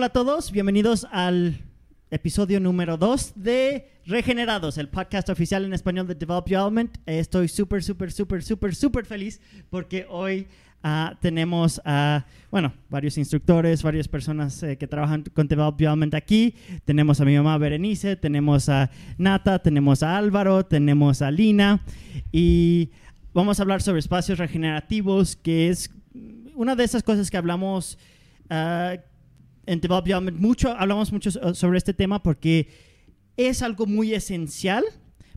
hola a todos, bienvenidos al episodio número 2 de Regenerados, el podcast oficial en español de Develop Element. Estoy súper, súper, súper, súper, súper feliz porque hoy ah, tenemos a, bueno, varios instructores, varias personas eh, que trabajan con Develop Element aquí. Tenemos a mi mamá Berenice, tenemos a Nata, tenemos a Álvaro, tenemos a Lina y vamos a hablar sobre espacios regenerativos, que es una de esas cosas que hablamos ah, en Develop Your Element. Mucho, hablamos mucho so- sobre este tema porque es algo muy esencial.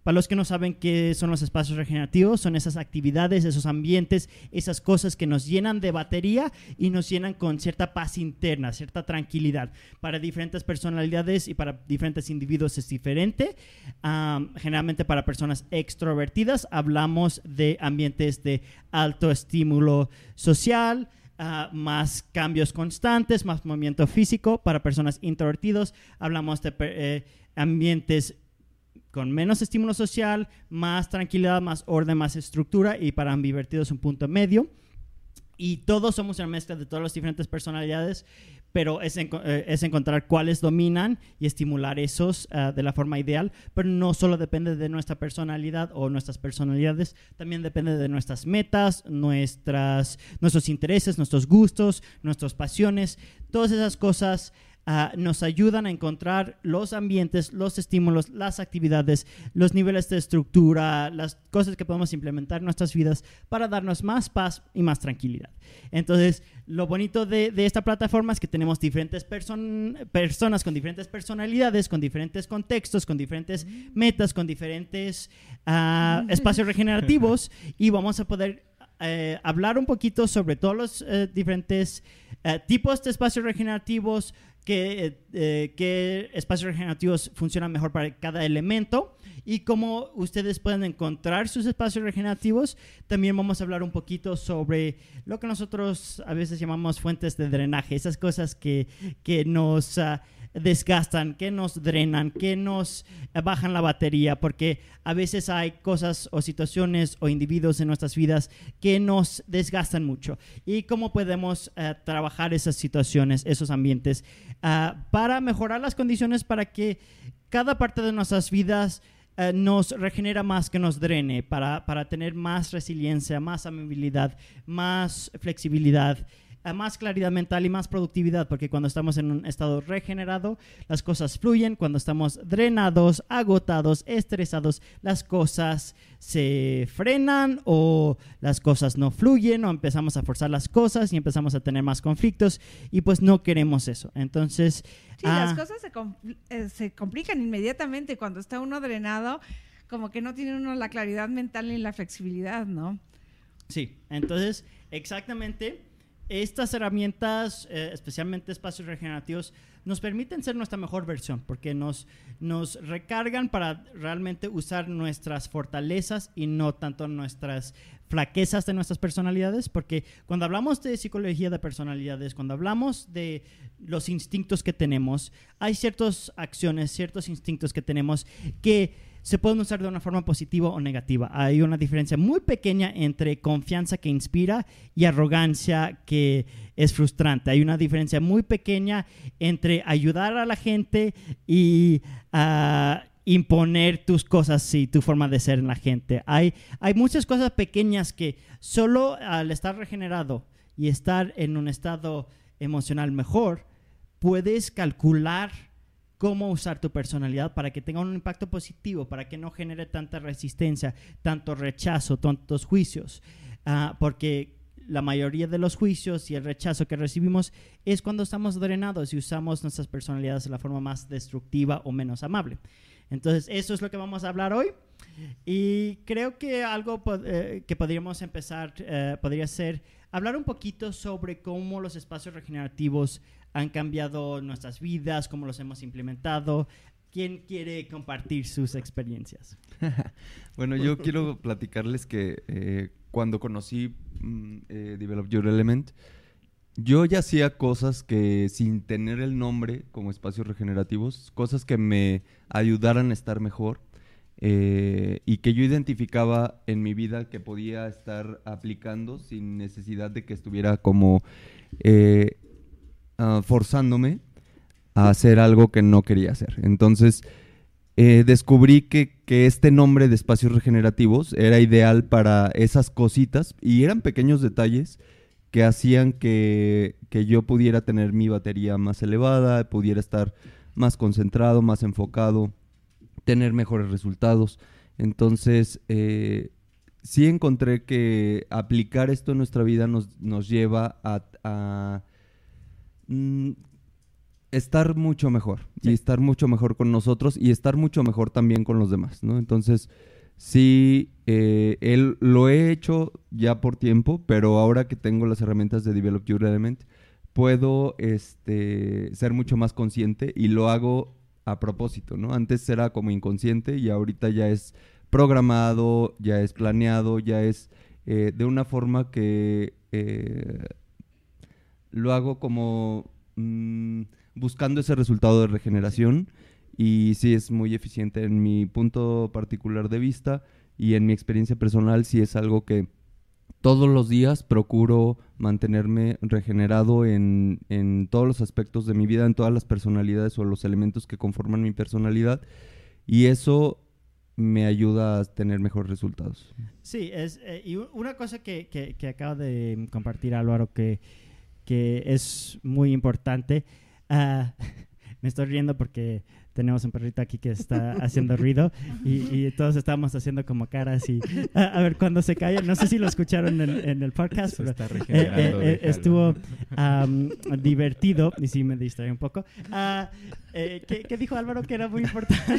Para los que no saben qué son los espacios regenerativos, son esas actividades, esos ambientes, esas cosas que nos llenan de batería y nos llenan con cierta paz interna, cierta tranquilidad. Para diferentes personalidades y para diferentes individuos es diferente. Am, generalmente para personas extrovertidas hablamos de ambientes de alto estímulo social, ah, más cambios constantes, más movimiento físico. Para personas introvertidos hablamos de eh, ambientes con menos estímulo social, más tranquilidad, más orden, más estructura y para ambivertidos un punto medio. Y todos somos una mezcla de todas las diferentes personalidades, pero es, eh, es encontrar cuáles dominan y estimular esos ah, de la forma ideal. Pero no solo depende de nuestra personalidad o nuestras personalidades, también depende de nuestras metas, nuestras, nuestros intereses, nuestros gustos, nuestras pasiones. Todas esas cosas ah, nos ayudan a encontrar los ambientes, los estímulos, las actividades, los niveles de estructura, las cosas que podemos implementar en nuestras vidas para darnos más paz y más tranquilidad. Entonces, lo bonito de, de esta plataforma es que tenemos diferentes person- personas con diferentes personalidades, con diferentes contextos, con diferentes metas, con diferentes ah, espacios regenerativos y vamos a poder eh, hablar un poquito sobre todos los eh, diferentes eh, tipos de espacios regenerativos, qué, eh, eh, qué espacios regenerativos funcionan mejor para cada elemento y cómo ustedes pueden encontrar sus espacios regenerativos. También vamos a hablar un poquito sobre lo que nosotros a veces llamamos fuentes de drenaje, esas cosas que, que nos... ah, desgastan, que nos drenan, que nos bajan la batería, porque a veces hay cosas o situaciones o individuos en nuestras vidas que nos desgastan mucho. Y cómo podemos eh, trabajar esas situaciones, esos ambientes, ah, para mejorar las condiciones para que cada parte de nuestras vidas eh, nos regenera más que nos drene, para, para tener más resiliencia, más amabilidad, más flexibilidad a más claridad mental y más productividad, porque cuando estamos en un estado regenerado, las cosas fluyen, cuando estamos drenados, agotados, estresados, las cosas se frenan o las cosas no fluyen o empezamos a forzar las cosas y empezamos a tener más conflictos y pues no queremos eso. Entonces, Sí, ah, las cosas se, com- eh, se complican inmediatamente cuando está uno drenado, como que no tiene uno la claridad mental ni la flexibilidad, ¿no? Sí, entonces exactamente estas herramientas, eh, especialmente espacios regenerativos, nos permiten ser nuestra mejor versión porque nos, nos recargan para realmente usar nuestras fortalezas y no tanto nuestras flaquezas de nuestras personalidades, porque cuando hablamos de psicología de personalidades, cuando hablamos de los instintos que tenemos, hay ciertas acciones, ciertos instintos que tenemos que se pueden usar de una forma positiva o negativa. Hay una diferencia muy pequeña entre confianza que inspira y arrogancia que es frustrante. Hay una diferencia muy pequeña entre ayudar a la gente y ah, imponer tus cosas y tu forma de ser en la gente. Hay, hay muchas cosas pequeñas que solo al estar regenerado y estar en un estado emocional mejor, puedes calcular cómo usar tu personalidad para que tenga un impacto positivo, para que no genere tanta resistencia, tanto rechazo, tantos juicios. Ah, porque la mayoría de los juicios y el rechazo que recibimos es cuando estamos drenados y usamos nuestras personalidades de la forma más destructiva o menos amable. Entonces, eso es lo que vamos a hablar hoy. Y creo que algo eh, que podríamos empezar, eh, podría ser hablar un poquito sobre cómo los espacios regenerativos han cambiado nuestras vidas, cómo los hemos implementado. ¿Quién quiere compartir sus experiencias? Bueno, yo quiero platicarles que eh, cuando conocí mm, eh, Develop Your Element, yo ya hacía cosas que sin tener el nombre como espacios regenerativos, cosas que me ayudaran a estar mejor eh, y que yo identificaba en mi vida que podía estar aplicando sin necesidad de que estuviera como eh, ah, forzándome a hacer algo que no quería hacer. Entonces, eh, descubrí que, que, este nombre de espacios regenerativos era ideal para esas cositas y eran pequeños detalles que hacían que, que, yo pudiera tener mi batería más elevada, pudiera estar más concentrado, más enfocado, tener mejores resultados. Entonces, eh, sí encontré que aplicar esto en nuestra vida nos, nos lleva a, a mm, estar mucho mejor sí. y estar mucho mejor con nosotros y estar mucho mejor también con los demás, ¿no? Entonces, sí, eh, él, lo he hecho ya por tiempo, pero ahora que tengo las herramientas de Develop Your Element, puedo este, ser mucho más consciente y lo hago a propósito, ¿no? Antes era como inconsciente y ahorita ya es programado, ya es planeado, ya es eh, de una forma que eh, lo hago como... Mmm, buscando ese resultado de regeneración y sí es muy eficiente en mi punto particular de vista y en mi experiencia personal sí es algo que todos los días procuro mantenerme regenerado en, en, todos los aspectos de mi vida, en todas las personalidades o los elementos que conforman mi personalidad y eso me ayuda a tener mejores resultados. Sí, es, eh, y una cosa que, que, que, acaba de compartir Álvaro que, que es muy importante. Uh, me estoy riendo porque tenemos un perrito aquí que está haciendo ruido y, y, todos estamos haciendo como caras y a ver cuando se calla no sé si lo escucharon en, en el podcast pero eh, eh, eh, estuvo um, divertido y sí me distrae un poco. Uh, ¿qué, ¿qué, dijo Álvaro que era muy importante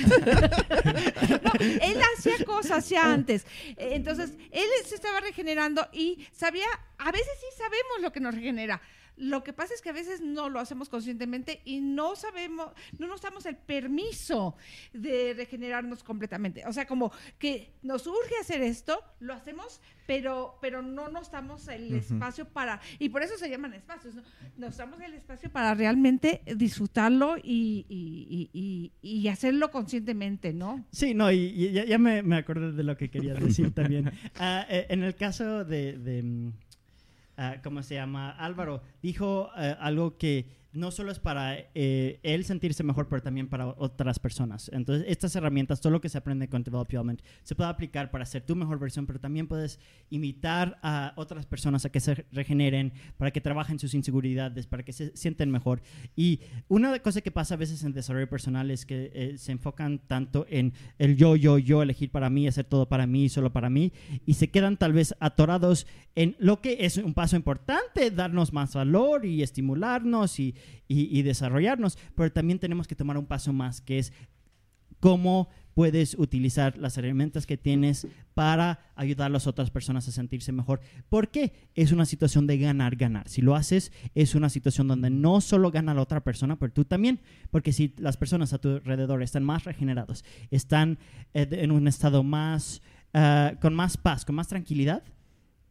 no, él hacía cosas ya antes. Entonces él se estaba regenerando y sabía a veces sí sabemos lo que nos regenera lo que pasa es que a veces no lo hacemos conscientemente y no sabemos, no nos damos el permiso de regenerarnos completamente. O sea, como que nos urge hacer esto, lo hacemos, pero, pero no nos damos el uh -huh. espacio para, y por eso se llaman espacios, ¿no? nos damos el espacio para realmente disfrutarlo y, y, y, y hacerlo conscientemente, ¿no? Sí, no, y, ya, ya me, me, acordé de lo que quería decir también. Uh, en el caso de, de Uh, ¿cómo se llama? Álvaro dijo uh, algo que no solo es para eh, él sentirse mejor, pero también para otras personas. Entonces, estas herramientas, todo lo que se aprende con Develop Your Element, se puede aplicar para ser tu mejor versión, pero también puedes imitar a otras personas a que se regeneren, para que trabajen sus inseguridades, para que se sienten mejor. Y una cosa que pasa a veces en desarrollo personal es que eh, se enfocan tanto en el yo, yo, yo, elegir para mí, hacer todo para mí, solo para mí, y se quedan tal vez atorados en lo que es un paso importante, darnos más valor y estimularnos y y, desarrollarnos, pero también tenemos que tomar un paso más, que es cómo puedes utilizar las herramientas que tienes para ayudar a las otras personas a sentirse mejor. Porque es una situación de ganar, ganar. Si lo haces, es una situación donde no solo gana la otra persona, pero tú también. Porque si las personas a tu alrededor están más regenerados, están eh, en un estado más, uh, con más paz, con más tranquilidad,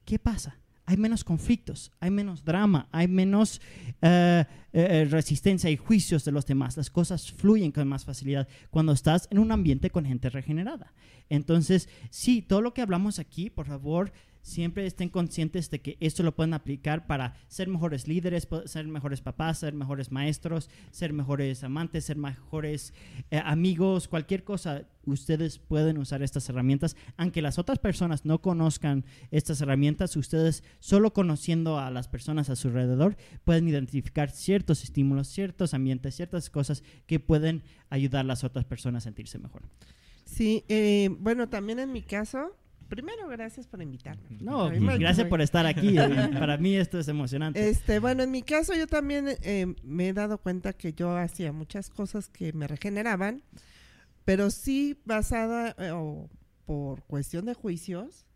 ¿qué pasa? Hay menos conflictos, hay menos drama, hay menos uh, uh, resistencia y juicios de los demás. Las cosas fluyen con más facilidad cuando estás en un ambiente con gente regenerada. Entonces, sí, todo lo que hablamos aquí, por favor, siempre estén conscientes de que esto lo pueden aplicar para ser mejores líderes, ser mejores papás, ser mejores maestros, ser mejores amantes, ser mejores eh, amigos, cualquier cosa. Ustedes pueden usar estas herramientas, aunque las otras personas no conozcan estas herramientas, ustedes solo conociendo a las personas a su alrededor pueden identificar ciertos estímulos, ciertos ambientes, ciertas cosas que pueden ayudar a las otras personas a sentirse mejor. Sí, eh, bueno, también en mi caso, primero, gracias por invitarme. No, gracias por estar aquí. Para mí esto es emocionante. Este, bueno, en mi caso yo también eh, me he dado cuenta que yo hacía muchas cosas que me regeneraban, pero sí basada eh, o por cuestión de juicios,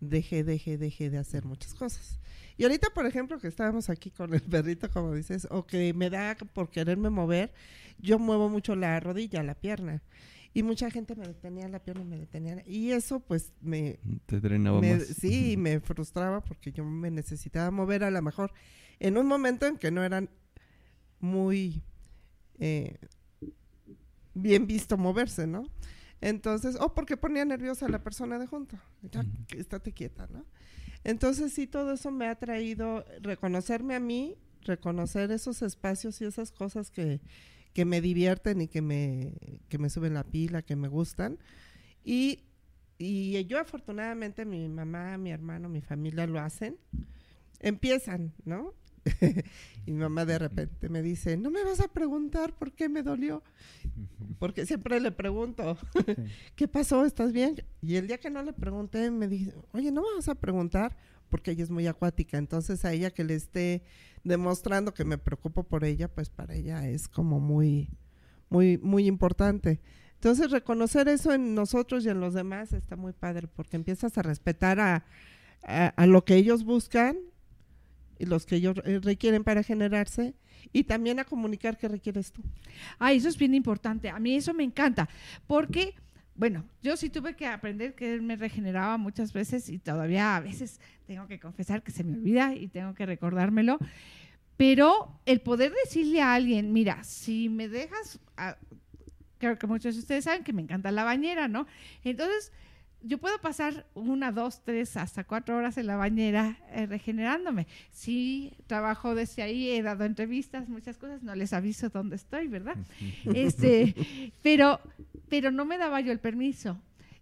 dejé, dejé, dejé de hacer muchas cosas. Y ahorita, por ejemplo, que estábamos aquí con el perrito, como dices, o que me da por quererme mover, yo muevo mucho la rodilla, la pierna y mucha gente me detenía la pierna, me detenía y eso pues me te drenaba me, más. Sí, me frustraba porque yo me necesitaba mover a lo mejor en un momento en que no eran muy eh, bien visto moverse, ¿no? Entonces, o oh, porque ponía nerviosa a la persona de junto, ya, estate quieta, ¿no? Entonces sí, todo eso me ha traído reconocerme a mí, reconocer esos espacios y esas cosas que, que me divierten y que me, que me suben la pila, que me gustan. Y, y yo afortunadamente, mi mamá, mi hermano, mi familia lo hacen. Empiezan, ¿no? y mi mamá de repente me dice, no me vas a preguntar por qué me dolió. Porque siempre le pregunto, ¿qué pasó? ¿Estás bien? Y el día que no le pregunté, me dice, oye, no me vas a preguntar porque ella es muy acuática. Entonces a ella que le esté demostrando que me preocupo por ella, pues para ella es como muy, muy, muy importante. Entonces reconocer eso en nosotros y en los demás está muy padre porque empiezas a respetar a, a lo que ellos buscan y los que ellos requieren para generarse y también a comunicar qué requieres tú. Ah, eso es bien importante. A mí eso me encanta porque, bueno, yo sí tuve que aprender que él me regeneraba muchas veces y todavía a veces tengo que confesar que se me olvida y tengo que recordármelo. Pero el poder decirle a alguien, mira, si me dejas, ah, creo que muchos de ustedes saben que me encanta la bañera, ¿no? Entonces, yo puedo pasar una, dos, tres, hasta cuatro horas en la bañera eh, regenerándome. Sí, trabajo desde ahí, he dado entrevistas, muchas cosas, no les aviso dónde estoy, ¿verdad? este, pero, pero no me daba yo el permiso.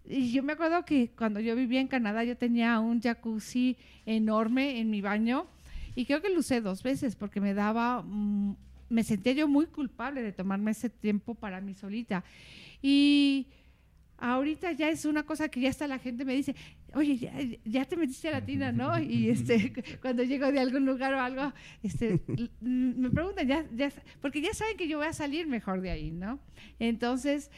Y yo me acuerdo que cuando yo vivía en Canadá yo tenía un jacuzzi enorme en mi baño y creo que lo usé dos veces porque me daba, mm, me sentía yo muy culpable de tomarme ese tiempo para mí solita. Y ahorita ya es una cosa que ya está la gente me dice, oye, ya, te metiste a la tina, ¿no? Y este, cuando llego de algún lugar o algo, este, me preguntan, ya, ya, porque ya saben que yo voy a salir mejor de ahí, ¿no? Entonces,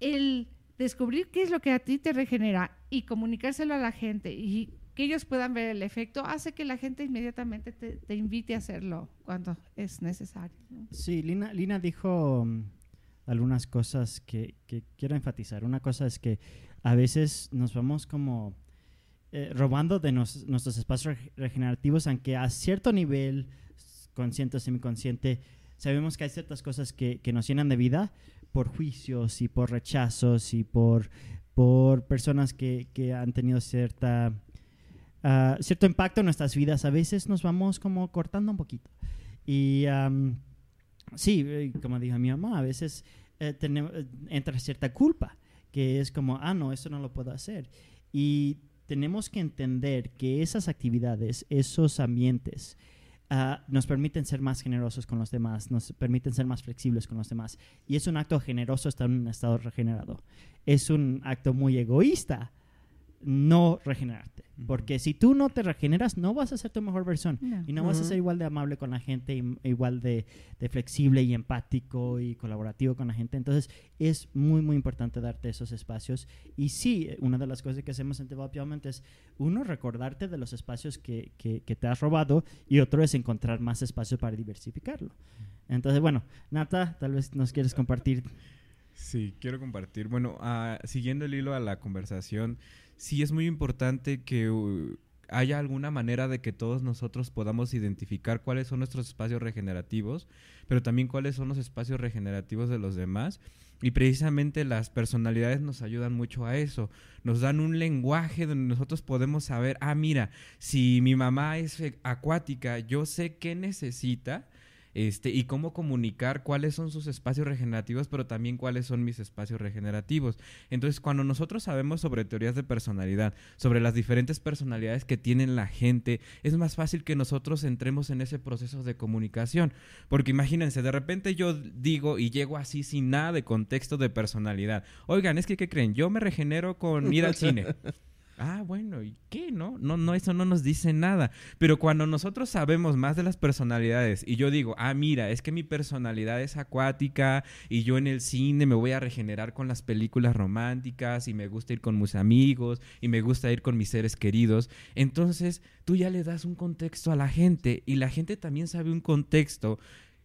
el descubrir qué es lo que a ti te regenera y comunicárselo a la gente y que ellos puedan ver el efecto, hace que la gente inmediatamente te, invite a hacerlo cuando es necesario. Sí, Lina, Lina dijo algunas cosas que, quiero enfatizar. Una cosa es que a veces nos vamos como eh, robando de nuestros espacios regenerativos, aunque a cierto nivel, consciente o semiconsciente, sabemos que hay ciertas cosas que, nos llenan de vida por juicios y por rechazos y por, por personas que, han tenido cierta, ah, cierto impacto en nuestras vidas. A veces nos vamos como cortando un poquito. Y sí, eh, como dijo mi mamá, a veces eh, eh, entra cierta culpa, que es como, ah, no, esto no lo puedo hacer. Y tenemos que entender que esas actividades, esos ambientes, ah, nos permiten ser más generosos con los demás, nos permiten ser más flexibles con los demás. Y es un acto generoso estar en un estado regenerado. Es un acto muy egoísta no regenerarte. Porque si tú no te regeneras, no vas a ser tu mejor versión. Y no vas a ser igual de amable con la gente, igual de, flexible y empático y colaborativo con la gente. Entonces, es muy, muy importante darte esos espacios. Y sí, una de las cosas que hacemos en Develop es, uno, recordarte de los espacios que, que, te has robado y otro es encontrar más espacio para diversificarlo. Entonces, bueno, Nata, tal vez nos quieres compartir. Sí, quiero compartir. Bueno, ah, siguiendo el hilo a la conversación, sí es muy importante que uh, haya alguna manera de que todos nosotros podamos identificar cuáles son nuestros espacios regenerativos, pero también cuáles son los espacios regenerativos de los demás. Y precisamente las personalidades nos ayudan mucho a eso. Nos dan un lenguaje donde nosotros podemos saber, ah, mira, si mi mamá es acuática, yo sé qué necesita este, y cómo comunicar cuáles son sus espacios regenerativos, pero también cuáles son mis espacios regenerativos. Entonces, cuando nosotros sabemos sobre teorías de personalidad, sobre las diferentes personalidades que tienen la gente, es más fácil que nosotros entremos en ese proceso de comunicación. Porque imagínense, de repente yo digo y llego así sin nada de contexto de personalidad. Oigan, es que, ¿qué creen? Yo me regenero con ir al cine. Ah, bueno, ¿y qué? No, no, no, eso no nos dice nada. Pero cuando nosotros sabemos más de las personalidades y yo digo, ah, mira, es que mi personalidad es acuática y yo en el cine me voy a regenerar con las películas románticas y me gusta ir con mis amigos y me gusta ir con mis seres queridos, entonces tú ya le das un contexto a la gente y la gente también sabe un contexto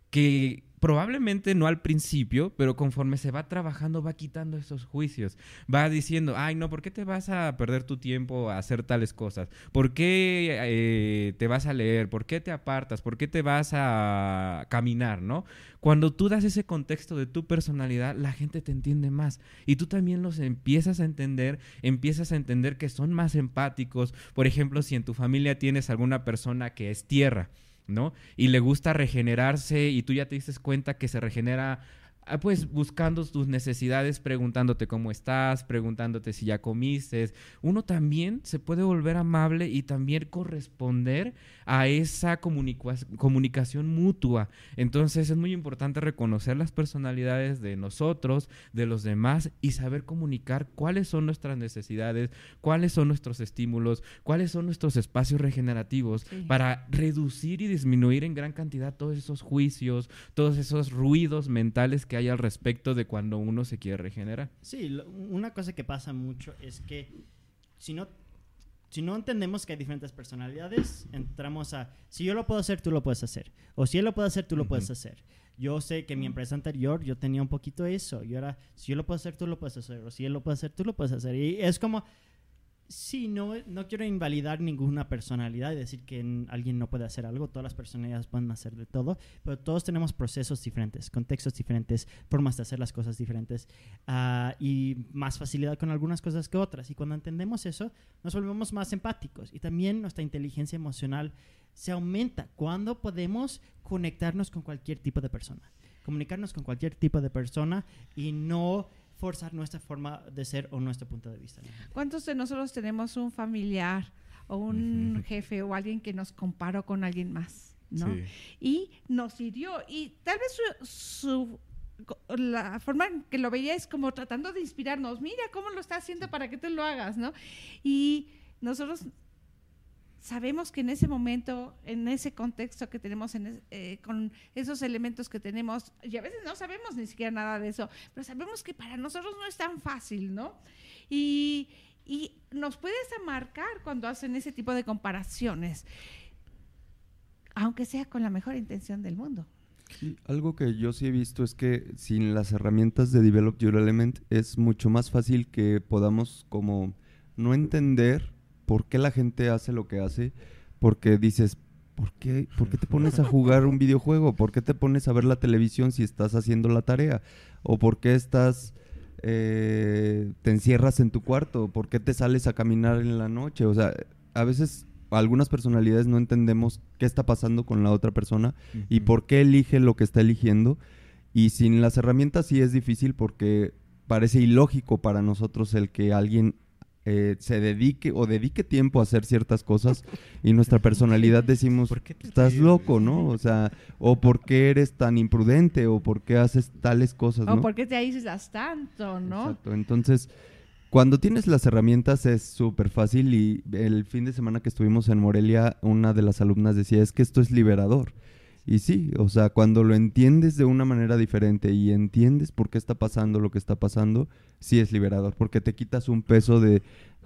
que probablemente no al principio, pero conforme se va trabajando va quitando esos juicios. Va diciendo, ay, no, ¿por qué te vas a perder tu tiempo a hacer tales cosas? ¿Por qué eh, te vas a leer? ¿Por qué te apartas? ¿Por qué te vas a caminar? ¿No? Cuando tú das ese contexto de tu personalidad, la gente te entiende más. Y tú también los empiezas a entender, empiezas a entender que son más empáticos. Por ejemplo, si en tu familia tienes alguna persona que es tierra, ¿no? Y le gusta regenerarse y tú ya te diste cuenta que se regenera pues buscando tus necesidades, preguntándote cómo estás, preguntándote si ya comiste. Uno también se puede volver amable y también corresponder a esa comunica- comunicación mutua. Entonces es muy importante reconocer las personalidades de nosotros, de los demás y saber comunicar cuáles son nuestras necesidades, cuáles son nuestros estímulos, cuáles son nuestros espacios regenerativos Sí. para reducir y disminuir en gran cantidad todos esos juicios, todos esos ruidos mentales que hay al respecto de cuando uno se quiere regenerar. Sí, lo- una cosa que pasa mucho es que si no, si no entendemos que hay diferentes personalidades, entramos a, si yo lo puedo hacer, tú lo puedes hacer. O si él lo puede hacer, tú lo puedes hacer. Yo sé que en mi empresa anterior yo tenía un poquito eso. Y ahora, si yo lo puedo hacer, tú lo puedes hacer. O si él lo puede hacer, tú lo puedes hacer. Y es como, sí, no, no quiero invalidar ninguna personalidad y decir que alguien no puede hacer algo. Todas las personalidades pueden hacer de todo. Pero todos tenemos procesos diferentes, contextos diferentes, formas de hacer las cosas diferentes ah, y más facilidad con algunas cosas que otras. Y cuando entendemos eso, nos volvemos más empáticos y también nuestra inteligencia emocional se aumenta cuando podemos conectarnos con cualquier tipo de persona, comunicarnos con cualquier tipo de persona y no forzar nuestra forma de ser o nuestro punto de vista. ¿Cuántos de nosotros tenemos un familiar o un jefe o alguien que nos comparó con alguien más? ¿no? Sí. y nos hirió. Y tal vez su, su- la forma en que lo veía es como tratando de inspirarnos. Mira cómo lo está haciendo para que tú lo hagas, ¿no? Y nosotros sabemos que en ese momento, en ese contexto que tenemos, en eh, con esos elementos que tenemos, y a veces no sabemos ni siquiera nada de eso, pero sabemos que para nosotros no es tan fácil, ¿no? Y, nos puedes marcar cuando hacen ese tipo de comparaciones, aunque sea con la mejor intención del mundo. Algo que yo sí he visto es que sin las herramientas de Develop Your Element es mucho más fácil que podamos como no entender por qué la gente hace lo que hace, porque dices, ¿por qué, ¿por qué te pones a jugar un videojuego? ¿Por qué te pones a ver la televisión si estás haciendo la tarea? ¿O por qué estás, eh, te encierras en tu cuarto? ¿Por qué te sales a caminar en la noche? O sea, a veces algunas personalidades no entendemos qué está pasando con la otra persona y por qué elige lo que está eligiendo. Y sin las herramientas sí es difícil porque parece ilógico para nosotros el que alguien eh, se dedique o dedique tiempo a hacer ciertas cosas y nuestra personalidad decimos, ¿Por qué te estás loco? ¿no? O sea, o por qué eres tan imprudente o por qué haces tales cosas, O por qué te aíslas tanto, ¿no? Exacto. Entonces, cuando tienes las herramientas es súper fácil y el fin de semana que estuvimos en Morelia, una de las alumnas decía, es que esto es liberador. Y sí, o sea, cuando lo entiendes de una manera diferente y entiendes por qué está pasando lo que está pasando, sí es liberador, porque te quitas un peso de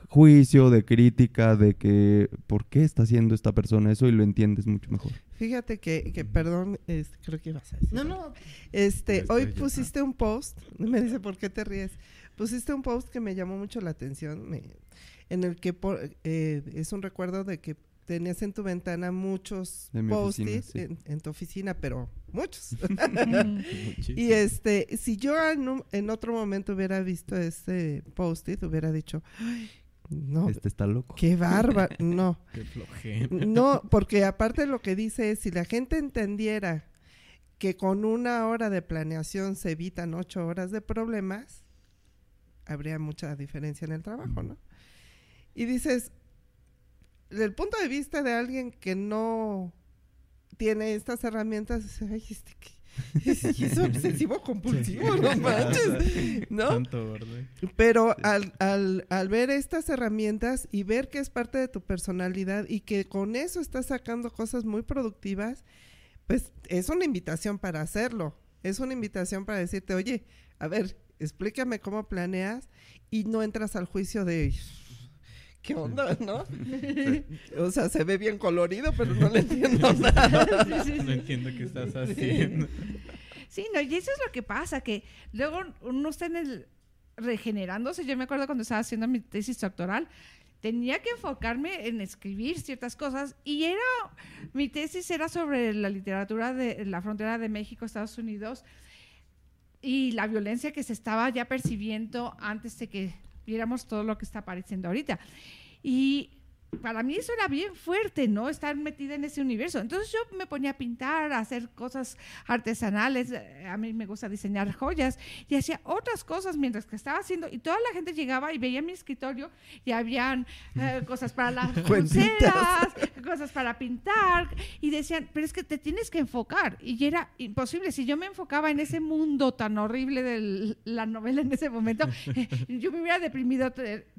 juicio, de crítica, de que por qué está haciendo esta persona eso y lo entiendes mucho mejor. Fíjate que, que perdón, este, creo que ibas a decir. No, no, Este, hoy pusiste un post, me dice, ¿por qué te ríes? Pusiste un post que me llamó mucho la atención, me- en el que por- eh, es un recuerdo de que tenías en tu ventana muchos sí. en, en tu oficina, pero muchos. Y este, si yo en, un- en otro momento hubiera visto ese post-it, hubiera dicho, "Ay, no, Este está loco. qué bárbaro, no. Qué flojera. No, porque aparte lo que dice es, si la gente entendiera que con una hora de planeación se evitan ocho horas de problemas, habría mucha diferencia en el trabajo, ¿no? Y dices, desde el punto de vista de alguien que no tiene estas herramientas, dice, ay, este que es, es obsesivo compulsivo, no manches, ¿no? Tanto. Pero al, al, al ver estas herramientas y ver que es parte de tu personalidad y que con eso estás sacando cosas muy productivas, pues es una invitación para hacerlo. Es una invitación para decirte, oye, a ver, explícame cómo planeas y no entras al juicio de... ¿Qué onda, no? o sea, se ve bien colorido, pero no le entiendo nada. Sí, sí, sí. No entiendo qué estás haciendo. Sí, no, y eso es lo que pasa, que luego uno está en el regenerándose. Yo me acuerdo cuando estaba haciendo mi tesis doctoral, tenía que enfocarme en escribir ciertas cosas y era, mi tesis era sobre la literatura de la frontera de México, Estados Unidos y la violencia que se estaba ya percibiendo antes de que viéramos todo lo que está apareciendo ahorita. Y para mí eso era bien fuerte, ¿no? Estar metida en ese universo. Entonces yo me ponía a pintar, a hacer cosas artesanales. eh, A mí me gusta diseñar joyas y hacía otras cosas mientras que estaba haciendo. Y toda la gente llegaba y veía mi escritorio y habían eh, cosas para las pulseras, cosas para pintar. Y decían, pero es que te tienes que enfocar. Y era imposible. Si yo me enfocaba en ese mundo tan horrible de la novela en ese momento, eh, yo me hubiera deprimido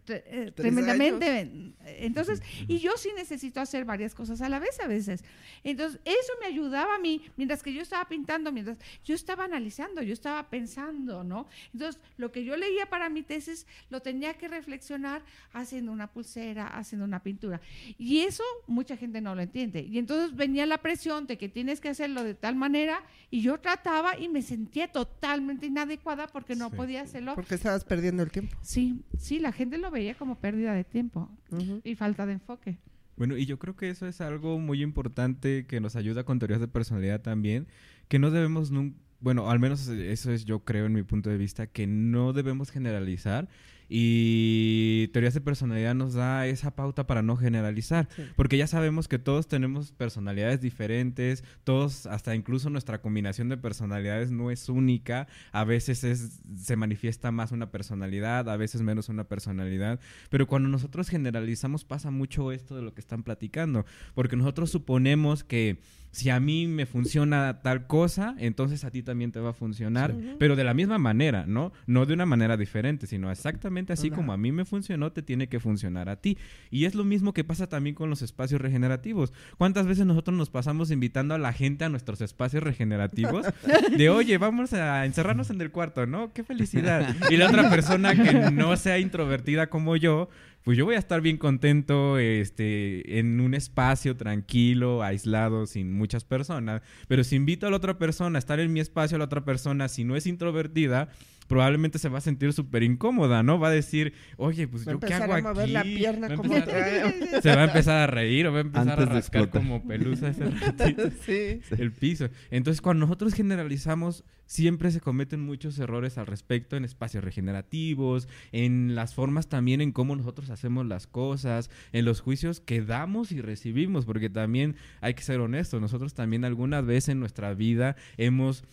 eh, tremendamente. Entonces, y yo sí necesito hacer varias cosas a la vez a veces. Entonces, eso me ayudaba a mí, mientras que yo estaba pintando, mientras yo estaba analizando, yo estaba pensando, ¿no? Entonces, lo que yo leía para mi tesis lo tenía que reflexionar haciendo una pulsera, haciendo una pintura. Y eso mucha gente no lo entiende. Y entonces venía la presión de que tienes que hacerlo de tal manera y yo trataba y me sentía totalmente inadecuada porque no Sí. podía hacerlo. Porque estabas perdiendo el tiempo. Sí, sí, la gente lo veía como pérdida de tiempo Ujú. y falta de enfoque. Bueno, y yo creo que eso es algo muy importante que nos ayuda con teorías de personalidad también, que no debemos nunca, bueno, al menos eso es yo creo en mi punto de vista, que no debemos generalizar y teorías de personalidad nos da esa pauta para no generalizar, Sí. porque ya sabemos que todos tenemos personalidades diferentes, todos, hasta incluso nuestra combinación de personalidades no es única, a veces es, se manifiesta más una personalidad, a veces menos una personalidad, pero cuando nosotros generalizamos pasa mucho esto de lo que están platicando, porque nosotros suponemos que si a mí me funciona tal cosa, entonces a ti también te va a funcionar, Sí. pero de la misma manera, ¿no? No de una manera diferente, sino exactamente así como a mí me funcionó, te tiene que funcionar a ti. Y es lo mismo que pasa también con los espacios regenerativos. ¿Cuántas veces nosotros nos pasamos invitando a la gente a nuestros espacios regenerativos? De, oye, vamos a encerrarnos en el cuarto, ¿no? ¡Qué felicidad! Y la otra persona que no sea introvertida como yo, pues yo voy a estar bien contento este, en un espacio tranquilo, aislado, sin muchas personas. Pero si invito a la otra persona a estar en mi espacio, a la otra persona, si no es introvertida, probablemente se va a sentir súper incómoda, ¿no? Va a decir, oye, pues Va a yo qué hago a mover la aquí? pierna Va a como otra Se va a empezar a reír o va a empezar Antes a de rascar como pelusa ese ratito Sí. el piso. Entonces, cuando nosotros generalizamos, siempre se cometen muchos errores al respecto en espacios regenerativos, en las formas también en cómo nosotros hacemos las cosas, en los juicios que damos y recibimos, porque también hay que ser honestos, nosotros también alguna vez en nuestra vida hemos...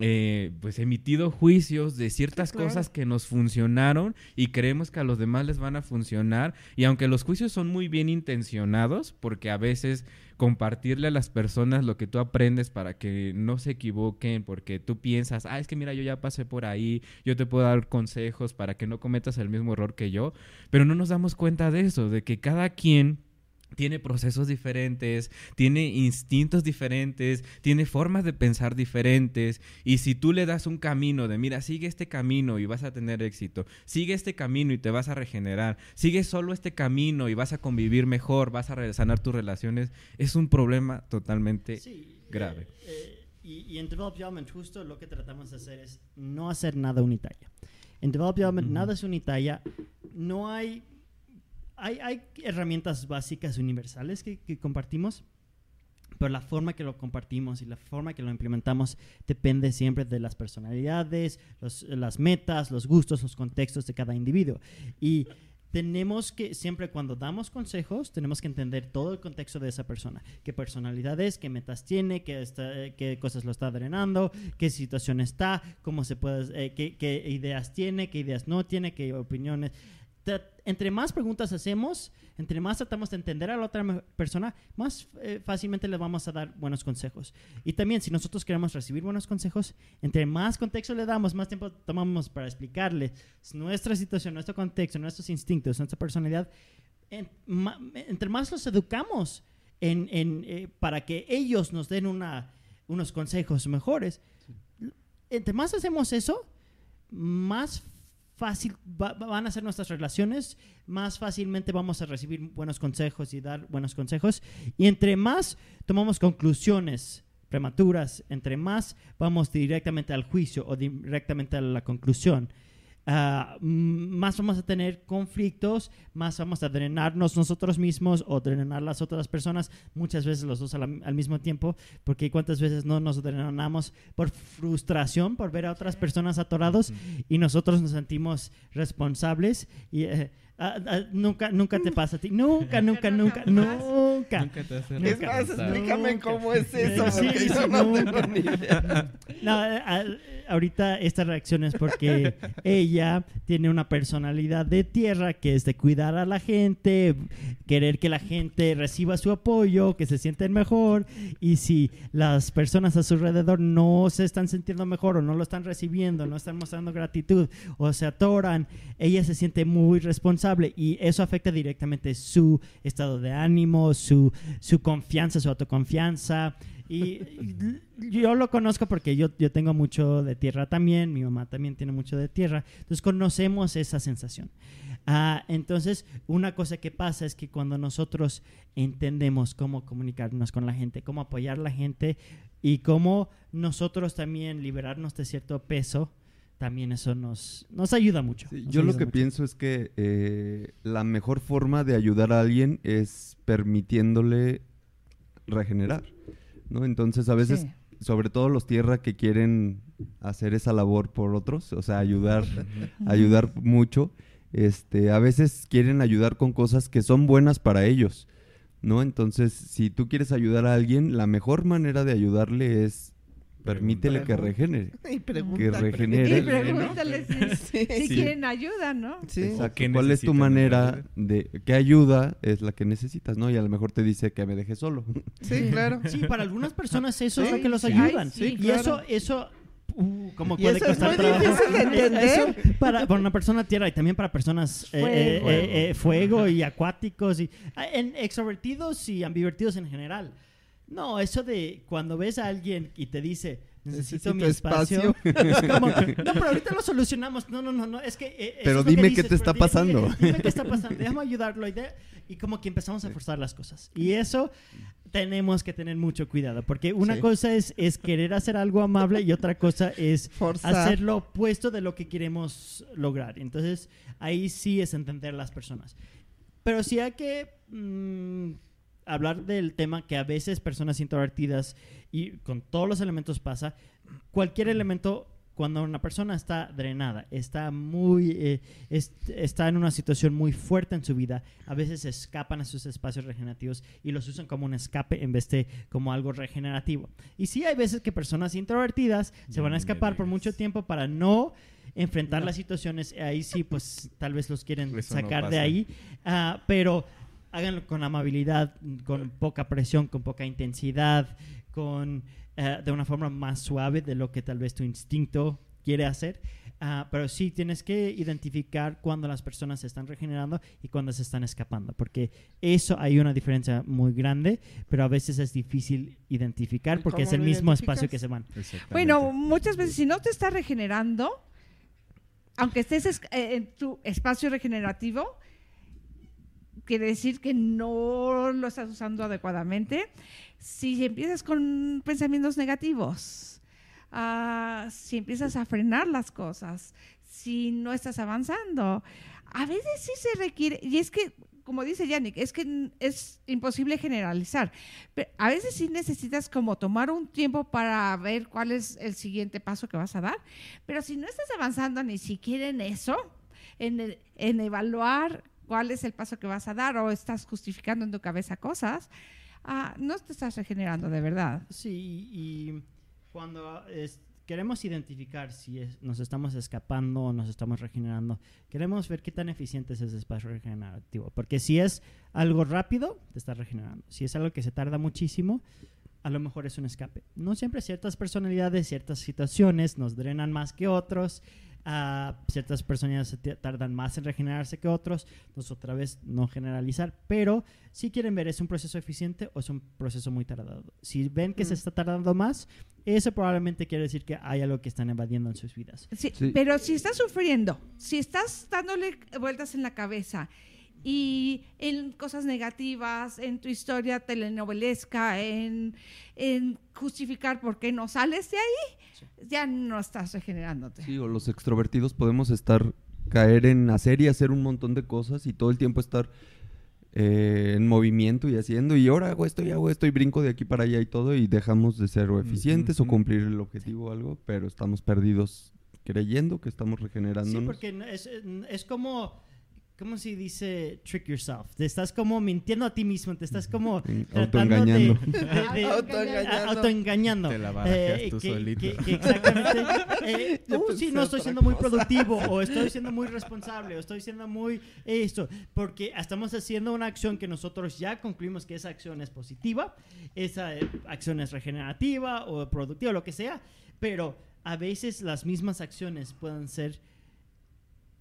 eh, pues emitido juicios de ciertas Sí, claro. cosas que nos funcionaron y creemos que a los demás les van a funcionar y aunque los juicios son muy bien intencionados porque a veces compartirle a las personas lo que tú aprendes para que no se equivoquen, porque tú piensas, ah, es que mira, yo ya pasé por ahí, yo te puedo dar consejos para que no cometas el mismo error que yo, pero no nos damos cuenta de eso, de que cada quien tiene procesos diferentes, tiene instintos diferentes, tiene formas de pensar diferentes. Y si tú le das un camino de, mira, sigue este camino y vas a tener éxito, sigue este camino y te vas a regenerar, sigue solo este camino y vas a convivir mejor, vas a sanar tus relaciones, es un problema totalmente Sí, grave. eh, eh, y, y en Develop Development justo lo que tratamos de hacer es no hacer nada unitaria. En Develop Development Ujú. nada es unitaria. No hay, hay... Herramientas básicas universales que, compartimos, pero la forma que lo compartimos y la forma que lo implementamos depende siempre de las personalidades, las metas, los gustos, los contextos de cada individuo. Y tenemos que, siempre cuando damos consejos, tenemos que entender todo el contexto de esa persona. Qué personalidad es, qué metas tiene, qué, cosas lo está drenando, qué situación está, cómo se puede, eh, qué ideas tiene, qué ideas no tiene, qué opiniones. Tra- entre más preguntas hacemos, entre más tratamos de entender a la otra persona, más eh, fácilmente le vamos a dar buenos consejos. Y también, si nosotros queremos recibir buenos consejos, entre más contexto le damos, más tiempo tomamos para explicarle nuestra situación, nuestro contexto, nuestros instintos, nuestra personalidad. En- ma- entre más los educamos en, en, eh, para que ellos nos den una, unos consejos mejores, entre más hacemos eso, más fácil va- van a ser nuestras relaciones, más fácilmente vamos a recibir buenos consejos y dar buenos consejos. Y entre más tomamos conclusiones prematuras, entre más vamos directamente al juicio o directamente a la conclusión, mm, más vamos a tener conflictos, más vamos a drenarnos nosotros mismos o drenar las otras personas, muchas veces los dos al, al mismo tiempo, porque cuántas veces no nos drenamos por frustración, por ver a otras personas atorados y nosotros nos sentimos responsables y, Ah, ah, nunca, nunca te pasa a ti. Nunca, nunca, nunca, nunca. Nunca te hace Nunca. Es más, explícame Nunca. cómo es eso, Sí, sí, no idea. No, eh, ahorita esta reacción es porque ella tiene una personalidad de tierra que es de cuidar a la gente, querer que la gente reciba su apoyo, que se sienten mejor y si las personas a su alrededor no se están sintiendo mejor o no lo están recibiendo, no están mostrando gratitud o se atoran, ella se siente muy responsable y eso afecta directamente su estado de ánimo, su, su confianza, su autoconfianza. Y yo lo conozco porque yo, yo tengo mucho de tierra también, mi mamá también tiene mucho de tierra, entonces conocemos esa sensación. Ah, entonces, una cosa que pasa es que cuando nosotros entendemos cómo comunicarnos con la gente, cómo apoyar a la gente y cómo nosotros también liberarnos de cierto peso, también eso nos, nos ayuda mucho. Sí, nos yo lo que mucho. pienso es que eh, la mejor forma de ayudar a alguien es permitiéndole regenerar, ¿no? Entonces a veces, Sí. sobre todo los tierra que quieren hacer esa labor por otros, o sea, ayudar, ayudar mucho, este, a veces quieren ayudar con cosas que son buenas para ellos, ¿no? Entonces, si tú quieres ayudar a alguien, la mejor manera de ayudarle es permítele que regenere. Y Que regenere. Y Eres, pregúntale si, Sí. si Sí. quieren ayuda, ¿no? Sí. Exacto. ¿Qué ¿Cuál es tu manera de qué ayuda es la que necesitas, no? Y a lo mejor te dice que me deje solo. Sí, claro. Sí, para algunas personas eso es lo que los ayudan. Ay, sí, y claro. eso, eso, uh, como Y puede eso es costar muy trabajo. difícil de entender. Eso para, para una persona tierra y también para personas eh, Fuego. eh, eh, eh, fuego y acuáticos y en extrovertidos y ambivertidos en general. No, eso de cuando ves a alguien y te dice necesito, Necesito mi espacio, espacio. es como, no, pero ahorita lo solucionamos. No, no, no, no, es que eh, Pero es lo que dime qué te está pasando. Dime, dime qué está pasando. Déjame ayudarlo y, de- y como que empezamos a forzar las cosas. Y eso tenemos que tener mucho cuidado, porque una Sí. cosa es, es querer hacer algo amable y otra cosa es Forzar. hacer lo opuesto de lo que queremos lograr. Entonces, ahí sí es entender las personas. Pero sí hay que mm, hablar del tema que a veces personas introvertidas y con todos los elementos pasa, cualquier elemento cuando una persona está drenada, está muy, eh, es- está en una situación muy fuerte en su vida, a veces escapan a sus espacios regenerativos y los usan como un escape en vez de como algo regenerativo. Y sí hay veces que personas introvertidas se van a No escapar por mucho tiempo para no enfrentar las situaciones. Ahí sí, pues tal vez los quieren Eso no sacar de pasa. ahí. Ah, pero háganlo con amabilidad, con poca presión, con poca intensidad, con eh, de una forma más suave de lo que tal vez tu instinto quiere hacer. Ah, pero sí tienes que identificar cuando las personas se están regenerando y cuando se están escapando, porque eso hay una diferencia muy grande, pero a veces es difícil identificar ¿Y porque es el mismo espacio que se van. Bueno, muchas veces si no te está regenerando, aunque estés es- eh, en tu espacio regenerativo, quiere decir que no lo estás usando adecuadamente. Si empiezas con pensamientos negativos, ah, si empiezas a frenar las cosas, si no estás avanzando, a veces sí se requiere, y es que, como dice Yannick, es que es imposible generalizar. Pero a veces sí necesitas como tomar un tiempo para ver cuál es el siguiente paso que vas a dar. Pero si no estás avanzando ni siquiera en eso, en, el- en evaluar cuál es el paso que vas a dar o estás justificando en tu cabeza cosas, ah, no te estás regenerando de verdad. Sí, y cuando es- queremos identificar si es- nos estamos escapando o nos estamos regenerando, queremos ver qué tan eficiente es ese espacio regenerativo. Porque si es algo rápido, te estás regenerando. Si es algo que se tarda muchísimo, a lo mejor es un escape. No siempre ciertas personalidades, ciertas situaciones nos drenan más que otros. Ah, ciertas personas tardan más en regenerarse que otros. Entonces, otra vez, no generalizar. Pero si quieren ver, ¿es un proceso eficiente o es un proceso muy tardado? Si ven que se Mm. está tardando más, eso probablemente quiere decir que hay algo que están evadiendo en sus vidas. Sí, Sí. Pero si estás sufriendo, si estás dándole vueltas en la cabeza y en cosas negativas, en tu historia telenovelesca, en, en justificar por qué no sales de ahí, ya no estás regenerándote. Sí, o los extrovertidos podemos estar, caer en hacer y hacer un montón de cosas y todo el tiempo estar eh, en movimiento y haciendo y ahora hago esto y hago esto y brinco de aquí para allá y todo y dejamos de ser o eficientes o cumplir el objetivo o algo, pero estamos perdidos creyendo que estamos Sí, regenerándonos. porque no- es, es como ¿cómo se dice trick yourself? Te estás como mintiendo a ti mismo, te estás como Mm, tratando autoengañando. Autoengañando. Te la barajeas Eh, tú que, solito. que- que exactamente. eh, "Uh, sí, no estoy siendo muy cosa". productivo, o estoy siendo muy responsable, o estoy siendo muy esto, porque estamos haciendo una acción que nosotros ya concluimos que esa acción es positiva, esa eh, acción es regenerativa o productiva, lo que sea, pero a veces las mismas acciones pueden ser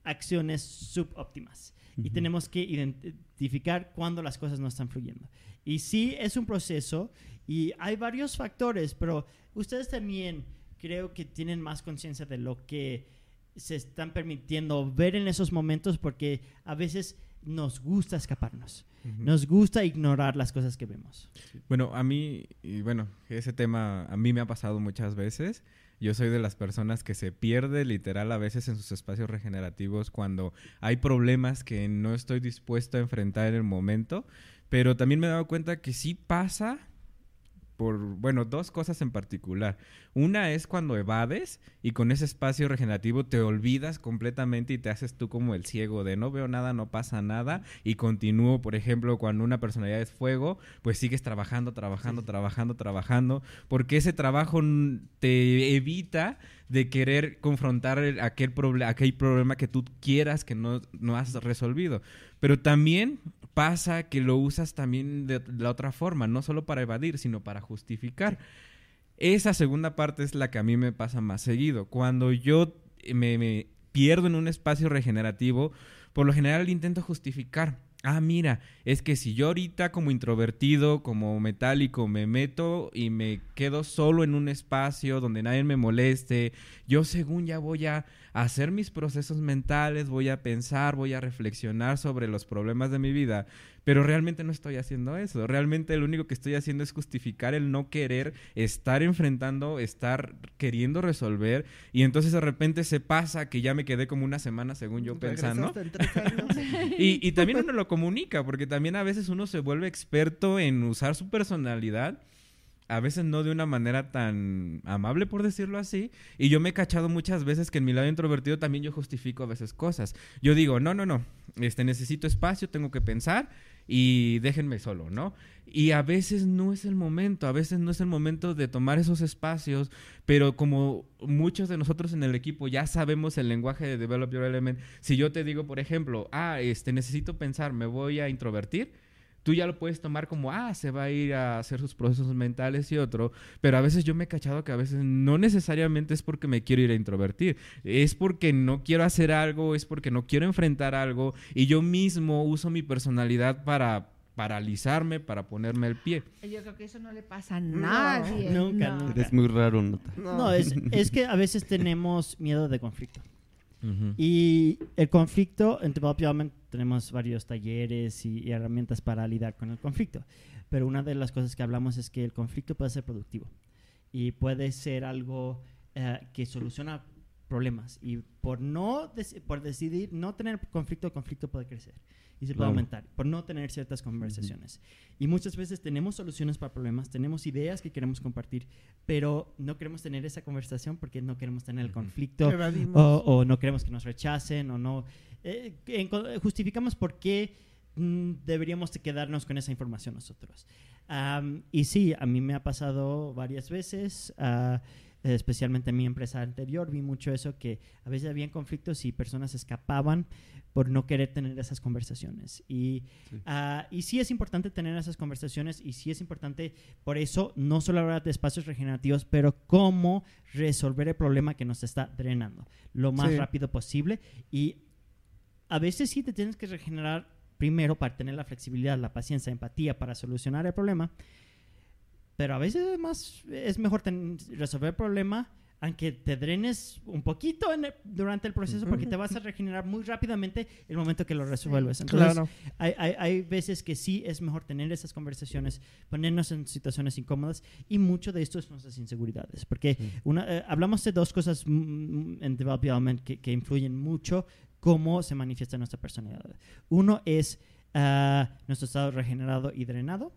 acciones subóptimas. Y Ujú. tenemos que identificar cuándo las cosas no están fluyendo. Y sí, es un proceso y hay varios factores, pero ustedes también creo que tienen más conciencia de lo que se están permitiendo ver en esos momentos porque a veces nos gusta escaparnos, Ujú. nos gusta ignorar las cosas que vemos. Bueno, a mí, y bueno, ese tema a mí me ha pasado muchas veces. Yo soy de las personas que se pierde literal a veces en sus espacios regenerativos cuando hay problemas que no estoy dispuesto a enfrentar en el momento. Pero también me he dado cuenta que sí pasa por, bueno, dos cosas en particular. Una es cuando evades y con ese espacio regenerativo te olvidas completamente y te haces tú como el ciego de no veo nada, no pasa nada y continúo, por ejemplo, cuando una personalidad es fuego, pues sigues trabajando, trabajando, trabajando, trabajando, porque ese trabajo te evita de querer confrontar el- aquel, proble- aquel problema que tú quieras que no, no has resolvido. Pero también pasa que lo usas también de la otra forma, no solo para evadir, sino para justificar. Esa segunda parte es la que a mí me pasa más seguido. Cuando yo me, me pierdo en un espacio regenerativo, por lo general intento justificar. Ah, mira, es que si yo ahorita como introvertido, como metálico, me meto y me quedo solo en un espacio donde nadie me moleste, yo según ya voy a hacer mis procesos mentales, voy a pensar, voy a reflexionar sobre los problemas de mi vida, pero realmente no estoy haciendo eso. Realmente lo único que estoy haciendo es justificar el no querer estar enfrentando, estar queriendo resolver y entonces de repente se pasa que ya me quedé como una semana según yo pensando. Y, y también uno lo comunica, porque también a veces uno se vuelve experto en usar su personalidad, a veces no de una manera tan amable, por decirlo así. Y yo me he cachado muchas veces que en mi lado introvertido también yo justifico a veces cosas. Yo digo, no, no, no, este, necesito espacio, tengo que pensar y déjenme solo, ¿no? Y a veces no es el momento, a veces no es el momento de tomar esos espacios, pero como muchos de nosotros en el equipo ya sabemos el lenguaje de Develop Your Element, si yo te digo, por ejemplo, ah, este, necesito pensar, me voy a introvertir, tú ya lo puedes tomar como, ah, se va a ir a hacer sus procesos mentales y otro, pero a veces yo me he cachado que a veces no necesariamente es porque me quiero ir a introvertir, es porque no quiero hacer algo, es porque no quiero enfrentar algo y yo mismo uso mi personalidad para paralizarme, para ponerme el pie. Yo creo que eso no le pasa a nadie. nunca, no. nunca. Eres muy raro, Nota. No, es, es que a veces tenemos miedo de conflicto. Y el conflicto, en Develop Your Element tenemos varios talleres y, herramientas para lidiar con el conflicto. Pero una de las cosas que hablamos es que el conflicto puede ser productivo y puede ser algo eh, que soluciona problemas. Y por no por decidir no tener conflicto, el conflicto puede crecer y se puede Claro. aumentar por no tener ciertas conversaciones. Y muchas veces tenemos soluciones para problemas, tenemos ideas que queremos compartir, pero no queremos tener esa conversación porque no queremos tener el conflicto o, o no queremos que nos rechacen o no. eh, en- justificamos por qué mm, deberíamos de quedarnos con esa información nosotros. Am, y sí, a mí me ha pasado varias veces, ah, especialmente en mi empresa anterior, vi mucho eso, que a veces habían conflictos y personas escapaban por no querer tener esas conversaciones. Y Sí. ah, y sí es importante tener esas conversaciones y sí es importante, por eso, no solo hablar de espacios regenerativos, pero cómo resolver el problema que nos está drenando lo más Sí. rápido posible. Y a veces sí te tienes que regenerar primero para tener la flexibilidad, la paciencia, empatía para solucionar el problema. Pero a veces es, más, es mejor ten- resolver el problema aunque te drenes un poquito en el- durante el proceso porque te vas a regenerar muy rápidamente el momento que lo resuelves. Entonces, Claro. hay, hay, hay veces que sí es mejor tener esas conversaciones, ponernos en situaciones incómodas y mucho de esto es nuestras inseguridades. Porque una, eh, hablamos de dos cosas mm, en Develop Element que, que influyen mucho cómo se manifiesta nuestra personalidad. Uno es ah, nuestro estado regenerado y drenado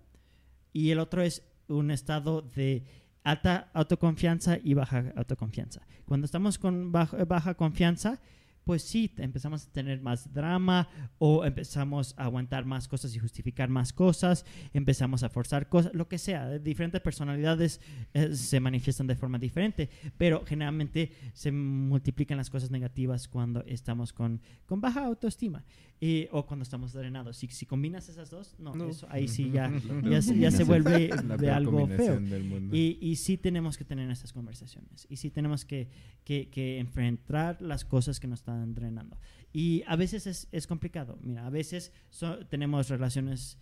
y el otro es un estado de alta autoconfianza y baja autoconfianza. Cuando estamos con baja, baja confianza, pues sí, empezamos a tener más drama o empezamos a aguantar más cosas y justificar más cosas, empezamos a forzar cosas, lo que sea. Diferentes personalidades eh, se manifiestan de forma diferente, pero generalmente se multiplican las cosas negativas cuando estamos con, con baja autoestima y- o cuando estamos drenados. Si, si combinas esas dos, no, No. eso ahí sí ya, ya, se- ya se vuelve de algo feo. Y, y sí tenemos que tener estas conversaciones. Y sí tenemos que, que- que enfrentar las cosas que nos están drenando. Y a veces es, es complicado. Mira, a veces so- tenemos relaciones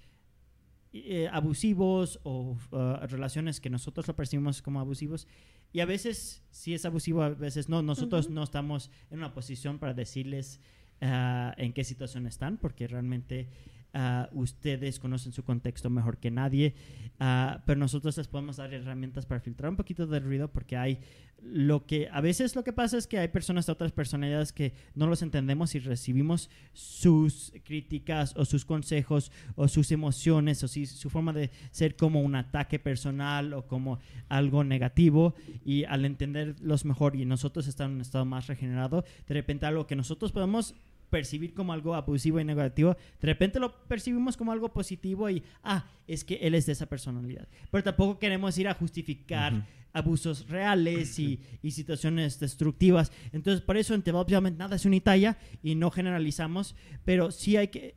eh, abusivos o uh, relaciones que nosotros lo percibimos como abusivos. Y a veces sí es abusivo, a veces no. Nosotros no estamos en una posición para decirles ah, en qué situación están, porque realmente ah, ustedes conocen su contexto mejor que nadie. Ah, pero nosotros les podemos dar herramientas para filtrar un poquito de ruido, porque hay lo que a veces lo que pasa es que hay personas de otras personalidades que no los entendemos y recibimos sus críticas o sus consejos o sus emociones o si, su forma de ser como un ataque personal o como algo negativo y al entenderlos mejor y nosotros estar en un estado más regenerado, de repente algo que nosotros podemos percibir como algo abusivo y negativo, de repente lo percibimos como algo positivo y, ah, es que él es de esa personalidad. Pero tampoco queremos ir a justificar abusos reales y, y situaciones destructivas. Entonces, por eso en Development nada es unitalla y no generalizamos, pero sí hay que...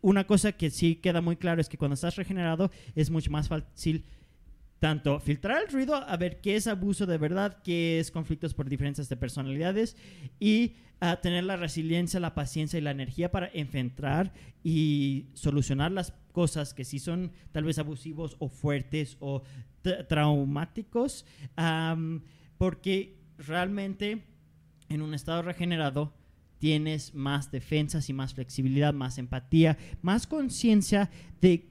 Una cosa que sí queda muy claro es que cuando estás regenerado es mucho más fácil tanto filtrar el ruido, a ver qué es abuso de verdad, qué es conflictos por diferencias de personalidades y a tener la resiliencia, la paciencia y la energía para enfrentar y solucionar las cosas que sí son tal vez abusivos o fuertes o tra- traumáticos, porque realmente en un estado regenerado tienes más defensas y más flexibilidad, más empatía, más conciencia de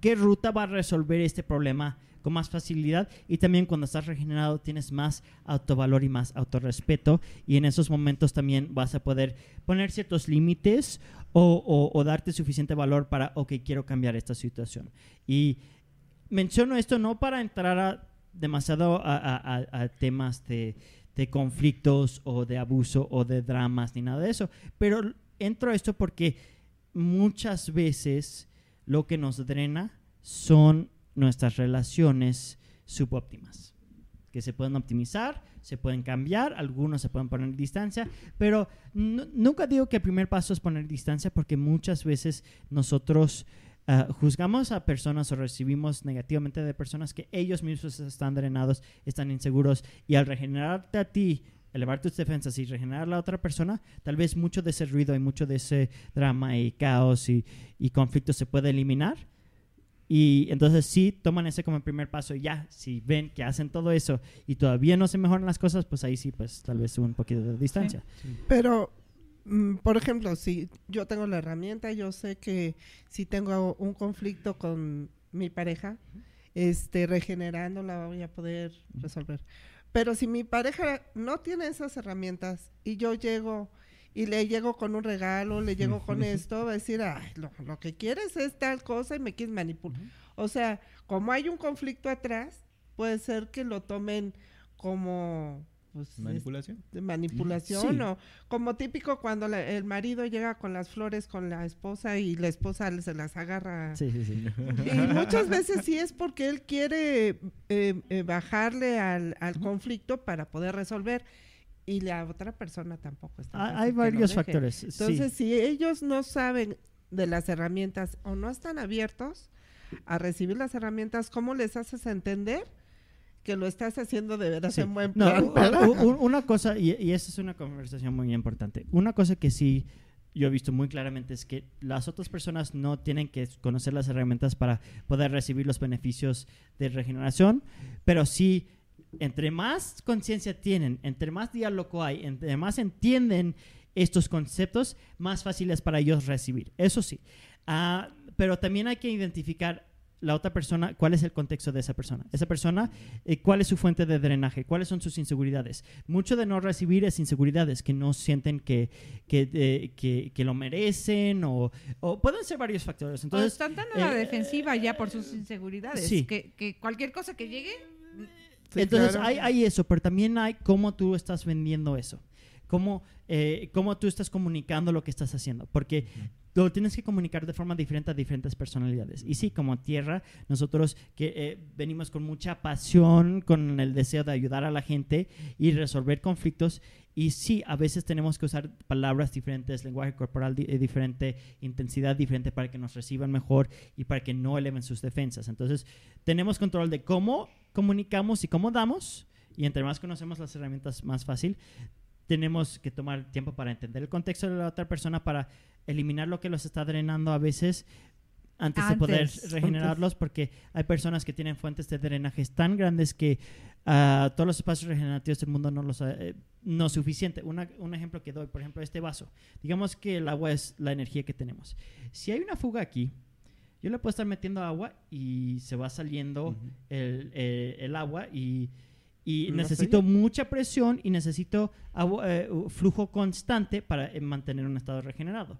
qué ruta va a resolver este problema con más facilidad y también cuando estás regenerado tienes más autovalor y más autorrespeto y en esos momentos también vas a poder poner ciertos límites o, darte suficiente valor para, ok, quiero cambiar esta situación. Y menciono esto no para entrar a- demasiado a, temas de conflictos o de abuso o de dramas ni nada de eso, pero entro a esto porque muchas veces lo que nos drena son nuestras relaciones subóptimas, que se pueden optimizar, se pueden cambiar, algunos se pueden poner distancia, pero nu- nunca digo que el primer paso es poner distancia porque muchas veces nosotros ah, juzgamos a personas o recibimos negativamente de personas que ellos mismos están drenados, están inseguros y al regenerarte a ti, elevar tus defensas y regenerar a la otra persona, tal vez mucho de ese ruido y mucho de ese drama y caos y, y conflicto se puede eliminar. Y entonces sí toman ese como el primer paso y ya, si ven que hacen todo eso y todavía no se mejoran las cosas, pues ahí sí, pues tal vez un poquito de distancia. Pero, mm, por ejemplo, si yo tengo la herramienta, yo sé que si tengo un conflicto con mi pareja, este, regenerando la voy a poder resolver. Pero si mi pareja no tiene esas herramientas y yo llego y le llego con un regalo, le llego con esto, va a decir, ay, lo, lo que quieres es tal cosa y me quieres manipular. O sea, como hay un conflicto atrás, puede ser que lo tomen como pues, ¿Manipulación? de manipulación Sí. o como típico cuando la- el marido llega con las flores con la esposa y la esposa se las agarra. Sí, sí, sí. Y muchas veces sí es porque él quiere eh, eh, bajarle al, al conflicto para poder resolver y la otra persona tampoco está. Ah, Hay varios factores. sí. Entonces, si ellos no saben de las herramientas o no están abiertos a recibir las herramientas, ¿cómo les haces entender que lo estás haciendo de verdad Sí. en buen No, plan? u- una cosa, y, y esa es una conversación muy importante, una cosa que sí yo he visto muy claramente es que las otras personas no tienen que conocer las herramientas para poder recibir los beneficios de regeneración, pero sí, entre más conciencia tienen, entre más diálogo hay, entre más entienden estos conceptos, más fácil es para ellos recibir. Eso sí. Ah, pero también hay que identificar la otra persona, cuál es el contexto de esa persona. Esa persona, eh, cuál es su fuente de drenaje, cuáles son sus inseguridades. Mucho de no recibir es inseguridades, que no sienten que, que, eh, que, que lo merecen o, o pueden ser varios factores. o Entonces, están tan a la eh, defensiva ya por sus inseguridades sí. que, que cualquier cosa que llegue Sí, Entonces claro. hay, hay eso, pero también hay cómo tú estás vendiendo eso. cómo, eh, cómo tú estás comunicando lo que estás haciendo. Porque lo tienes que comunicar de forma diferente a diferentes personalidades. Y sí, como tierra, nosotros que eh, venimos con mucha pasión, con el deseo de ayudar a la gente y resolver conflictos. Y sí, a veces tenemos que usar palabras diferentes, lenguaje corporal di- eh, diferente, intensidad diferente para que nos reciban mejor y para que no eleven sus defensas. Entonces, tenemos control de cómo comunicamos y cómo damos. Y entre más conocemos las herramientas, más fácil. Tenemos que tomar tiempo para entender el contexto de la otra persona, para eliminar lo que los está drenando a veces antes, de poder Antes, regenerarlos, porque hay personas que tienen fuentes de drenajes tan grandes que ah, todos los espacios regenerativos del mundo no los ha- eh, no es suficiente. Una- un ejemplo que doy, por ejemplo, este vaso. Digamos que el agua es la energía que tenemos. Si hay una fuga aquí, yo le puedo estar metiendo agua y se va saliendo el, el agua y, y ¿No necesito mucha presión y necesito agua- eh, flujo constante para eh, mantener un estado regenerado.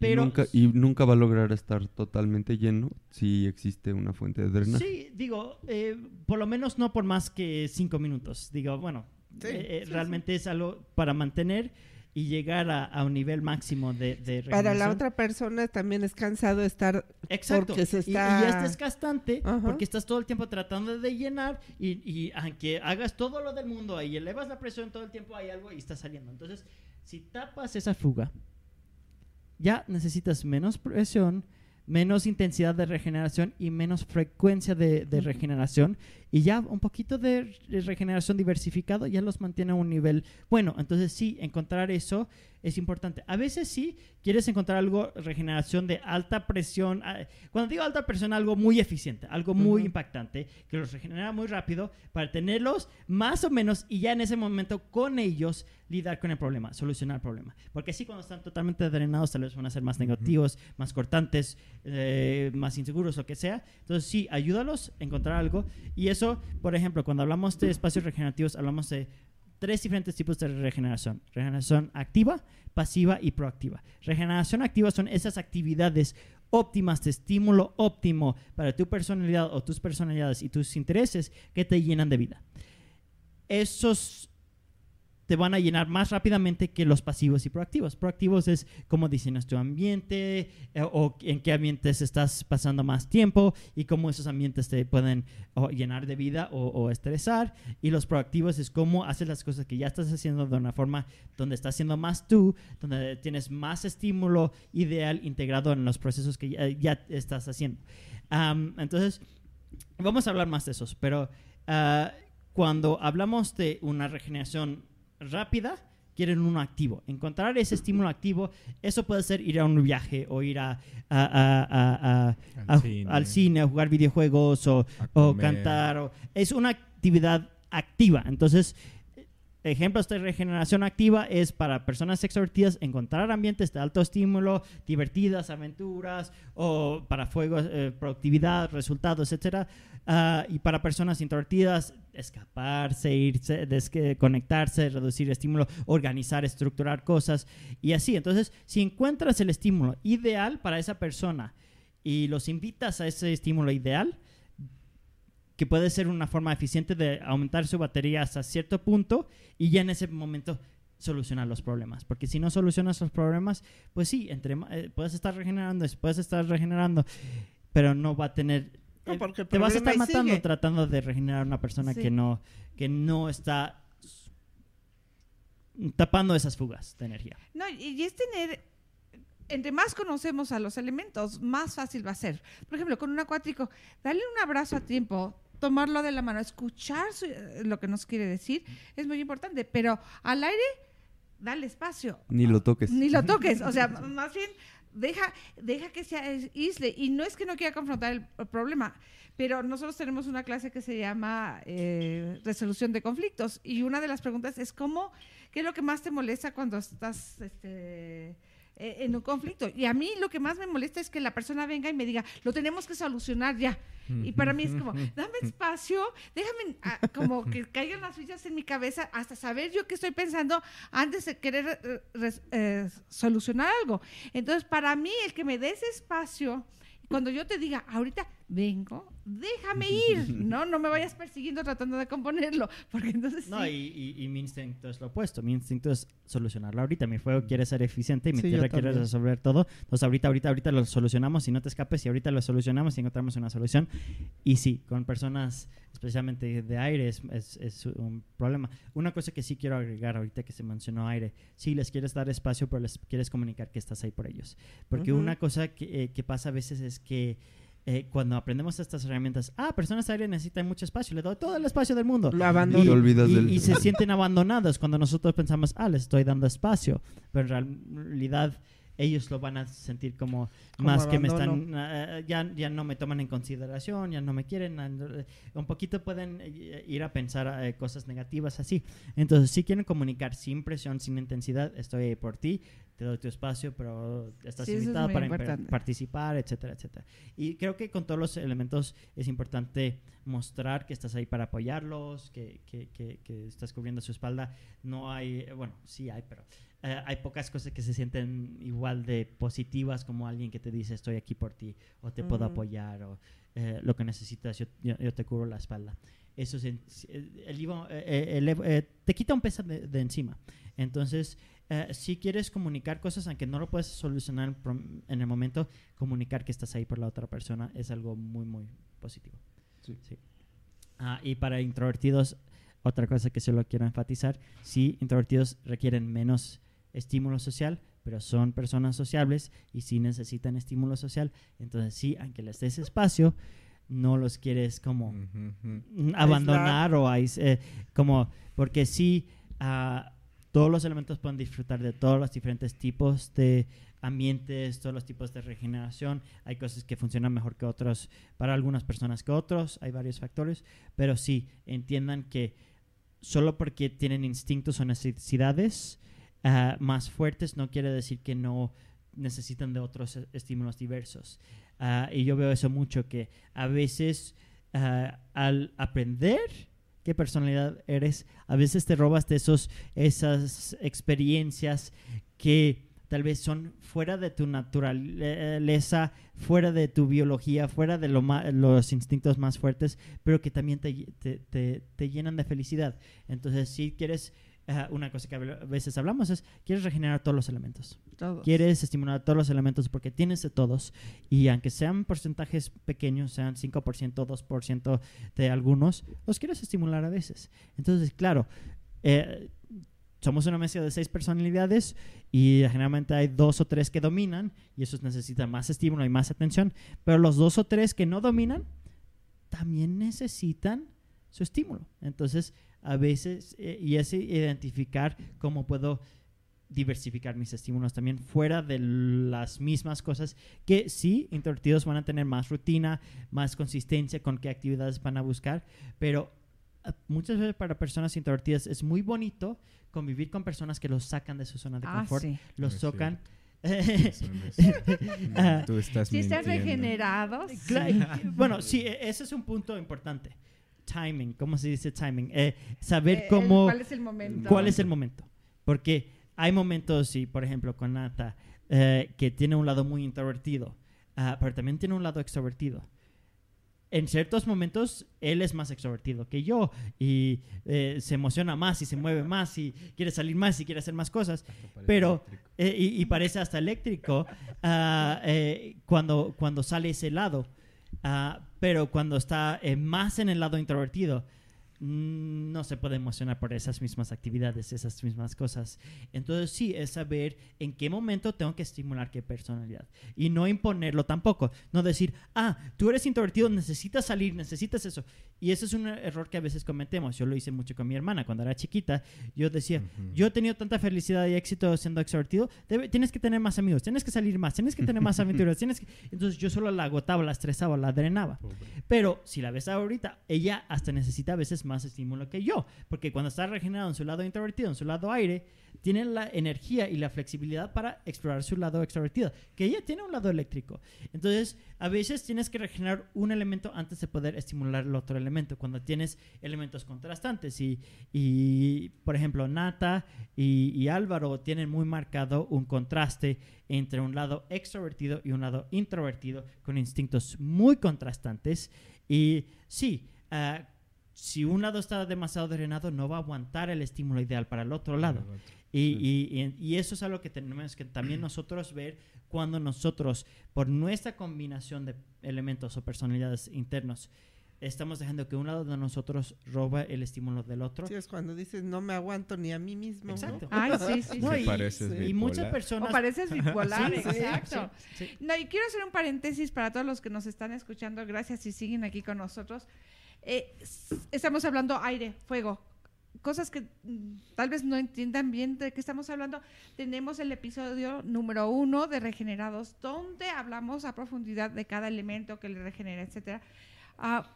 Pero y, nunca, y nunca va a lograr estar totalmente lleno si existe una fuente de drenaje. sí, digo, eh, por lo menos no por más que cinco minutos. Digo, bueno, Sí, eh, sí, realmente es algo para mantener y llegar a, a un nivel máximo de, de Para la otra persona también es cansado estar Exacto. porque se Y- está- Y, es desgastante Ajá. porque estás todo el tiempo tratando de llenar y, y aunque hagas todo lo del mundo y elevas la presión todo el tiempo hay algo y está saliendo. Entonces, si tapas esa fuga, ya necesitas menos presión, menos intensidad de regeneración y menos frecuencia de, de regeneración. Y ya un poquito de re- regeneración diversificado ya los mantiene a un nivel bueno. Entonces sí, encontrar eso es importante. A veces sí quieres encontrar algo, regeneración de alta presión. ah, Cuando digo alta presión, algo muy eficiente, algo muy Ujú. impactante, que los regenera muy rápido para tenerlos más o menos y ya en ese momento con ellos lidiar con el problema, solucionar el problema. Porque sí, cuando están totalmente drenados, tal vez van a ser más negativos, más cortantes, eh, más inseguros, lo que sea. Entonces sí, ayúdalos a encontrar algo. Y eso, por ejemplo, cuando hablamos de espacios regenerativos, hablamos de tres diferentes tipos de regeneración. Regeneración activa, pasiva y proactiva. Regeneración activa son esas actividades óptimas de estímulo óptimo para tu personalidad o tus personalidades y tus intereses que te llenan de vida. Esos te van a llenar más rápidamente que los pasivos y proactivos. Proactivos es cómo diseñas tu ambiente eh, o en qué ambientes estás pasando más tiempo y cómo esos ambientes te pueden llenar de vida o, estresar. Y los proactivos es cómo haces las cosas que ya estás haciendo de una forma donde estás siendo más tú, donde tienes más estímulo ideal integrado en los procesos que ya, estás haciendo. Entonces, vamos a hablar más de esos, pero ah, cuando hablamos de una regeneración rápida, quieren uno activo. Encontrar ese estímulo activo, eso puede ser ir a un viaje o ir a, Al cine. al cine, a jugar videojuegos o, cantar. o- es una actividad activa. Entonces, ejemplos de regeneración activa es para personas extrovertidas encontrar ambientes de alto estímulo, divertidas, aventuras, o para fuegos, eh, productividad, resultados, etcétera. Ah, y para personas introvertidas, escaparse, irse, desconectarse, reducir estímulo, organizar, estructurar cosas y así. Entonces, si encuentras el estímulo ideal para esa persona y los invitas a ese estímulo ideal, que puede ser una forma eficiente de aumentar su batería hasta cierto punto y ya en ese momento solucionar los problemas. Porque si no solucionas los problemas, pues sí, entre, eh, puedes estar regenerando, puedes estar regenerando, pero no va a tener... No, porque el te vas a estar matando sigue. tratando de regenerar a una persona Sí. que no que no está tapando esas fugas de energía. No, y es tener, entre más conocemos a los elementos, más fácil va a ser. Por ejemplo, con un acuático, darle un abrazo a tiempo, tomarlo de la mano, escuchar su- eh, lo que nos quiere decir, es muy importante. Pero al aire, dale espacio. Ni lo toques. Ni lo toques. O sea, más bien, deja, deja que se aísle. Y no es que no quiera confrontar el, problema, pero nosotros tenemos una clase que se llama eh, resolución de conflictos. Y una de las preguntas es cómo, ¿qué es lo que más te molesta cuando estás este, eh, en un conflicto? Y a mí lo que más me molesta es que la persona venga y me diga, lo tenemos que solucionar ya. Y para mí es como, dame espacio, déjame ah, como que caigan las fichas en mi cabeza hasta saber yo qué estoy pensando antes de querer eh, eh, solucionar algo. Entonces, para mí, el que me des espacio, cuando yo te diga, ahorita vengo, déjame ir, ¿no? No me vayas persiguiendo tratando de componerlo, porque entonces No, sí. y, y- y mi instinto es lo opuesto. Mi instinto es solucionarlo ahorita. Mi fuego quiere ser eficiente y mi Sí, tierra quiere resolver todo. Entonces, ahorita, ahorita, ahorita lo solucionamos y no te escapes. Y ahorita lo solucionamos y encontramos una solución. Y sí, con personas, especialmente de aire, es, es- es un problema. Una cosa que sí quiero agregar ahorita que se mencionó aire. Sí, les quieres dar espacio, pero les quieres comunicar que estás ahí por ellos. Porque Ujú. una cosa que, eh, que pasa a veces es que eh, cuando aprendemos estas herramientas, ah, personas aire necesitan mucho espacio, le doy todo el espacio del mundo. Lo Y abandono. te olvidas y- del- y se sienten abandonados cuando nosotros pensamos, ah, les estoy dando espacio, pero en realidad ellos lo van a sentir como, Como más que me están, ah, ya, ya no me toman en consideración, ya no me quieren, ah, un poquito pueden eh, ir a pensar eh, cosas negativas así. Entonces, si quieren comunicar sin presión, sin intensidad, estoy ahí por ti, te doy tu espacio, pero estás Sí, es invitado para importante. participar, etcétera, etcétera. Y creo que con todos los elementos es importante mostrar que estás ahí para apoyarlos, que, que- que- que estás cubriendo su espalda. No hay, eh, bueno, sí hay, pero eh, hay pocas cosas que se sienten igual de positivas como alguien que te dice estoy aquí por ti, o te puedo Ujú. apoyar, o eh, lo que necesitas, yo, yo- yo te cubro la espalda. Eso es en- eh, eh, eh, te quita un peso de, de encima. Entonces, si quieres comunicar cosas, aunque no lo puedes solucionar en el momento, comunicar que estás ahí por la otra persona es algo muy, muy positivo. Sí. Ah, y para introvertidos, otra cosa que solo quiero enfatizar, sí, introvertidos requieren menos estímulo social, pero son personas sociables y sí necesitan estímulo social. Entonces, sí, aunque les des espacio, no los quieres como mm, abandonar o eh, como porque sí ah, todos los elementos pueden disfrutar de todos los diferentes tipos de ambientes, todos los tipos de regeneración. Hay cosas que funcionan mejor que otros para algunas personas que otros, hay varios factores, pero sí entiendan que solo porque tienen instintos o necesidades más fuertes no quiere decir que no necesitan de otros eh, estímulos diversos. Ah, y yo veo eso mucho, que a veces ah, al aprender qué personalidad eres, a veces te robas de esos, esas experiencias que tal vez son fuera de tu naturaleza, fuera de tu biología, fuera de los instintos más fuertes, pero que también te, te- te- te llenan de felicidad. Entonces, si quieres, ah, una cosa que a veces hablamos es, quieres regenerar todos los elementos. Todos. Quieres estimular todos los elementos porque tienes de todos y aunque sean porcentajes pequeños, sean 5%, 2% de algunos, los quieres estimular a veces. Entonces, claro, eh, somos una mezcla de seis personalidades y generalmente hay dos o tres que dominan y esos necesitan más estímulo y más atención, pero los dos o tres que no dominan también necesitan su estímulo. Entonces, a veces, eh, y es identificar cómo puedo diversificar mis estímulos también fuera de las mismas cosas que sí, introvertidos van a tener más rutina, más consistencia con qué actividades van a buscar, pero eh, muchas veces para personas introvertidas es muy bonito convivir con personas que los sacan de su zona de Ah, confort, sí. los tocan. Eso no es- Ah, Tú estás Si estás mintiendo. regenerado, Cla- bueno, sí, e- ese es un punto importante. Timing, ¿cómo se dice timing? Eh, saber Eh, el- cómo... ¿Cuál es el momento? ¿Cuál es el momento? Porque hay momentos, y por ejemplo con Nata, eh, que tiene un lado muy introvertido, ah, pero también tiene un lado extrovertido. En ciertos momentos él es más extrovertido que yo y eh, se emociona más y se mueve más y quiere salir más y quiere hacer más cosas, pero eh, y, y parece hasta eléctrico eh, cuando, cuando sale ese lado. Ah, pero cuando está eh, más en el lado introvertido, no se puede emocionar por esas mismas actividades, esas mismas cosas. Entonces sí, es saber en qué momento tengo que estimular qué personalidad. Y no imponerlo tampoco. No decir, ah, tú eres introvertido, necesitas salir, necesitas eso. Y ese es un error que a veces cometemos. Yo lo hice mucho con mi hermana cuando era chiquita. Yo decía, yo he tenido tanta felicidad y éxito siendo extrovertido, debe- tienes que tener más amigos, tienes que salir más, tienes que tener más aventuras, tienes que... Entonces yo solo la agotaba, la estresaba, la drenaba. Pero si la ves ahorita, ella hasta necesita a veces más estímulo que yo, porque cuando está regenerado en su lado introvertido, en su lado aire, tiene la energía y la flexibilidad para explorar su lado extrovertido, que ella tiene un lado eléctrico. Entonces, a veces tienes que regenerar un elemento antes de poder estimular el otro elemento, cuando tienes elementos contrastantes. Y, y por ejemplo, Nata y, y Álvaro tienen muy marcado un contraste entre un lado extrovertido y un lado introvertido, con instintos muy contrastantes. Y sí, ah, si un lado está demasiado drenado, no va a aguantar el estímulo ideal para el otro lado. Y, y- y- y eso es algo que tenemos que también nosotros ver cuando nosotros, por nuestra combinación de elementos o personalidades internos, estamos dejando que un lado de nosotros roba el estímulo del otro. Sí, es cuando dices, no me aguanto ni a mí mismo. ¿no? Exacto. Ay, sí, sí, No, y- pareces y muchas bipolar. O personas... pareces bipolar, Sí, exacto. sí, sí. No, y quiero hacer un paréntesis para todos los que nos están escuchando. Gracias y siguen aquí con nosotros. Eh, estamos hablando aire, fuego. Cosas que mm, tal vez no entiendan bien de qué estamos hablando. Tenemos el episodio número uno de Regenerados, donde hablamos a profundidad de cada elemento que le regenera, etcétera. Ah,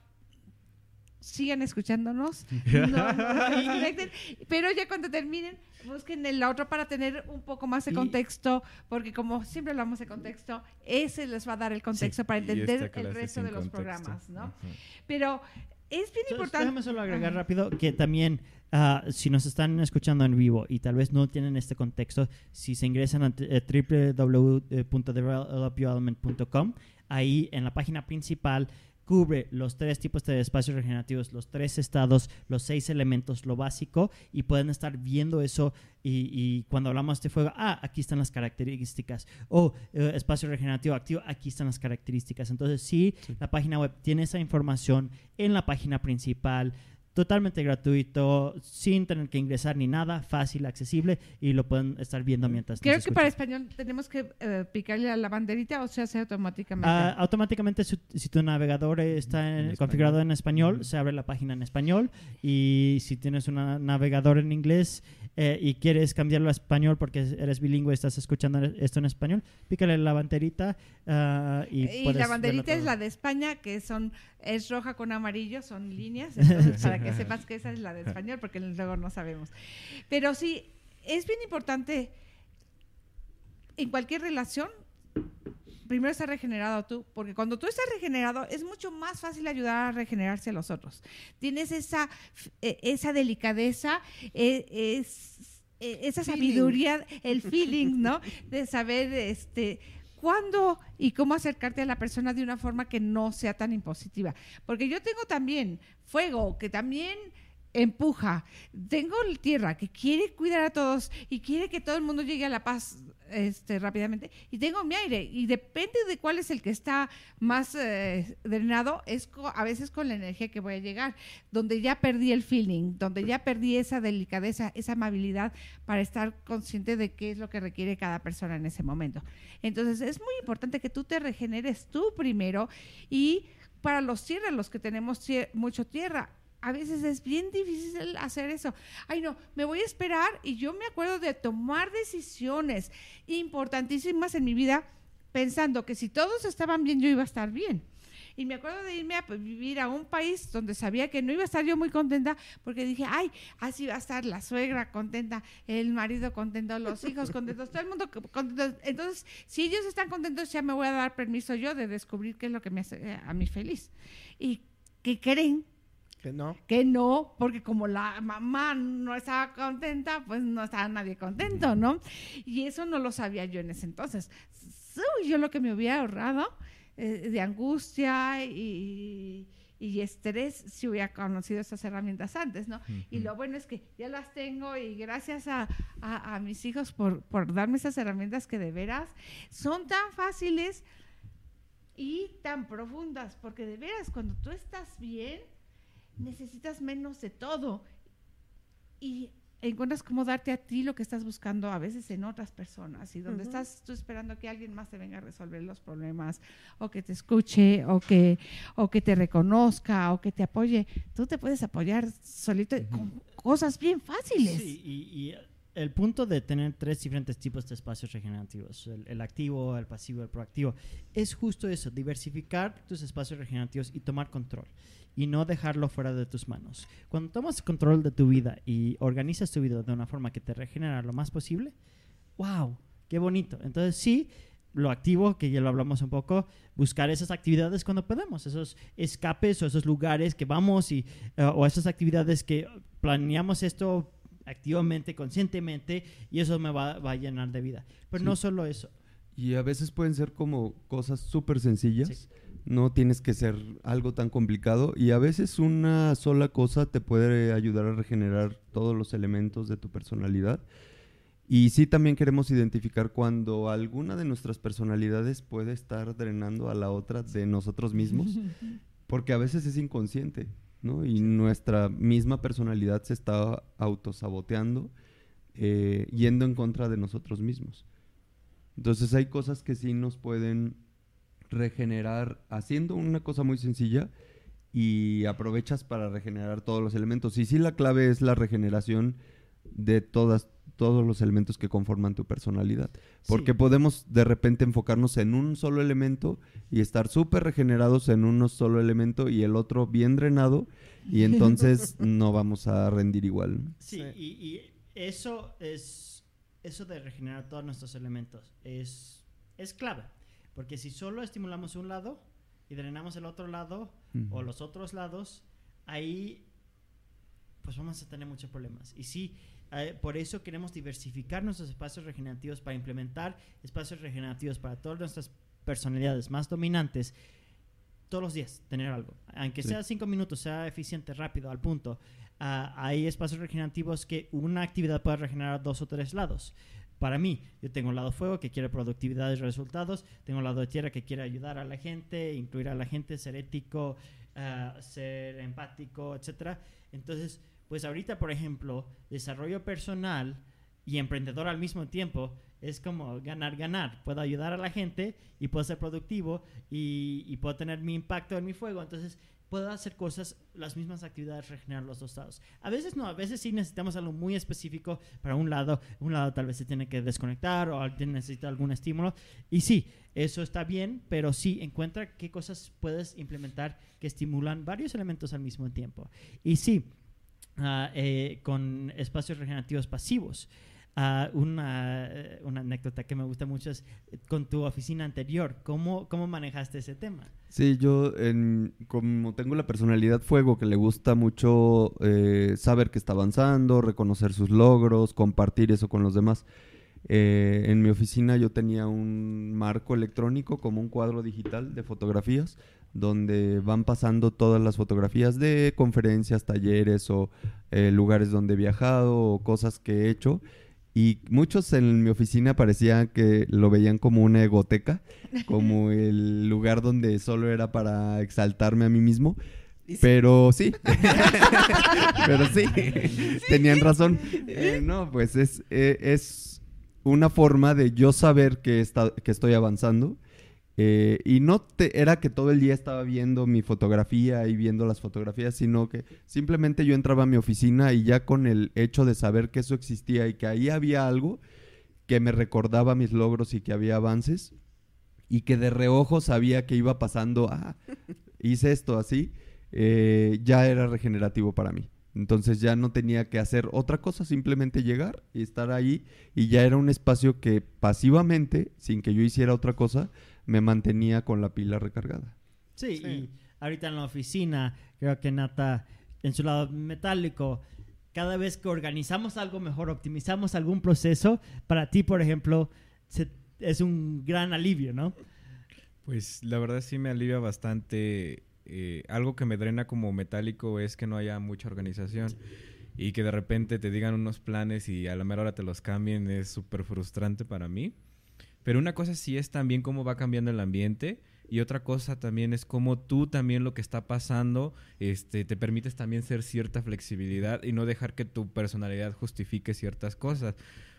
sigan escuchándonos. No, no. Pero ya cuando terminen, busquen el otro para tener un poco más de contexto, porque como siempre hablamos de contexto, ese les va a dar el contexto para entender el resto de los contexto. programas, ¿no? Pero es bien importante. Déjame solo agregar Ajá. rápido que también, ah, si nos están escuchando en vivo y tal vez no tienen este contexto, si se ingresan a eh, www.developuelement.com, ahí en la página principal cubre los tres tipos de espacios regenerativos, los tres estados, los seis elementos, lo básico, y pueden estar viendo eso y, y cuando hablamos de fuego, ah, aquí están las características, o eh, espacio regenerativo activo, aquí están las características. Entonces sí, la página web tiene esa información en la página principal, totalmente gratuito, sin tener que ingresar ni nada, fácil, accesible, y lo pueden estar viendo mientras Creo que para español tenemos que eh, picarle a la banderita o se hace automáticamente. Ah, automáticamente si, si tu navegador está en- En configurado en español, se abre la página en español y si tienes un navegador en inglés eh, y quieres cambiarlo a español porque eres bilingüe y estás escuchando esto en español, pícale la banderita ah, y, y la banderita es la de España, que son es roja con amarillo, son líneas, entonces para que sepas que esa es la de español, porque luego no sabemos. Pero sí, es bien importante en cualquier relación, primero estar regenerado tú, porque cuando tú estás regenerado es mucho más fácil ayudar a regenerarse a los otros. Tienes esa, eh, esa delicadeza, eh, es, eh, esa Feeling. sabiduría, el feeling, ¿no? De saber este cuándo y cómo acercarte a la persona de una forma que no sea tan impositiva. Porque yo tengo también fuego, que también empuja. Tengo tierra, que quiere cuidar a todos y quiere que todo el mundo llegue a la paz este, rápidamente. Y tengo mi aire, y depende de cuál es el que está más eh, drenado, es a veces con la energía que voy a llegar, donde ya perdí el feeling, donde ya perdí esa delicadeza, esa amabilidad para estar consciente de qué es lo que requiere cada persona en ese momento. Entonces es muy importante que tú te regeneres tú primero y para los tierras, los que tenemos mucho tierra, a veces es bien difícil hacer eso. Ay, no, me voy a esperar y yo me acuerdo de tomar decisiones importantísimas en mi vida pensando que si todos estaban bien, yo iba a estar bien. Y me acuerdo de irme a vivir a un país donde sabía que no iba a estar yo muy contenta porque dije, ay, así va a estar la suegra contenta, el marido contento, los hijos contentos, todo el mundo co- contento. Entonces, si ellos están contentos, ya me voy a dar permiso yo de descubrir qué es lo que me hace eh, a mí feliz. ¿Y qué creen? Que no. que no, porque como la mamá no estaba contenta, pues no estaba nadie contento, ¿no? Y eso no lo sabía yo en ese entonces. Yo lo que me hubiera ahorrado eh, de angustia y, y estrés si hubiera conocido esas herramientas antes, ¿no? Y lo bueno es que ya las tengo y gracias a, a- a mis hijos por, por darme esas herramientas que de veras son tan fáciles y tan profundas, porque de veras cuando tú estás bien, necesitas menos de todo. Y encuentras cómo darte a ti lo que estás buscando a veces en otras personas. Y donde estás tú esperando que alguien más te venga a resolver los problemas o que te escuche o que o que te reconozca o que te apoye. Tú te puedes apoyar solito con cosas bien fáciles. Sí, y, y el punto de tener tres diferentes tipos de espacios regenerativos, el, activo, el pasivo, el proactivo, es justo eso, diversificar tus espacios regenerativos y tomar control y no dejarlo fuera de tus manos. Cuando tomas control de tu vida y organizas tu vida de una forma que te regenera lo más posible, wow, qué bonito. Entonces sí, lo activo, que ya lo hablamos un poco, buscar esas actividades cuando podemos, esos escapes o esos lugares que vamos y, eh, o esas actividades que planeamos esto activamente, conscientemente, y eso me va, va a llenar de vida. Pero Sí. no solo eso. Y a veces pueden ser como cosas súper sencillas. Sí. No tienes que ser algo tan complicado. Y a veces una sola cosa te puede ayudar a regenerar todos los elementos de tu personalidad. Y sí también queremos identificar cuando alguna de nuestras personalidades puede estar drenando a la otra de nosotros mismos. Porque a veces es inconsciente, ¿no? Y nuestra misma personalidad se está autosaboteando, eh, yendo en contra de nosotros mismos. Entonces hay cosas que sí nos pueden regenerar haciendo una cosa muy sencilla y aprovechas para regenerar todos los elementos. Y sí la clave es la regeneración de todas todos los elementos que conforman tu personalidad. Porque Sí. podemos de repente enfocarnos en un solo elemento y estar súper regenerados en un solo elemento y el otro bien drenado y entonces no vamos a rendir igual. Sí, Sí. Y, y eso es eso de regenerar todos nuestros elementos es, es clave. Porque si solo estimulamos un lado y drenamos el otro lado o los otros lados, ahí pues vamos a tener muchos problemas. Y sí, eh, por eso queremos diversificar nuestros espacios regenerativos para implementar espacios regenerativos para todas nuestras personalidades más dominantes todos los días tener algo. Aunque Sí. sea cinco minutos, sea eficiente, rápido, al punto. Ah, hay espacios regenerativos que una actividad puede regenerar dos o tres lados. Para mí, yo tengo un lado fuego que quiere productividad y resultados, tengo un lado de tierra que quiere ayudar a la gente, incluir a la gente, ser ético, ah, ser empático, etcétera. Entonces, pues ahorita, por ejemplo, desarrollo personal y emprendedor al mismo tiempo es como ganar, ganar. Puedo ayudar a la gente y puedo ser productivo y, y puedo tener mi impacto en mi fuego. Entonces, puedo hacer cosas, las mismas actividades, regenerar los dos lados. A veces no, a veces sí necesitamos algo muy específico para un lado. Un lado tal vez se tiene que desconectar o necesita algún estímulo. Y sí, eso está bien, pero sí, encuentra qué cosas puedes implementar que estimulan varios elementos al mismo tiempo. Y sí, ah, eh, con espacios regenerativos pasivos. Ah, una, eh, una anécdota que me gusta mucho es eh, con tu oficina anterior. ¿Cómo, cómo manejaste ese tema? Sí, yo en- como tengo la personalidad fuego que le gusta mucho eh, saber que está avanzando, reconocer sus logros, compartir eso con los demás. eh, en mi oficina yo tenía un marco electrónico como un cuadro digital de fotografías donde van pasando todas las fotografías de conferencias, talleres o eh, lugares donde he viajado o cosas que he hecho. Y muchos en mi oficina parecía que lo veían como una egoteca, como el lugar donde solo era para exaltarme a mí mismo. Sí, Pero sí, pero sí, tenían razón. Eh, no, pues es, eh, es una forma de yo saber que, está, que estoy avanzando. Eh, y no te, era que todo el día estaba viendo mi fotografía y viendo las fotografías, sino que simplemente yo entraba a mi oficina y ya con el hecho de saber que eso existía y que ahí había algo que me recordaba mis logros y que había avances y que de reojo sabía que iba pasando, ah, hice esto así, eh, ya era regenerativo para mí. Entonces ya no tenía que hacer otra cosa, simplemente llegar y estar ahí y ya era un espacio que pasivamente, sin que yo hiciera otra cosa, me mantenía con la pila recargada. Sí, Sí. y ahorita en la oficina, creo que Nata, en su lado metálico, cada vez que organizamos algo mejor, optimizamos algún proceso, para ti, por ejemplo, se- es un gran alivio, ¿no? Pues la verdad sí me alivia bastante. eh, algo que me drena como metálico es que no haya mucha organización y que de repente te digan unos planes y a la mera hora te los cambien es súper frustrante para mí. Pero una cosa sí es también cómo va cambiando el ambiente y otra cosa también es cómo tú también lo que está pasando este, te permites también ser cierta flexibilidad y no dejar que tu personalidad justifique ciertas cosas.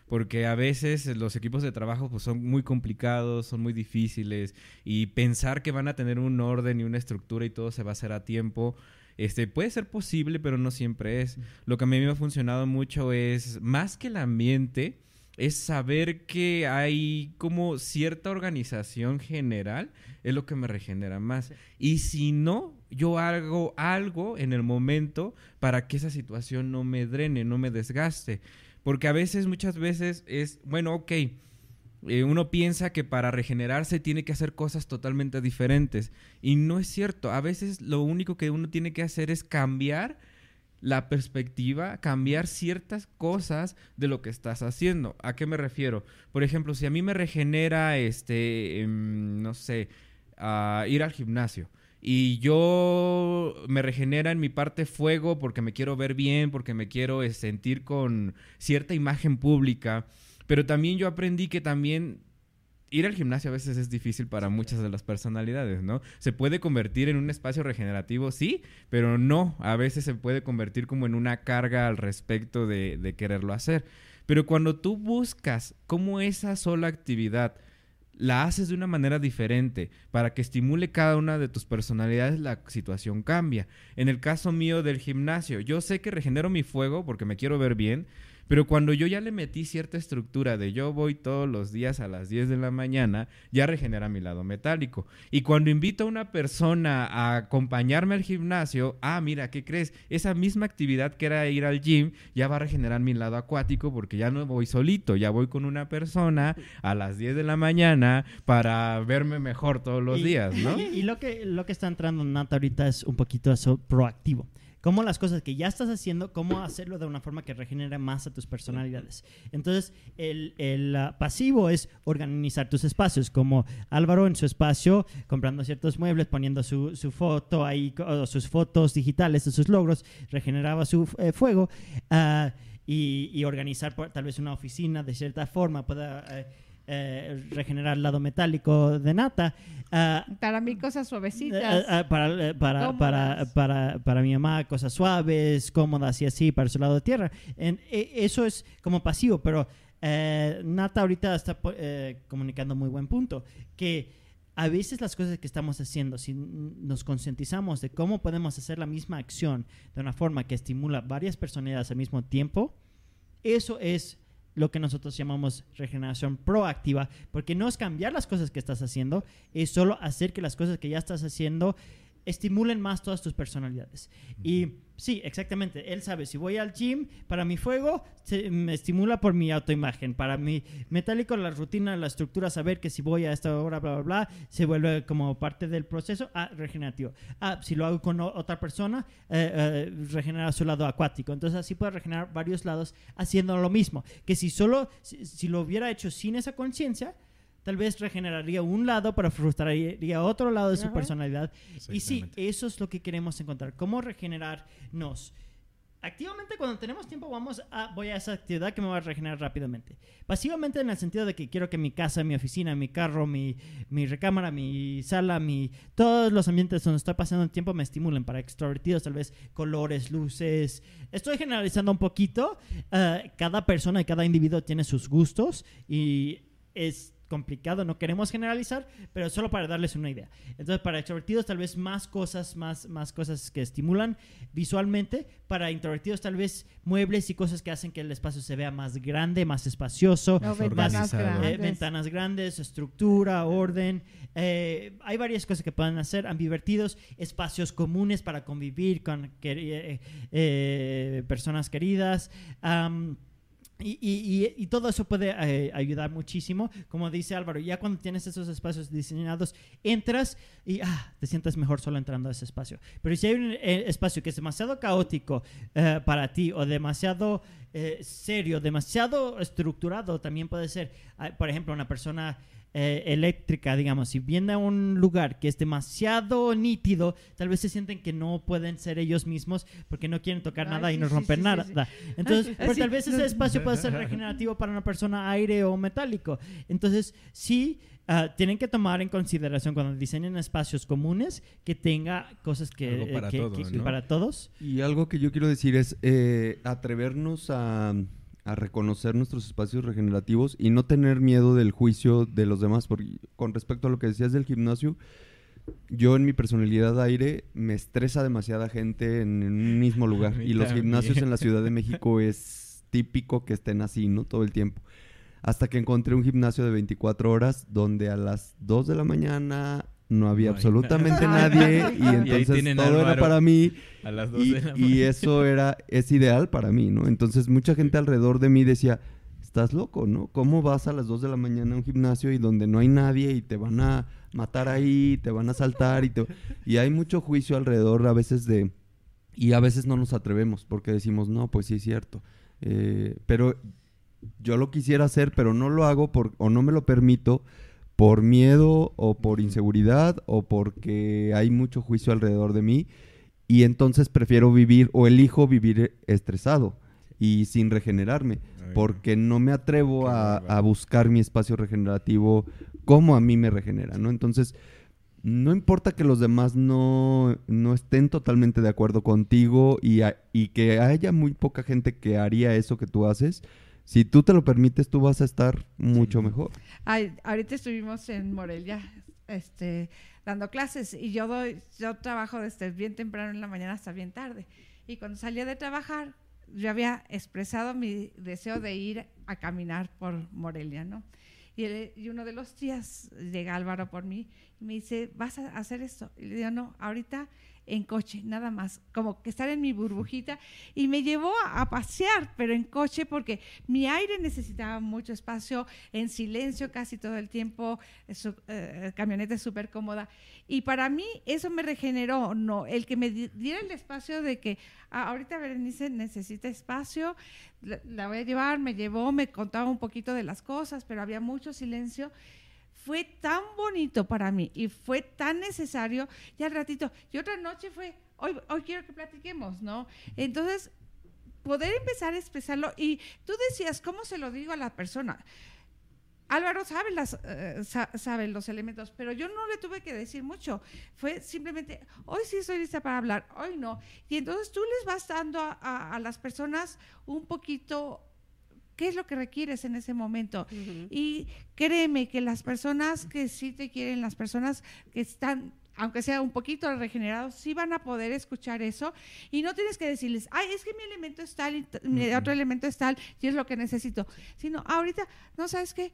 Porque a veces los equipos de trabajo pues, son muy complicados, son muy difíciles y pensar que van a tener un orden y una estructura y todo se va a hacer a tiempo Este, puede ser posible, pero no siempre es. Lo que a mí me ha funcionado mucho es, más que el ambiente, es saber que hay como cierta organización general, es lo que me regenera más. Y si no, yo hago algo en el momento para que esa situación no me drene, no me desgaste. Porque a veces, muchas veces es, bueno, ok, eh, uno piensa que para regenerarse tiene que hacer cosas totalmente diferentes. Y no es cierto. A veces lo único que uno tiene que hacer es cambiar la perspectiva, cambiar ciertas cosas de lo que estás haciendo. ¿A qué me refiero? Por ejemplo, si a mí me regenera, este, em, no sé, ir al gimnasio y yo me regenera en mi parte fuego porque me quiero ver bien, porque me quiero eh, sentir con cierta imagen pública, pero también yo aprendí que también ir al gimnasio a veces es difícil para muchas de las personalidades, ¿no? Se puede convertir en un espacio regenerativo, sí, pero no, a veces se puede convertir como en una carga al respecto de, de quererlo hacer. Pero cuando tú buscas cómo esa sola actividad la haces de una manera diferente para que estimule cada una de tus personalidades, la situación cambia. En el caso mío del gimnasio, yo sé que regenero mi fuego porque me quiero ver bien, pero cuando yo ya le metí cierta estructura de yo voy todos los días a las 10 de la mañana, ya regenera mi lado metálico. Y cuando invito a una persona a acompañarme al gimnasio, ah, mira, ¿qué crees? Esa misma actividad que era ir al gym ya va a regenerar mi lado acuático porque ya no voy solito, ya voy con una persona a las 10 de la mañana para verme mejor todos los días, ¿no? Y, lo, que, lo que está entrando Nata ahorita es un poquito eso proactivo cómo las cosas que ya estás haciendo, cómo hacerlo de una forma que regenere más a tus personalidades. Entonces, el, ah, pasivo es organizar tus espacios, como Álvaro en su espacio, comprando ciertos muebles, poniendo su, foto ahí, sus fotos digitales de sus logros, regeneraba su eh, fuego. Ah, y, organizar tal vez una oficina de cierta forma, pueda... Eh, eh, regenerar el lado metálico de nata. Ah, para mí cosas suavecitas. Eh, eh, para, para, para, para, mi mamá cosas suaves, cómodas y así para su lado de tierra. En, eso es como pasivo, pero Nata ahorita está comunicando muy buen punto, que a veces las cosas que estamos haciendo, si nos concientizamos de cómo podemos hacer la misma acción de una forma que estimula varias personalidades al mismo tiempo, eso es lo que nosotros llamamos regeneración proactiva, porque no es cambiar las cosas que estás haciendo, es solo hacer que las cosas que ya estás haciendo estimulen más todas tus personalidades. Y sí, exactamente, él sabe, si voy al gym, para mi fuego, se, me estimula por mi autoimagen, para mi metálico, la rutina, la estructura, saber que si voy a esta hora, bla, bla, bla, se vuelve como parte del proceso ah, regenerativo. Ah, si lo hago con otra persona, eh, eh, regenera su lado acuático. Entonces así puedo regenerar varios lados haciendo lo mismo. Que si solo, si lo hubiera hecho sin esa conciencia, tal vez regeneraría un lado, pero frustraría otro lado de su personalidad. Y sí, eso es lo que queremos encontrar. ¿Cómo regenerarnos? Activamente, cuando tenemos tiempo, vamos a, voy a esa actividad que me va a regenerar rápidamente. Pasivamente, en el sentido de que quiero que mi casa, mi oficina, mi carro, mi, mi recámara, mi sala, mi, todos los ambientes donde estoy pasando el tiempo me estimulen. Para extrovertidos, tal vez colores, luces. Estoy generalizando un poquito. Eh, cada persona y cada individuo tiene sus gustos y es complicado, no queremos generalizar, pero solo para darles una idea. Entonces, para extrovertidos tal vez más cosas, más, más cosas que estimulan visualmente, para introvertidos tal vez muebles y cosas que hacen que el espacio se vea más grande, más espacioso, ventanas, eh, grandes. ventanas grandes, estructura, orden. Eh, hay varias cosas que pueden hacer, ambivertidos, espacios comunes para convivir con eh, personas queridas. Y, todo eso puede eh, ayudar muchísimo. Como dice Álvaro, ya cuando tienes esos espacios diseñados, entras y ah, te sientes mejor solo entrando a ese espacio. Pero si hay un eh, espacio que es demasiado caótico eh, para ti o demasiado serio, demasiado estructurado, también puede ser, ah, por ejemplo, una persona eh, eléctrica, digamos, si viene a un lugar que es demasiado nítido, tal vez se sienten que no pueden ser ellos mismos porque no quieren tocar nada y no romper nada. Entonces, pero tal vez ese espacio puede ser regenerativo para una persona aire o metálico. Entonces, sí. Ah, tienen que tomar en consideración cuando diseñen espacios comunes que tenga cosas que, para, todos, para todos. Y algo que yo quiero decir es eh, atrevernos a a reconocer nuestros espacios regenerativos y no tener miedo del juicio de los demás. Porque con respecto a lo que decías del gimnasio, yo en mi personalidad aire me estresa demasiada gente en, un mismo lugar. Y los gimnasios en la Ciudad de México es típico que estén así, ¿no? Todo el tiempo. Hasta que encontré un gimnasio de 24 horas donde a las 2 de la mañana no había No absolutamente nadie Y entonces todo era para mí A las 2 y, de la y eso era es ideal para mí, ¿no? Entonces mucha gente alrededor de mí decía, estás loco, ¿no? ¿Cómo vas a las 2 de la mañana a un gimnasio y donde no hay nadie y te van a matar ahí, te van a saltar y te... Y hay mucho juicio alrededor a veces de... Y a veces no nos atrevemos porque decimos, no, pues sí es cierto. Eh, pero yo lo quisiera hacer, pero no lo hago por, o no me lo permito por miedo o por inseguridad o porque hay mucho juicio alrededor de mí y entonces prefiero vivir o elijo vivir estresado y sin regenerarme porque no me atrevo a, buscar mi espacio regenerativo como a mí me regenera, ¿no? Entonces, no importa que los demás no, no estén totalmente de acuerdo contigo y, a- y que haya muy poca gente que haría eso que tú haces, si tú te lo permites, tú vas a estar mucho mejor. Ay, ahorita estuvimos en Morelia, este, dando clases y yo doy, yo trabajo desde bien temprano en la mañana hasta bien tarde. Y cuando salía de trabajar, yo había expresado mi deseo de ir a caminar por Morelia, ¿no? Y, él- y uno de los días llega Álvaro por mí y me dice, ¿vas a hacer esto? Y le digo, no, ahorita en coche, nada más, como que estar en mi burbujita. Y me llevó a, pasear, pero en coche, porque mi aire necesitaba mucho espacio, en silencio casi todo el tiempo, su, eh, camioneta súper cómoda. Y para mí eso me regeneró, no, el que me di- diera el espacio de que "Ah, ahorita Berenice necesita espacio, la, la voy a llevar, me llevó, me contaba un poquito de las cosas, pero había mucho silencio fue tan bonito para mí y fue tan necesario. Y al ratito, y otra noche fue, hoy, hoy quiero que platiquemos, ¿no? Entonces, poder empezar a expresarlo. Y tú decías, ¿cómo se lo digo a la persona? Álvaro sabe, las, eh, sa- sabe los elementos, pero yo no le tuve que decir mucho. Fue simplemente, hoy sí estoy lista para hablar, hoy no. Y entonces tú les vas dando a las personas un poquito qué es lo que requieres en ese momento. Y créeme que las personas que sí te quieren, las personas que están, aunque sea un poquito regenerados, sí van a poder escuchar eso. Y no tienes que decirles, ay, es que mi elemento es tal y mi otro elemento es tal y es lo que necesito. Sino, ahorita, no sabes qué,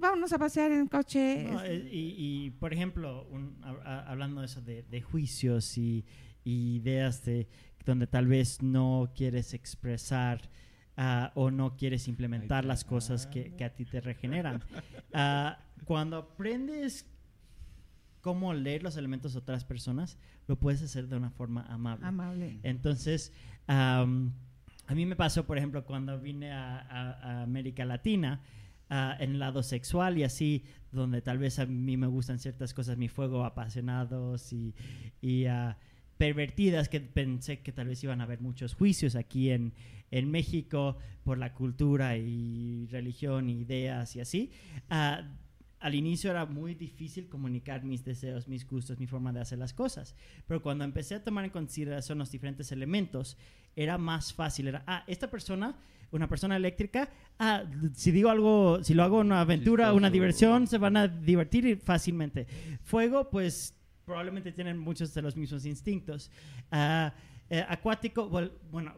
vámonos a pasear en coche. No, eh, y, y, por ejemplo, un- a- a- hablando de eso de, de juicios y, y ideas de donde tal vez no quieres expresar ah, o no quieres implementar las cosas que, que a ti te regeneran. Ah, cuando aprendes cómo leer los elementos de otras personas, lo puedes hacer de una forma amable. Amable. Entonces, a mí me pasó, por ejemplo, cuando vine a, a- a América Latina, ah, en el lado sexual y así, donde tal vez a mí me gustan ciertas cosas, mi fuego apasionados y, y, pervertidas, que pensé que tal vez iban a haber muchos juicios aquí en, en México por la cultura y religión y ideas y así. Ah, al inicio era muy difícil comunicar mis deseos, mis gustos, mi forma de hacer las cosas. Pero cuando empecé a tomar en consideración los diferentes elementos, era más fácil. Era, ah, esta persona, una persona eléctrica, ah, si digo algo, si lo hago una aventura, una diversión, se van a divertir fácilmente. Fuego, pues probablemente tienen muchos de los mismos instintos. Ah, eh, acuático, bueno,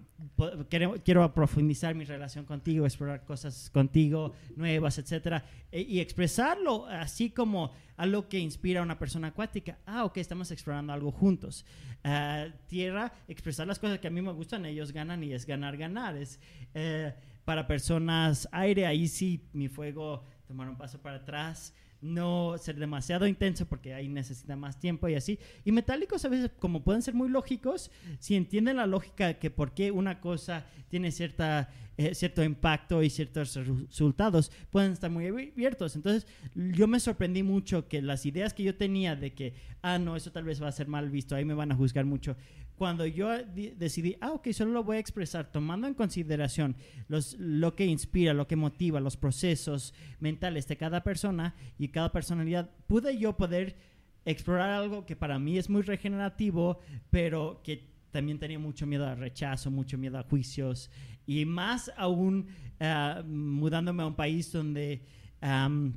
quiero, quiero profundizar mi relación contigo, explorar cosas contigo nuevas, etcétera, e- y expresarlo así como algo que inspira a una persona acuática. Ah, ok, estamos explorando algo juntos. Ah, tierra, expresar las cosas que a mí me gustan, ellos ganan y es ganar, ganar. Es, eh, para personas aire, ahí sí mi fuego tomar un paso para atrás no ser demasiado intenso porque ahí necesita más tiempo y así. Y metálicos a veces, como pueden ser muy lógicos, si entienden la lógica que por qué una cosa tiene cierta, eh, cierto impacto y ciertos resu- resultados, pueden estar muy abiertos. Entonces, yo me sorprendí mucho que las ideas que yo tenía de que, ah, no, eso tal vez va a ser mal visto, ahí me van a juzgar mucho. Cuando yo decidí, ah, ok, solo lo voy a expresar tomando en consideración los, lo que inspira, lo que motiva, los procesos mentales de cada persona y cada personalidad, pude yo poder explorar algo que para mí es muy regenerativo, pero que también tenía mucho miedo al rechazo, mucho miedo a juicios y más aún ah, mudándome a un país donde am,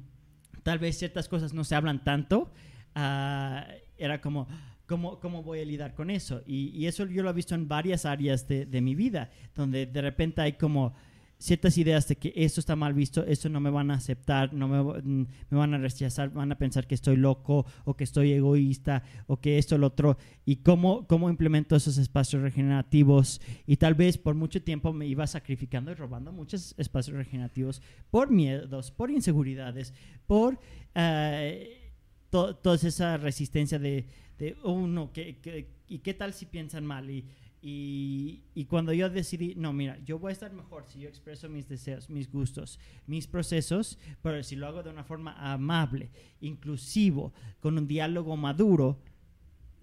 tal vez ciertas cosas no se hablan tanto. ah, era como, ¿cómo, ¿cómo voy a lidiar con eso? Y, y eso yo lo he visto en varias áreas de, de mi vida, donde de repente hay como ciertas ideas de que esto está mal visto, esto no me van a aceptar, no me, mm, me van a rechazar, van a pensar que estoy loco o que estoy egoísta o que esto, lo otro, y cómo, cómo implemento esos espacios regenerativos y tal vez por mucho tiempo me iba sacrificando y robando muchos espacios regenerativos por miedos, por inseguridades, por eh, to- toda esa resistencia de, de oh, que, ¿y qué tal si piensan mal? Y, y, y cuando yo decidí, no, mira, yo voy a estar mejor si yo expreso mis deseos, mis gustos, mis procesos, pero si lo hago de una forma amable, inclusivo, con un diálogo maduro,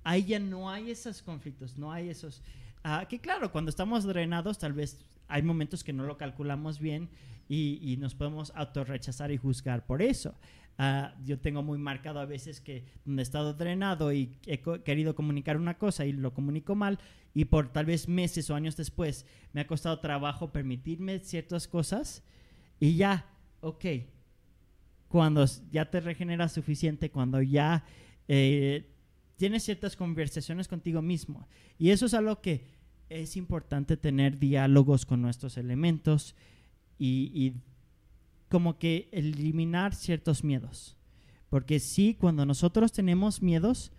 ahí ya no hay esos conflictos, no hay esos... ah, que claro, cuando estamos drenados tal vez hay momentos que no lo calculamos bien y, y nos podemos autorrechazar y juzgar por eso. Ah, yo tengo muy marcado a veces que donde he estado drenado y he querido comunicar una cosa y lo comunico mal y por tal vez meses o años después me ha costado trabajo permitirme ciertas cosas y ya, ok, cuando ya te regeneras suficiente, cuando ya eh, tienes ciertas conversaciones contigo mismo. Y eso es algo que es importante tener diálogos con nuestros elementos y, y como que eliminar ciertos miedos. Porque sí, cuando nosotros tenemos miedos,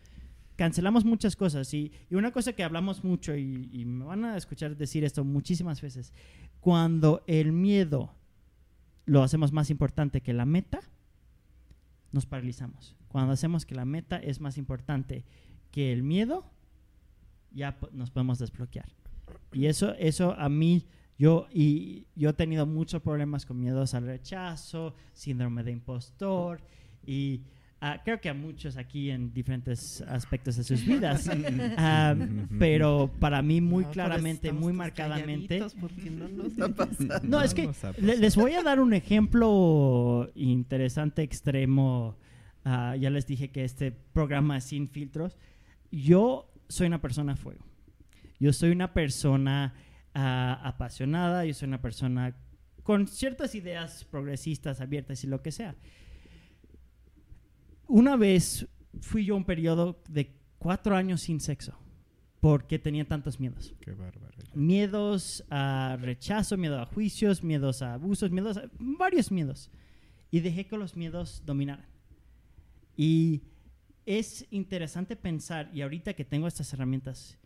cancelamos muchas cosas. Y, y una cosa que hablamos mucho, y, me van a escuchar decir esto muchísimas veces, cuando el miedo lo hacemos más importante que la meta, nos paralizamos. Cuando hacemos que la meta es más importante que el miedo, ya nos podemos desbloquear. Y eso, eso a mí, yo, y yo he tenido muchos problemas con miedos al rechazo, síndrome de impostor, y ah, creo que a muchos aquí en diferentes aspectos de sus vidas. Ah, pero para mí muy No, claramente, muy marcadamente, no nos ha pasado. no, es que les voy a dar un ejemplo interesante, extremo. Ah, ya les dije que este programa es sin filtros. Yo soy una persona a fuego. Yo soy una persona ah, apasionada, yo soy una persona con ciertas ideas progresistas, abiertas y lo que sea. Una vez fui yo un periodo de cuatro años sin sexo porque tenía tantos miedos Qué bárbaro. miedos a rechazo, miedo a juicios, miedos a abusos, miedos a varios miedos. Y dejé que los miedos dominaran. Y es interesante pensar, y ahorita que tengo estas herramientas,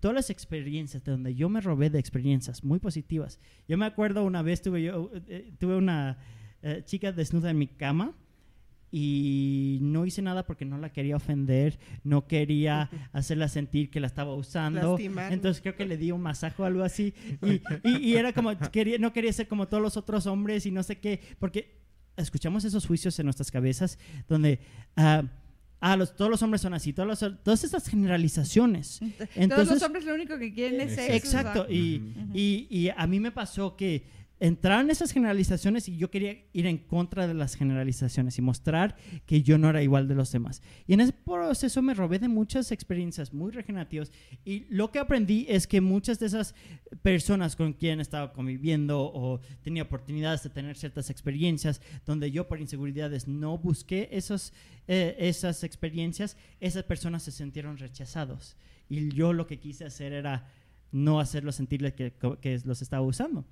todas las experiencias de donde yo me robé de experiencias muy positivas. Yo me acuerdo una vez tuve yo eh, tuve una eh, chica desnuda en mi cama y no hice nada porque no la quería ofender, no quería hacerla sentir que la estaba usando. Lastimar. Entonces creo que le di un masaje o algo así. Y, y- y era como, quería, no quería ser como todos los otros hombres y no sé qué, porque escuchamos esos juicios en nuestras cabezas donde... ah, ah, los, todos los hombres son así, todos los- todas esas generalizaciones. Todos Entonces, los hombres lo único que quieren es sexo. Exacto, y, y, y a mí me pasó que entraron esas generalizaciones y yo quería ir en contra de las generalizaciones y mostrar que yo no era igual de los demás. Y en ese proceso me robé de muchas experiencias muy regenerativas y lo que aprendí es que muchas de esas personas con quien estaba conviviendo o tenía oportunidades de tener ciertas experiencias donde yo por inseguridades no busqué esos, eh, esas experiencias, esas personas se sintieron rechazados. Y yo lo que quise hacer era no hacerlos sentirles que, que los estaba usando.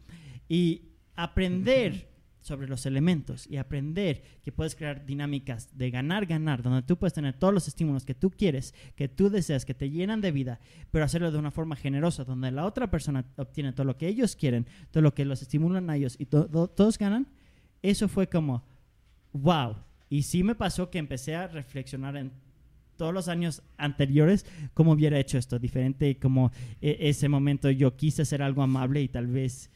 Y aprender sobre los elementos y aprender que puedes crear dinámicas de ganar, ganar, donde tú puedes tener todos los estímulos que tú quieres, que tú deseas, que te llenan de vida, pero hacerlo de una forma generosa, donde la otra persona obtiene todo lo que ellos quieren, todo lo que los estimulan a ellos y to- to- todos ganan, eso fue como, wow. Y sí me pasó que empecé a reflexionar en todos los años anteriores cómo hubiera hecho esto diferente como eh, ese momento yo quise hacer algo amable y tal vez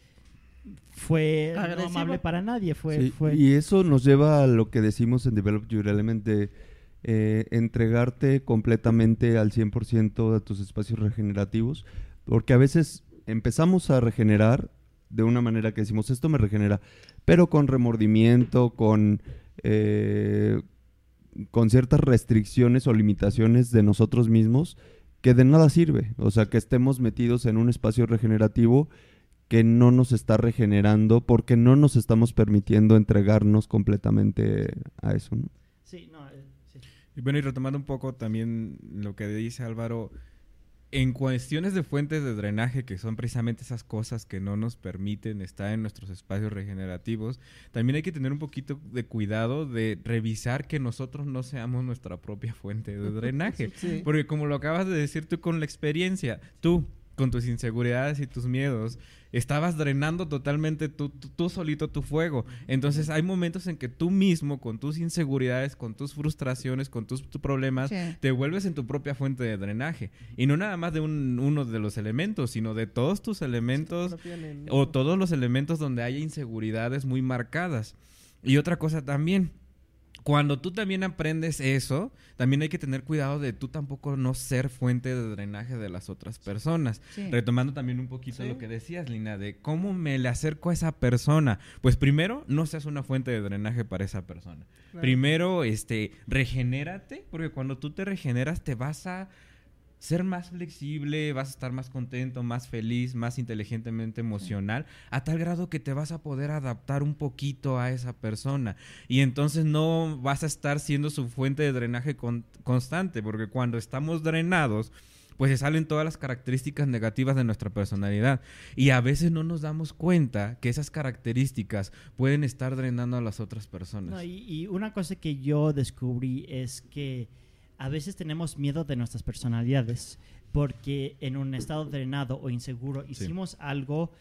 fue no amable para nadie fue, Sí, fue Y eso nos lleva a lo que decimos en Develop Your Element de eh, entregarte completamente al 100% a tus espacios regenerativos, porque a veces empezamos a regenerar de una manera que decimos, esto me regenera, pero con remordimiento, con, eh, con ciertas restricciones o limitaciones de nosotros mismos que de nada sirve. O sea, que estemos metidos en un espacio regenerativo que no nos está regenerando porque no nos estamos permitiendo entregarnos completamente a eso. ¿no? sí, no, eh, sí. Y bueno, y retomando un poco también lo que dice Álvaro, en cuestiones de fuentes de drenaje, que son precisamente esas cosas que no nos permiten estar en nuestros espacios regenerativos, también hay que tener un poquito de cuidado de revisar que nosotros no seamos nuestra propia fuente de drenaje. Sí. Porque como lo acabas de decir tú con la experiencia, tú con tus inseguridades y tus miedos, estabas drenando totalmente tú, tú, tú solito tu fuego. Entonces hay momentos en que tú mismo, con tus inseguridades, con tus frustraciones, con tus, tus problemas, Sí. te vuelves en tu propia fuente de drenaje. Y no nada más de un- uno de los elementos, sino de todos tus elementos o todos los elementos donde haya inseguridades muy marcadas. Y otra cosa también, cuando tú también aprendes eso, también hay que tener cuidado de tú tampoco no ser fuente de drenaje de las otras personas. Sí. Retomando también un poquito Sí. lo que decías, Lina, de cómo me le acerco a esa persona. Pues primero, no seas una fuente de drenaje para esa persona. Claro. Primero, este, regenérate, porque cuando tú te regeneras te vas a ser más flexible, vas a estar más contento, más feliz, más inteligentemente emocional, a tal grado que te vas a poder adaptar un poquito a esa persona. Y entonces no vas a estar siendo su fuente de drenaje con- constante, porque cuando estamos drenados, pues se salen todas las características negativas de nuestra personalidad. Y a veces no nos damos cuenta que esas características pueden estar drenando a las otras personas. No, y, y una cosa que yo descubrí es que a veces tenemos miedo de nuestras personalidades porque en un estado drenado o inseguro hicimos algo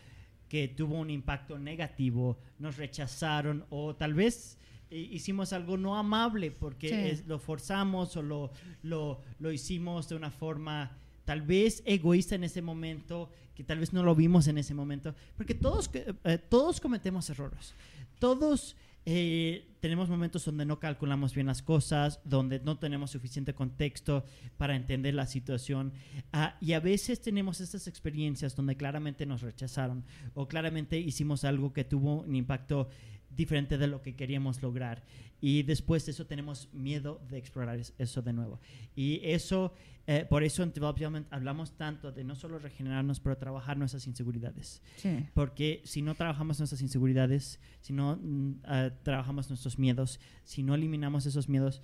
que tuvo un impacto negativo, nos rechazaron o tal vez hicimos algo no amable porque Sí. es- lo forzamos o lo, lo, lo hicimos de una forma tal vez egoísta en ese momento, que tal vez no lo vimos en ese momento, porque todos, eh, todos cometemos errores. Todos eh, tenemos momentos donde no calculamos bien las cosas, donde no tenemos suficiente contexto para entender la situación. Ah, y a veces tenemos estas experiencias donde claramente nos rechazaron o claramente hicimos algo que tuvo un impacto diferente de lo que queríamos lograr. Y después de eso tenemos miedo de explorar es- eso de nuevo. Y eso, eh, por eso en Development hablamos tanto de no solo regenerarnos, pero trabajar nuestras inseguridades. Sí. Porque si no trabajamos nuestras inseguridades, si no ah, trabajamos nuestros miedos, si no eliminamos esos miedos,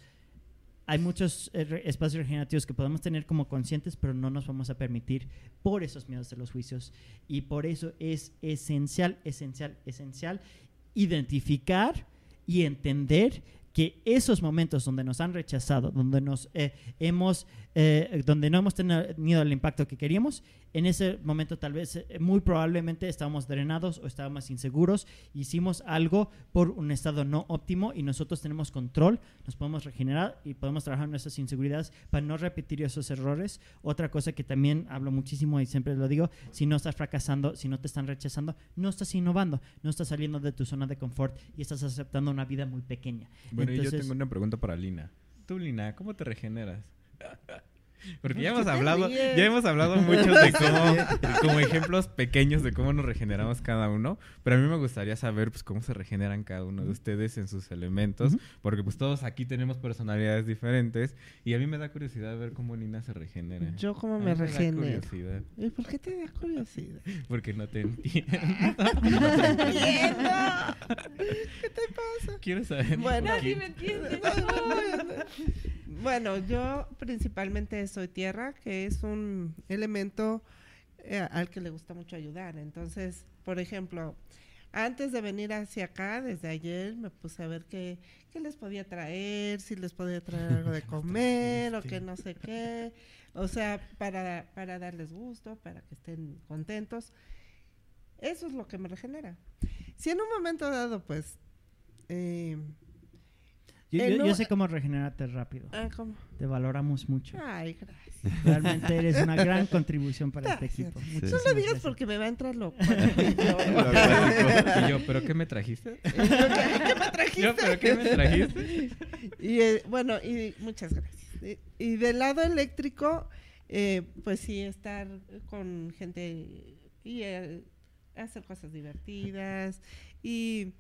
hay muchos eh, espacios regenerativos que podemos tener como conscientes, pero no nos vamos a permitir por esos miedos de los juicios. Y por eso es esencial, esencial, esencial identificar y entender que esos momentos donde nos han rechazado, donde nos eh, hemos, eh, donde no hemos tenido el impacto que queríamos, en ese momento tal vez eh, muy probablemente estábamos drenados o estábamos inseguros, hicimos algo por un estado no óptimo y nosotros tenemos control, nos podemos regenerar y podemos trabajar nuestras inseguridades para no repetir esos errores. Otra cosa que también hablo muchísimo y siempre lo digo, si no estás fracasando, si no te están rechazando, no estás innovando, no estás saliendo de tu zona de confort y estás aceptando una vida muy pequeña. Bueno, y yo Entonces- tengo una pregunta para Lina. Tú, Lina, ¿cómo te regeneras? Porque ya ¿Por hemos te hablado, ríes? ya hemos hablado mucho de cómo, como ejemplos pequeños de cómo nos regeneramos cada uno, pero a mí me gustaría saber pues cómo se regeneran cada uno de ustedes en sus elementos, porque pues todos aquí tenemos personalidades diferentes y a mí me da curiosidad ver cómo Lina se regenera. Yo cómo me da regenero. curiosidad, ¿Y por qué te da curiosidad? porque no te entiendo. entiendo. ¿Qué te pasa? Quiero saber. Bueno. Nadie me entiende. Bueno, yo principalmente soy tierra, que es un elemento eh, al que le gusta mucho ayudar. Entonces, por ejemplo, antes de venir hacia acá, desde ayer, me puse a ver qué, qué les podía traer, si les podía traer algo de comer o que no sé qué. O sea, para, para darles gusto, para que estén contentos. Eso es lo que me regenera. Si en un momento dado, pues... eh, Yo, Eh, yo- no, yo sé cómo regenerarte rápido. ah, ¿cómo? Te valoramos mucho. Ay, gracias. Realmente eres una gran contribución para este Gracias. equipo. Sí. No lo digas gracias. porque me va a entrar loco. y yo, ¿pero qué me trajiste? ¿Qué me trajiste? Yo, ¿pero qué me trajiste? Y eh, bueno, y muchas gracias. Y, y del lado eléctrico, eh, pues sí, estar con gente y eh, hacer cosas divertidas. Y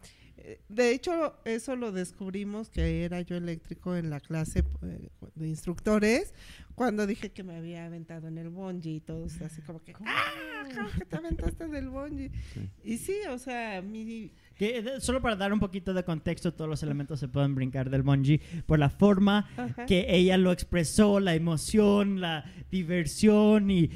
de hecho, eso lo descubrimos que era yo eléctrico en la clase eh, de instructores, cuando dije que me había aventado en el bungee y todos así como que, ¡ah! ¿Cómo que te aventaste del bungee? Sí. Y sí, o sea, mi Que, eh, solo para dar un poquito de contexto, todos los elementos se pueden brincar del bungee por la forma Ajá. que ella lo expresó, la emoción, la diversión y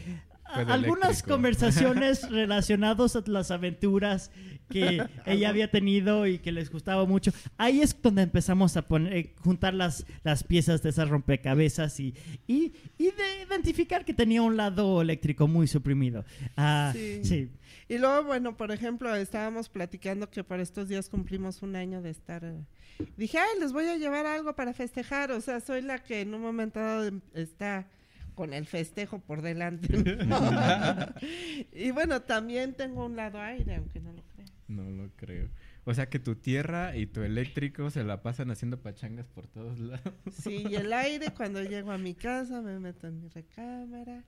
algunas eléctrico. conversaciones relacionadas a las aventuras que ella había tenido y que les gustaba mucho. Ahí es donde empezamos a poner, eh, juntar las, las piezas de esas rompecabezas y, y, y de identificar que tenía un lado eléctrico muy suprimido. Ah, Sí. sí. Y luego, bueno, por ejemplo, estábamos platicando que para estos días cumplimos un año de estar... eh, Dije, ay, les voy a llevar algo para festejar. O sea, soy la que en un momento dado em- está con el festejo por delante. y bueno, también tengo un lado aire, aunque no lo crean. No lo creo. O sea que tu tierra y tu eléctrico se la pasan haciendo pachangas por todos lados. Sí, y el aire, cuando llego a mi casa, me meto en mi recámara,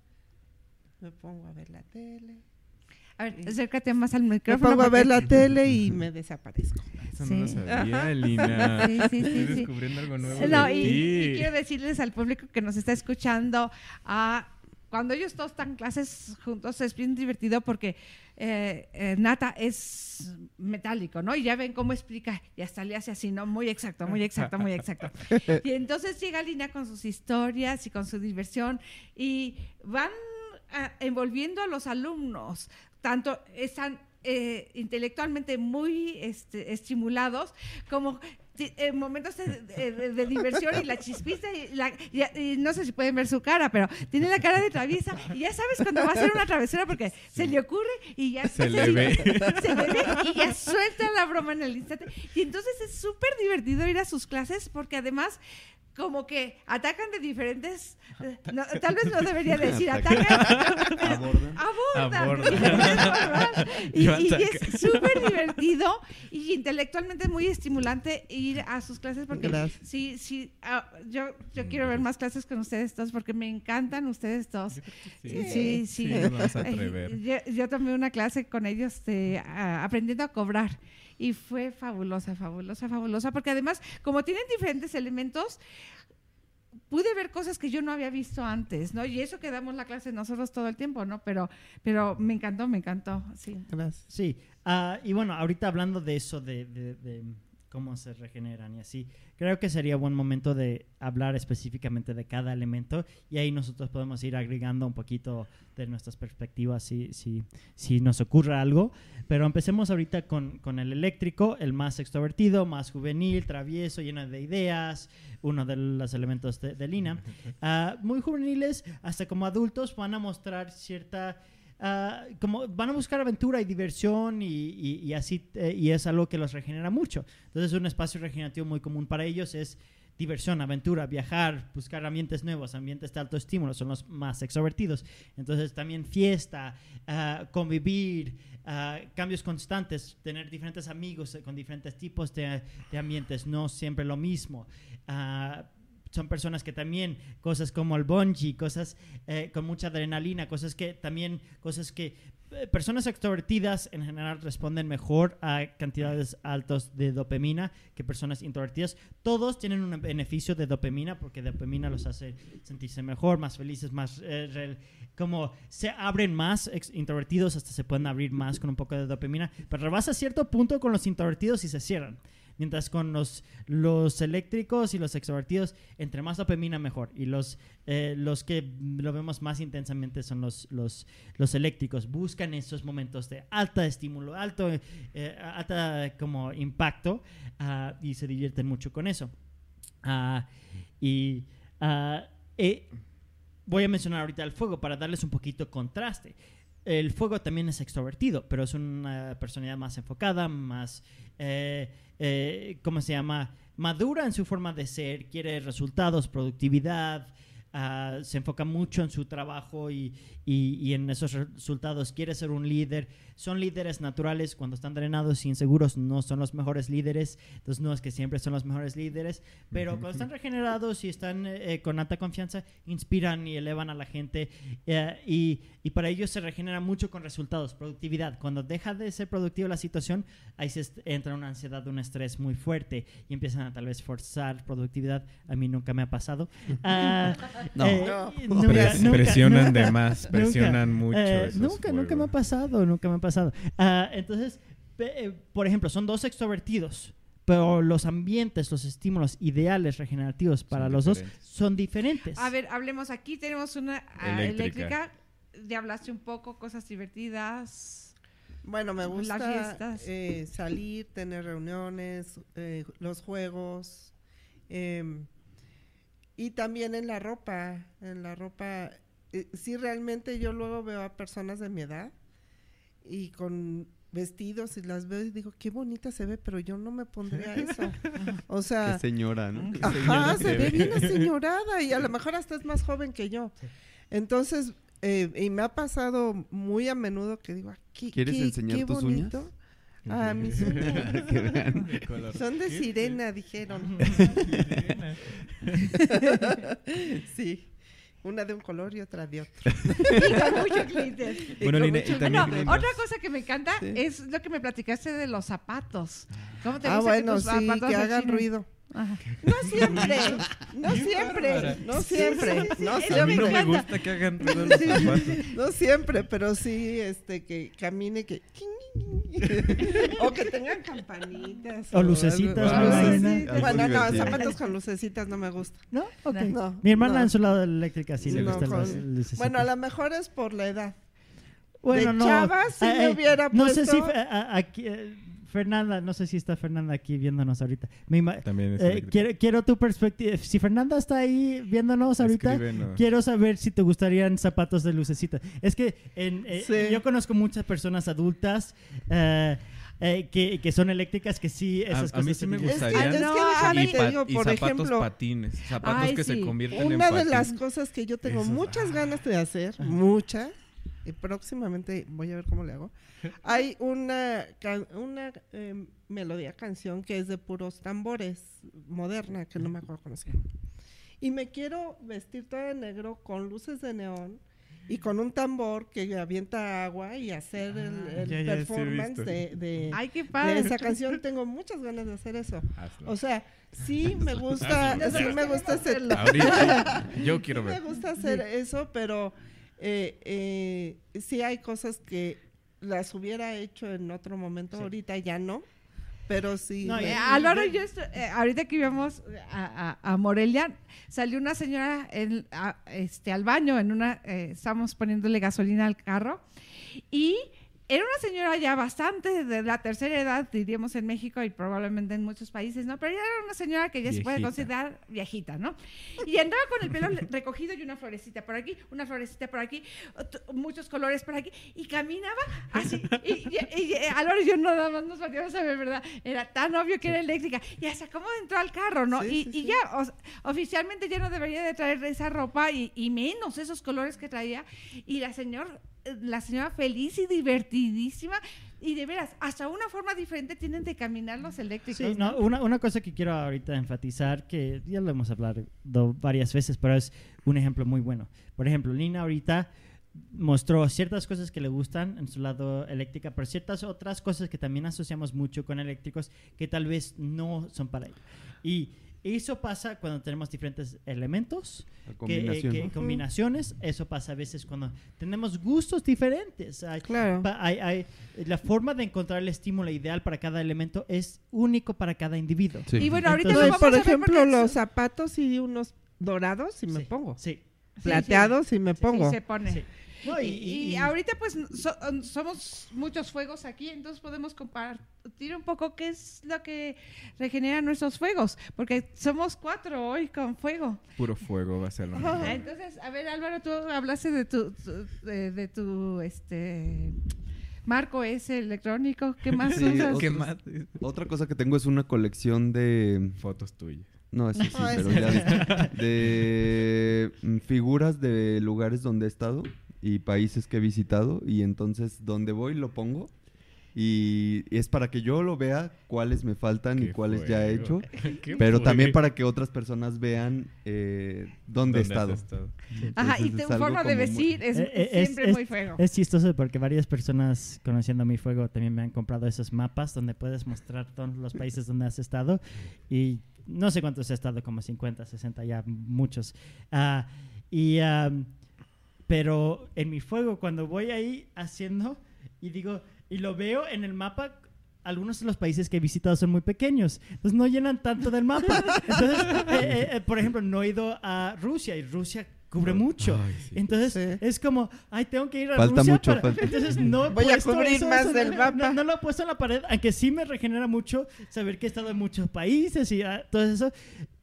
me pongo a ver la tele. A ver, acércate más al Me micrófono. pongo a ver la tele y me desaparezco. Eso no lo Sí. sabía, Lina. Sí, sí, sí, Estoy sí. descubriendo algo nuevo No, de y, ti. y quiero decirles al público que nos está escuchando, ah, cuando ellos todos están en clases juntos es bien divertido porque eh, eh, Nata es metálico, ¿no? Y ya ven cómo explica y hasta le hace así, ¿no? Muy exacto, muy exacto, muy exacto. Y entonces llega Lina con sus historias y con su diversión y van ah, envolviendo a los alumnos, tanto están eh, intelectualmente muy este, estimulados como en momentos de, de- de diversión y la chispita y, la- y- y no sé si pueden ver su cara, pero tiene la cara de traviesa y ya sabes cuando va a hacer una travesura porque se le ocurre y ya Se le ve. se le ve y ya suelta la broma en el instante. Y entonces es súper divertido ir a sus clases porque además como que atacan de diferentes... no, tal vez no debería decir atacan. Abordan. Abordan. Abordan. y, y es súper divertido y intelectualmente muy estimulante ir a sus clases porque Gracias. sí, sí, ah, yo, yo quiero ver más clases con ustedes dos porque me encantan ustedes dos. Sí, sí. Sí, Eh, atrever. Yo, yo tomé una clase con ellos de aprendiendo a cobrar y fue fabulosa, fabulosa, fabulosa, porque además, como tienen diferentes elementos, pude ver cosas que yo no había visto antes, ¿no? Y eso que damos la clase nosotros todo el tiempo, ¿no? Pero, pero me encantó, me encantó, sí. Sí, ah, y bueno, ahorita hablando de eso, de cómo se regeneran y así, creo que sería buen momento de hablar específicamente de cada elemento y ahí nosotros podemos ir agregando un poquito de nuestras perspectivas si, si, si nos ocurre algo. Pero empecemos ahorita con, con el eléctrico, el más extrovertido, más juvenil, travieso, lleno de ideas, uno de los elementos de, de Lina. Ah, muy juveniles, hasta como adultos, van a mostrar cierta ah, como van a buscar aventura y diversión y, y- y así eh, y es algo que los regenera mucho. Entonces un espacio regenerativo muy común para ellos es diversión, aventura, viajar, buscar ambientes nuevos, ambientes de alto estímulo, son los más extrovertidos. Entonces también fiesta, ah, convivir, ah, cambios constantes, tener diferentes amigos eh, con diferentes tipos de, de ambientes, no siempre lo mismo. Ah, son personas que también, cosas como el bungee, cosas eh, con mucha adrenalina, cosas que también, cosas que eh, personas extrovertidas en general responden mejor a cantidades altas de dopamina que personas introvertidas. Todos tienen un beneficio de dopamina porque dopamina los hace sentirse mejor, más felices, más eh, como se abren más introvertidos hasta se pueden abrir más con un poco de dopamina, pero rebasa cierto punto con los introvertidos y se cierran. Mientras con los, los eléctricos y los extrovertidos, entre más dopamina mejor. Y los, eh, los que lo vemos más intensamente son los, los, eléctricos. Buscan esos momentos de alta estímulo, alto, eh, alta como impacto ah, y se divierten mucho con eso. Ah, y ah, eh, voy a mencionar ahorita el fuego para darles un poquito contraste. El fuego también es extrovertido, pero es una personalidad más enfocada, más, eh, eh, ¿cómo se llama? Madura en su forma de ser, quiere resultados, productividad, ah, se enfoca mucho en su trabajo y, y- y en esos resultados, quiere ser un líder. Son líderes naturales, cuando están drenados y inseguros no son los mejores líderes, entonces no es que siempre son los mejores líderes, pero cuando están regenerados y están eh, con alta confianza, inspiran y elevan a la gente eh, y, y para ellos se regenera mucho con resultados, productividad. Cuando deja de ser productiva la situación, ahí se entra una ansiedad, un estrés muy fuerte y empiezan a tal vez forzar productividad. A mí nunca me ha pasado. Ah, No. eh, No. nunca- Pres- nunca- presionan nunca- de más, nunca, presionan mucho. eh, esos nunca, nunca me ha pasado, nunca me ha pasado. Ah, entonces, pe- eh, por ejemplo, son dos extrovertidos, pero los ambientes, los estímulos ideales regenerativos para Son los diferentes. dos son diferentes. A ver, hablemos aquí. Tenemos una ah, Eléctrica. eléctrica. Ya hablaste un poco, cosas divertidas. Bueno, me Las gusta fiestas. eh, salir, tener reuniones, eh, los juegos. em, y también en la ropa. En la ropa, eh, sí, realmente yo luego veo a personas de mi edad y con vestidos y las veo y digo, qué bonita se ve, pero yo no me pondría eso. O sea, Qué señora, ¿no? Ajá, se se ve bien aseñorada y a lo mejor hasta es más joven que yo. Entonces, eh, y me ha pasado muy a menudo que digo, aquí ¿Quieres enseñar tus uñas? Ah, mis uñas. Que vean. Son de sirena, dijeron. sí. Una de un color y otra de otro. Y con mucho glitter. Bueno, con Lina, mucho y Ah, también no, otra cosa que me encanta Sí. es lo que me platicaste de los zapatos. ¿Cómo te Ah, bueno, que tus sí, zapatos que hagan ruido. Ajá. No siempre, no siempre, no siempre, no A mí siempre. no me gusta que hagan ruido los zapatos. No siempre, pero sí, este, que camine, que... o que tengan campanitas. O lucecitas. Ah. Algo Bueno, no, zapatos con lucecitas no me gusta. ¿No? Ok. No, Mi hermana no. en su lado eléctrica sí le No, gustan con- las lucecitas. Bueno, a lo mejor es por la edad. Bueno, de no. chava sí me Eh, hubiera No sé si puesto- eh, a- aquí, eh, Fernanda, no sé si está Fernanda aquí viéndonos ahorita. Me También es eh, quiero, quiero tu perspectiva. Si Fernanda está ahí viéndonos ahorita, Escríbenos. quiero saber si te gustarían zapatos de lucecita. Es que en, eh, Sí. yo conozco muchas personas adultas eh, eh, que, que son eléctricas que sí, A- esas a cos- mí sí me Es que, gustaría. es que No, déjame y, te pa- digo, y por zapatos ejemplo, patines, zapatos Ay, que sí. se convierten en una de las cosas que yo tengo muchas ah. ganas de hacer, muchas, y próximamente voy a ver cómo le hago. Hay una, una eh, melodía, canción que es de puros tambores, moderna, que no me acuerdo cómo se llama. Y me quiero vestir toda de negro con luces de neón y con un tambor que avienta agua y hacer el, Ah, el ya, ya, he performance de, de- Ay, qué de padre. esa canción. Tengo muchas ganas de hacer eso. Hazlo. O sea, sí me gusta, Hazlo. sí me gusta hacerlo. Ahorita, yo quiero Sí me ver. gusta hacer eso, pero eh, eh, sí hay cosas que las hubiera hecho en otro momento, Sí. ahorita ya no, pero sí. No, Eh, Álvaro y yo, esto- eh, ahorita que íbamos a, a- a Morelia, salió una señora en- a- este, al baño, en una, eh, estábamos poniéndole gasolina al carro, y era una señora ya bastante de la tercera edad, diríamos en México y probablemente en muchos países, ¿no? Pero era una señora que ya se puede Viejita. considerar viejita, ¿no? Y andaba con el pelo recogido y una florecita por aquí, una florecita por aquí, muchos colores por aquí, y caminaba así. Y, y, y, eh, Álvaro y yo nada más nos volteamos a ver, ¿verdad? Era tan obvio que era eléctrica. Y hasta cómo entró al carro, ¿no? Sí, y, sí, y ya, o oficialmente ya no debería de traer esa ropa y, y menos esos colores que traía. Y la señora, la señora feliz y divertidísima. Y de veras, hasta una forma diferente tienen de caminar los eléctricos. Sí, no, ¿no? una, una cosa que quiero ahorita enfatizar, que ya lo hemos hablado varias veces, pero es un ejemplo muy bueno. Por ejemplo, Lina ahorita mostró ciertas cosas que le gustan en su lado eléctrica, pero ciertas otras cosas que también asociamos mucho con eléctricos que tal vez no son para ella. Y eso pasa cuando tenemos diferentes elementos, que, combinación. que- ¿no? combinaciones. Eso pasa a veces cuando tenemos gustos diferentes. Hay- Claro. Hay- hay- la forma de encontrar el estímulo ideal para cada elemento es único para cada individuo. Sí. Y bueno, ahorita Entonces, vamos por a ver ejemplo, los zapatos y unos dorados y me Sí, pongo. Sí. Sí, Plateados y me sí, pongo. sí se pone. No, y, y- y- y y- ahorita pues so- um, somos muchos fuegos aquí, entonces podemos compartir un poco qué es lo que regenera nuestros fuegos, porque somos cuatro hoy con fuego. Puro fuego va a ser lo. Ah, Entonces, a ver Álvaro, tú hablaste de tu, tu- de, de tu este marco ese electrónico, ¿qué más Sí, usas? ¿Qué más? Otra cosa que tengo es una colección de... Fotos tuyas. No, eso sí, pero ya viste. De mm, figuras de lugares donde he estado y países que he visitado. Y entonces, donde voy, lo pongo. Y es para que yo lo vea cuáles me faltan y cuáles ya he hecho. fuego. Pero también fuego. para que otras personas vean eh, dónde he ¿Dónde has estado. Ajá, y Entonces, tu es algo forma de muy- vestir es, Eh, eh, es siempre es- muy fuego. Es chistoso porque varias personas conociendo mi fuego también me han comprado esos mapas donde puedes mostrar todos los países donde has estado y no sé cuántos he estado, como 50, 60, ya muchos. Ah, y, am, pero en mi fuego, cuando voy ahí haciendo y digo, y lo veo en el mapa algunos de los países que he visitado son muy pequeños, entonces no llenan tanto del mapa. Entonces, eh, eh, eh, por ejemplo, no he ido a Rusia y Rusia cubre mucho. Ay, sí. Entonces Sí. es como, ay, tengo que ir a Falta Rusia. mucho, para-". falta. Entonces no he Voy a cubrir eso, más eso, del no- mapa. No, no lo he puesto en la pared, aunque sí me regenera mucho saber que he estado en muchos países y ah, todo eso.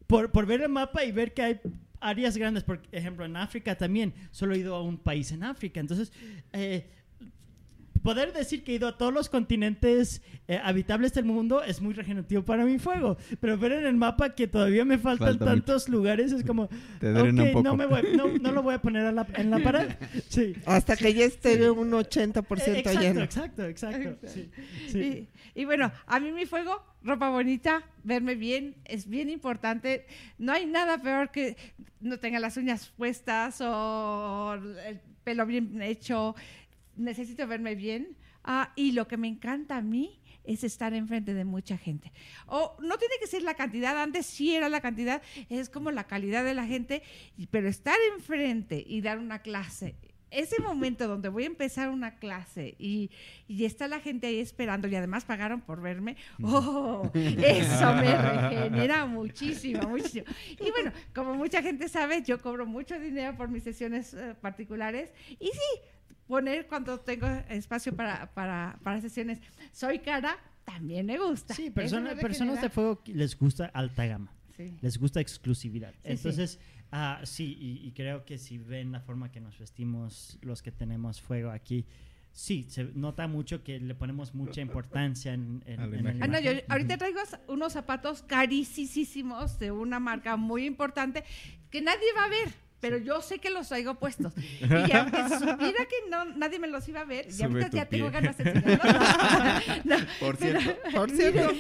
Por, por ver el mapa y ver que hay áreas grandes, por ejemplo, en África también, solo he ido a un país en África. Entonces, eh, poder decir que he ido a todos los continentes eh, habitables del mundo es muy regenerativo para mi fuego. Pero ver en el mapa que todavía me faltan Falta tantos lugares es como, Te un poco. No, me voy- no, no lo voy a poner a la- en la pared. Sí. Hasta que ya esté un 80% Eh, exacto, lleno. exacto, exacto. Sí, sí. Y, y bueno, a mí mi fuego, ropa bonita, verme bien, es bien importante. No hay nada peor que no tenga las uñas puestas o el pelo bien hecho. Necesito verme bien. Ah, y lo que me encanta a mí es estar enfrente de mucha gente. O no tiene que ser la cantidad, antes sí era la cantidad, es como la calidad de la gente, pero estar enfrente y dar una clase, ese momento donde voy a empezar una clase y, y está la gente ahí esperando y además pagaron por verme, oh, eso me regenera muchísimo, muchísimo. Y bueno, como mucha gente sabe, yo cobro mucho dinero por mis sesiones eh, particulares y sí, poner cuando tengo espacio para, para, para sesiones, soy cara, también me gusta. Sí, persona- me personas de fuego que les gusta alta gama. Sí. les gusta exclusividad. sí. Entonces, ah, sí, y, y creo que si ven la forma que nos vestimos los que tenemos fuego aquí, sí, se nota mucho que le ponemos mucha importancia en, en- en el imagen. Ah, no, yo ahorita traigo unos zapatos carísimos de una marca muy importante que nadie va a ver. Pero yo sé que los traigo puestos. Y aunque supiera que no, nadie me los iba a ver, y Sube ahorita tu ya tengo pie. ganas de. No, Por pero- cierto. Por cierto.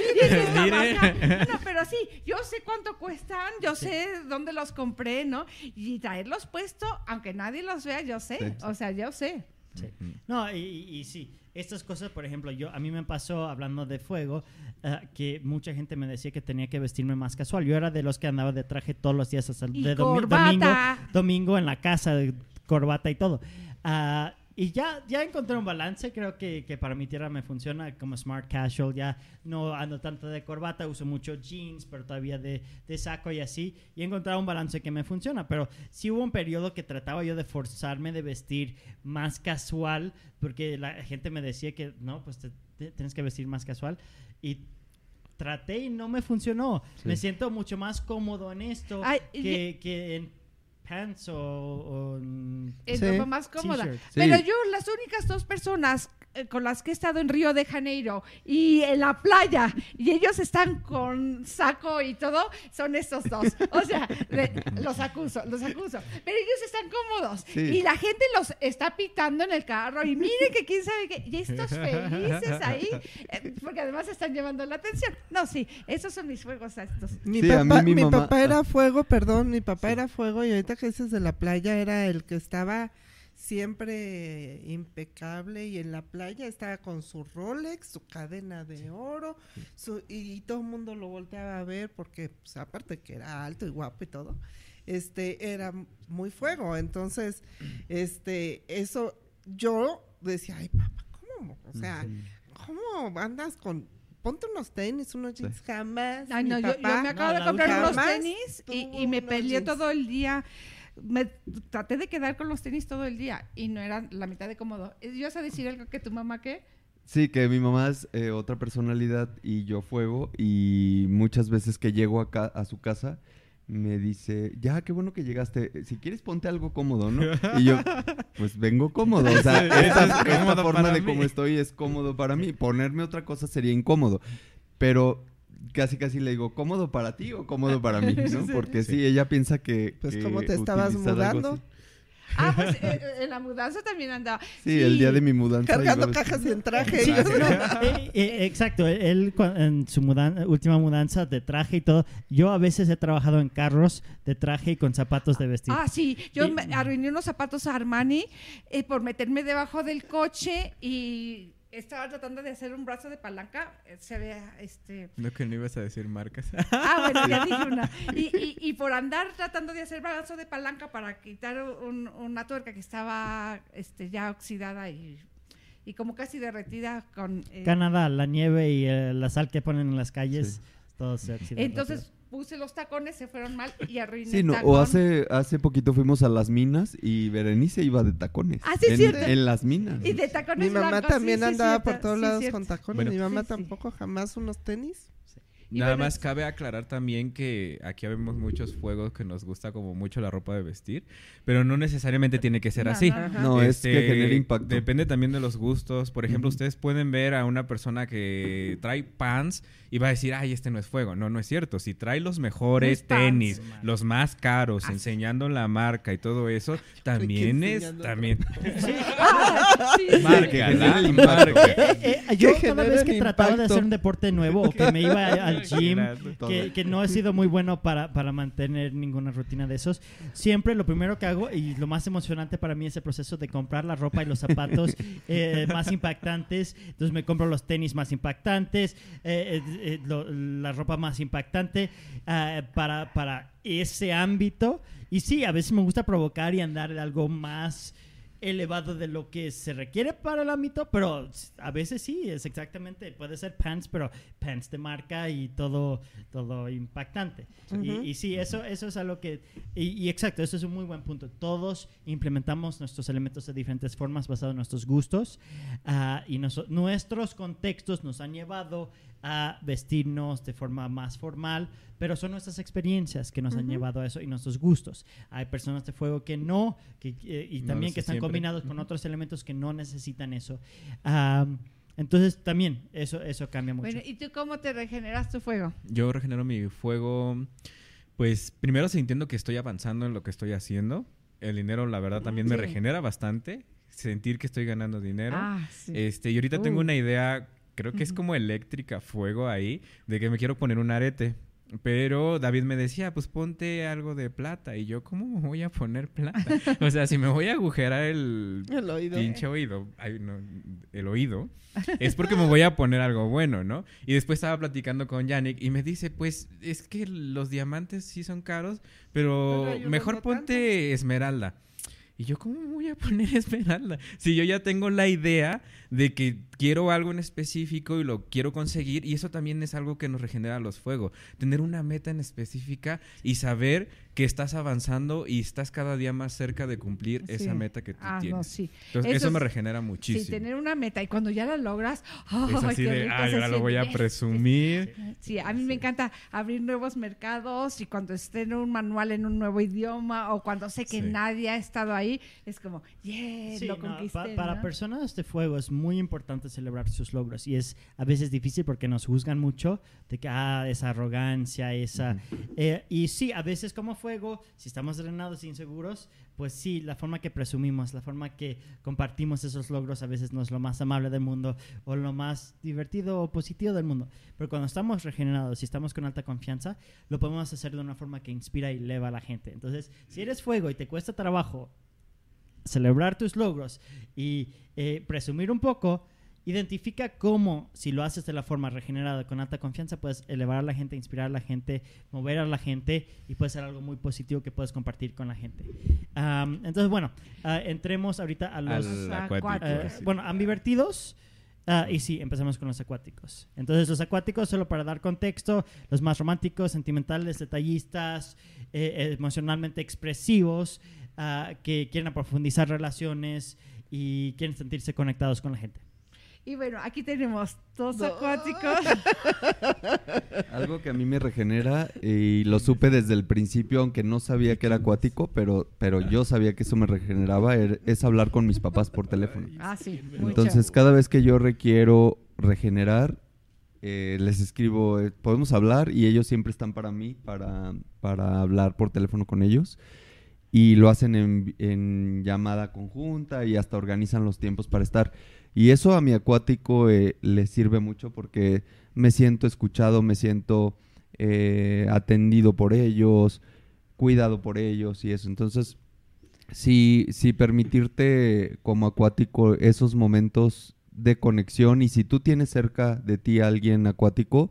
No, pero sí, yo sé cuánto cuestan, yo sé dónde los compré, ¿no? Y traerlos puestos, aunque nadie los vea, yo sé. Sí. O sea, yo sé. Sí. No, y, y- y sí, estas cosas, por ejemplo, yo a mí me pasó hablando de fuego ah, que mucha gente me decía que tenía que vestirme más casual. Yo era de los que andaba de traje todos los días hasta el de domi- domingo, domingo en la casa, de corbata y todo. Ah, y ya, ya encontré un balance, creo que, que para mi tierra me funciona como smart casual, ya no ando tanto de corbata, uso mucho jeans, pero todavía de, de saco y así, y he encontrado un balance que me funciona, pero sí hubo un periodo que trataba yo de forzarme de vestir más casual, porque la gente me decía que no, pues te- te- tienes que vestir más casual, y traté y no me funcionó. Sí. Me siento mucho más cómodo en esto Ay, que, que en pants o, o en Es Sí. ropa más cómoda. T-shirt. Pero Sí. yo, las únicas dos personas con las que he estado en Río de Janeiro y en la playa, y ellos están con saco y todo, son estos dos. O sea, de- los acuso, los acuso. Pero ellos están cómodos. Sí. Y la gente los está pitando en el carro, y miren que quién sabe qué. Y estos felices ahí, eh, porque además están llevando la atención. No, sí, esos son mis juegos a estos. Mi, Sí, a mí papá, mi mi papá era ah. fuego, perdón, mi papá Sí. era fuego y ahorita que dices de la playa era el que estaba siempre impecable y en la playa estaba con su Rolex, su cadena de oro su- y, todo el mundo lo volteaba a ver porque pues, aparte que era alto y guapo y todo, este era muy fuego, entonces este eso yo decía, ay papá, ¿cómo? O sea, ¿cómo andas con ponte unos tenis, unos jeans jamás? Ay, mi no, yo, me acabo No, de comprar unos tenis y, me peleé jeans. todo el día. Me traté de quedar con los tenis todo el día y no eran la mitad de cómodo. ¿Ibas a decir algo que tu mamá qué? Sí, que mi mamá es eh, otra personalidad y yo fuego y muchas veces que llego acá a su casa me dice, ya, qué bueno que llegaste, si quieres ponte algo cómodo, ¿no? Y yo, pues vengo cómodo, o sea, esta, esta forma de cómo estoy es cómodo para mí, ponerme otra cosa sería incómodo, pero casi casi le digo, ¿cómodo para ti o cómodo para mí? ¿no? Porque sí, Sí. ella piensa que... Pues, que ¿cómo te estabas mudando? Ah, pues eh, eh, en la mudanza también andaba. Sí, el día de mi mudanza. cargando iba cajas traje. Yo- no, eh, eh, exacto. Él en su mudan- última mudanza de traje y todo. Yo a veces he trabajado en carros de traje y con zapatos de vestir. Ah, sí, yo Y- me arruiné unos zapatos Armani eh, por meterme debajo del coche y estaba tratando de hacer un brazo de palanca. eh, Se ve, este... No que no ibas a decir marcas. Ah, bueno, ya dije una. Y, y, y por andar tratando de hacer brazo de palanca para quitar un- una tuerca que estaba este, ya oxidada y, y como casi derretida con... eh, Canadá, la nieve y eh, la sal que ponen en las calles, todo se oxida entonces puse los tacones, se fueron mal y arruiné Sí, el no, tacón. o hace, hace poquito fuimos a las minas y Berenice iba de tacones. Ah, sí, en, cierto. en las minas. Y de tacones Mi mamá blancos, también sí, andaba por todos sí, lados cierto. con tacones. Bueno. Mi mamá Sí, sí. tampoco, jamás unos tenis. Y Nada bueno, más cabe aclarar también que aquí vemos muchos fuegos que nos gusta como mucho la ropa de vestir, pero no necesariamente tiene que ser No, así. no, es Este, que genera impacto. Depende también de los gustos. Por ejemplo, ustedes pueden ver a una persona que trae pants y va a decir, ay, este no es fuego. No, no es cierto. Si trae los mejores Los pants. tenis, los más caros, Así. enseñando la marca y todo eso, también es, también. Ah, sí, sí. Marca, la marca. Eh, eh, yo Que cada vez que trataba de hacer un deporte nuevo o que me iba al gym, que, que no he sido muy bueno para, para mantener ninguna rutina de esos, siempre lo primero que hago y lo más emocionante para mí es el proceso de comprar la ropa y los zapatos eh, más impactantes. Entonces me compro los tenis más impactantes, eh, eh, lo- la ropa más impactante para, para ese ámbito. Y sí, a veces me gusta provocar y andar en algo más elevado de lo que se requiere para el ámbito, pero a veces sí, es exactamente, puede ser pants, pero pants de marca y todo, todo impactante. y, sí, eso, eso es algo que, y, y exacto, eso es un muy buen punto. Todos implementamos nuestros elementos de diferentes formas basados en nuestros gustos ah, y noso- nuestros contextos nos han llevado a vestirnos de forma más formal, pero son nuestras experiencias que nos han llevado a eso y nuestros gustos. Hay personas de fuego que no, que, eh, y No también que están siempre. combinados con otros elementos que no necesitan eso. Entonces también eso, eso cambia mucho. Bueno, ¿y tú cómo te regeneras tu fuego? Yo regenero mi fuego, pues primero sintiendo que estoy avanzando en lo que estoy haciendo. El dinero, la verdad, también me regenera bastante. Sentir que estoy ganando dinero. Ah, sí. Este, y ahorita tengo Uh. una idea, creo que es Ujú. como eléctrica, fuego ahí, de que me quiero poner un arete. Pero David me decía, pues ponte algo de plata. Y yo, ¿cómo me voy a poner plata? o sea, si me voy a agujerar el El oído. pinche oído, ay, no, el oído, es porque me voy a poner algo bueno, ¿no? Y después estaba platicando con Yannick y me dice, pues es que los diamantes sí son caros, pero Pero mejor no ponte esmeralda. Y yo, ¿cómo me voy a poner esmeralda? Si yo ya tengo la idea de que quiero algo en específico y lo quiero conseguir, y eso también es algo que nos regenera los fuegos. Tener una meta en específica y saber que estás avanzando y estás cada día más cerca de cumplir Sí. esa meta que tú Ah, no, tienes. sí. Entonces, Eso eso, me regenera muchísimo. Sí, tener una meta y cuando ya la logras, ¡ay, es así qué de, se ahora lo voy a presumir. Sí, a mí me encanta abrir nuevos mercados y cuando esté en un manual en un nuevo idioma o cuando sé que Sí. nadie ha estado ahí, es como, yeah, Sí, lo no, conquisté. pa- para ¿no? personas de fuego es muy importante celebrar sus logros y es a veces difícil porque nos juzgan mucho de que ah, esa arrogancia, esa... eh, y sí, a veces como fuego, si estamos drenados e inseguros, pues sí, la forma que presumimos, la forma que compartimos esos logros a veces no es lo más amable del mundo o lo más divertido o positivo del mundo. Pero cuando estamos regenerados y estamos con alta confianza, lo podemos hacer de una forma que inspira y eleva a la gente. Entonces, si eres fuego y te cuesta trabajo celebrar tus logros y eh, presumir un poco, identifica cómo, si lo haces de la forma regenerada, con alta confianza, puedes elevar a la gente, inspirar a la gente, mover a la gente y puede ser algo muy positivo que puedes compartir con la gente. Am, entonces, bueno, ah, entremos ahorita a los... Acuáticos. acuático. sí. bueno, ambivertidos. ah, y sí, empezamos con los acuáticos. Entonces, los acuáticos, solo para dar contexto, los más románticos, sentimentales, detallistas, eh, emocionalmente expresivos, ah, que quieren profundizar relaciones y quieren sentirse conectados con la gente. Y bueno, aquí tenemos dos acuáticos. Algo que a mí me regenera y lo supe desde el principio, aunque no sabía que era acuático, pero, pero yo sabía que eso me regeneraba, er- es hablar con mis papás por teléfono. ah, sí, mucho. Entonces, cada vez que yo requiero regenerar, eh, les escribo, eh, podemos hablar y ellos siempre están para mí, para, para hablar por teléfono con ellos. Y lo hacen en, llamada conjunta y hasta organizan los tiempos para estar. Y eso a mi acuático eh, le sirve mucho porque me siento escuchado, me siento eh, atendido por ellos, cuidado por ellos y eso. Entonces, si, si permitirte como acuático esos momentos de conexión y si tú tienes cerca de ti a alguien acuático,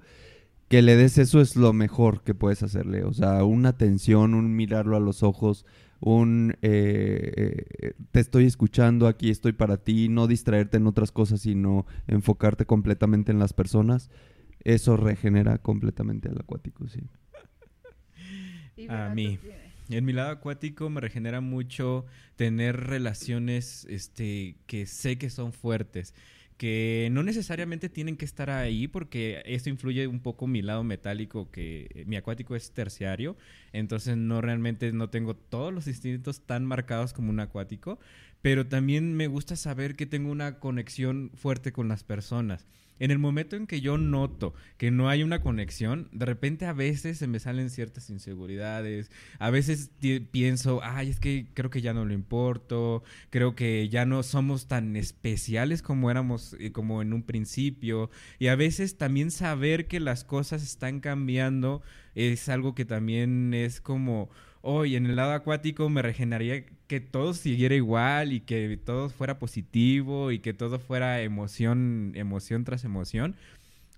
que le des eso es lo mejor que puedes hacerle. O sea, una atención, un mirarlo a los ojos, un eh, eh, te estoy escuchando, aquí estoy para ti, no distraerte en otras cosas, sino enfocarte completamente en las personas. Eso regenera completamente al acuático, sí. A mí. En mi lado acuático me regenera mucho tener relaciones este, que sé que son fuertes, que no necesariamente tienen que estar ahí porque esto influye un poco mi lado metálico, que eh, mi acuático es terciario, entonces no realmente no tengo todos los instintos tan marcados como un acuático, pero también me gusta saber que tengo una conexión fuerte con las personas. En el momento en que yo noto que no hay una conexión, de repente a veces se me salen ciertas inseguridades, a veces pienso, ay, es que creo que ya no lo importo, creo que ya no somos tan especiales como éramos eh, como en un principio, y a veces también saber que las cosas están cambiando es algo que también es como, hoy en el lado acuático me regeneraría que todo siguiera igual y que todo fuera positivo y que todo fuera emoción, emoción tras emoción.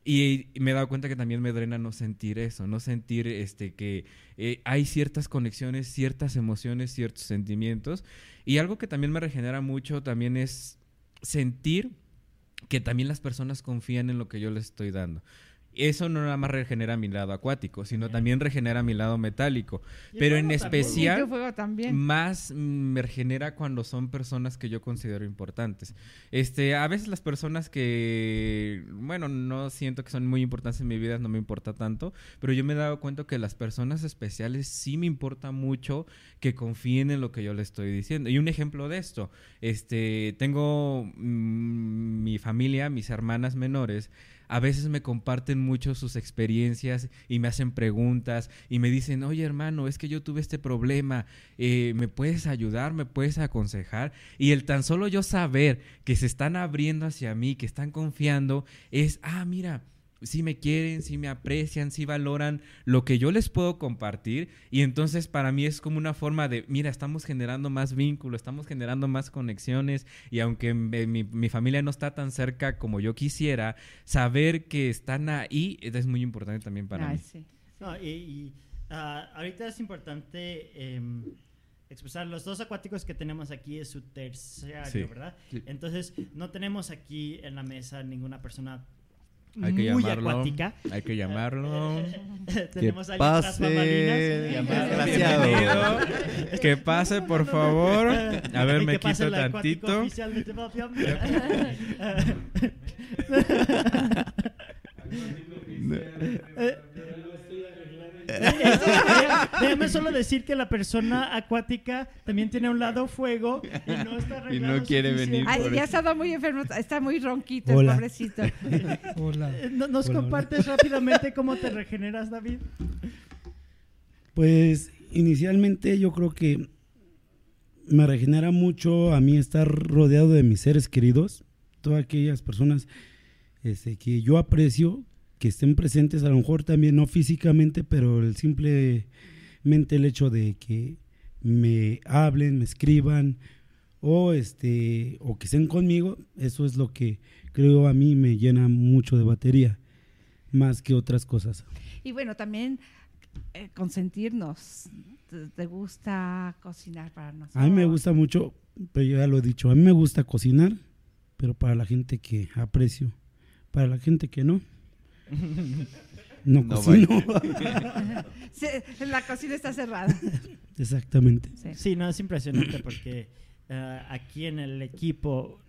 Y, me he dado cuenta que también me drena no sentir eso, no sentir este que eh, hay ciertas conexiones, ciertas emociones, ciertos sentimientos. Y algo que también me regenera mucho también es sentir que también las personas confían en lo que yo les estoy dando. Eso no nada más regenera mi lado acuático, sino Bien. también regenera mi lado metálico. Pero en especial- también. Más me regenera cuando son personas que yo considero importantes. Este, a veces las personas que, bueno, no siento que son muy importantes en mi vida, no me importa tanto, pero yo me he dado cuenta que las personas especiales sí me importa mucho que confíen en lo que yo les estoy diciendo. Y un ejemplo de esto, este, tengo mm, mi familia, mis hermanas menores, a veces me comparten mucho sus experiencias y me hacen preguntas y me dicen, oye hermano, es que yo tuve este problema, eh, ¿me puedes ayudar? ¿Me puedes aconsejar? Y el tan solo yo saber que se están abriendo hacia mí, que están confiando, es, ah, mira, sí me quieren, sí me aprecian, sí valoran lo que yo les puedo compartir y entonces para mí es como una forma de, mira, estamos generando más vínculo, estamos generando más conexiones y aunque mi, mi familia no está tan cerca como yo quisiera, saber que están ahí es muy importante también para mí. sí. No, y, y, ah, ahorita es importante em, expresar los dos acuáticos que tenemos aquí es su terciario, Sí. ¿verdad? Sí. Entonces, no tenemos aquí en la mesa ninguna persona Hay que muy llamarlo. acuática. Hay que llamarlo. tenemos a alguien tras pase, bambalinas. llamar- Bienvenido. Que pase, por favor. A ver, me que quito tantito. Déjame solo decir que la persona acuática también tiene un lado fuego y no está Y no quiere venir. Ay, ya estado muy enfermo, está muy ronquito Hola. el pobrecito. Hola. Eh, no- ¿Nos Hola, compartes rápidamente cómo te regeneras, David? Pues inicialmente yo creo que me regenera mucho a mí estar rodeado de mis seres queridos, todas aquellas personas este, que yo aprecio, que estén presentes, a lo mejor también no físicamente, pero el simplemente el hecho de que me hablen, me escriban o este o que estén conmigo, eso es lo que creo a mí me llena mucho de batería, más que otras cosas. Y bueno, también eh, consentirnos. ¿Te, te gusta cocinar para nosotros? A mí me gusta mucho, pero yo ya lo he dicho, a mí me gusta cocinar, pero para la gente que aprecio, para la gente que no, no, No cocino. Sí, la cocina está cerrada. Exactamente. Sí. Sí, no, es impresionante porque eh, aquí en el equipo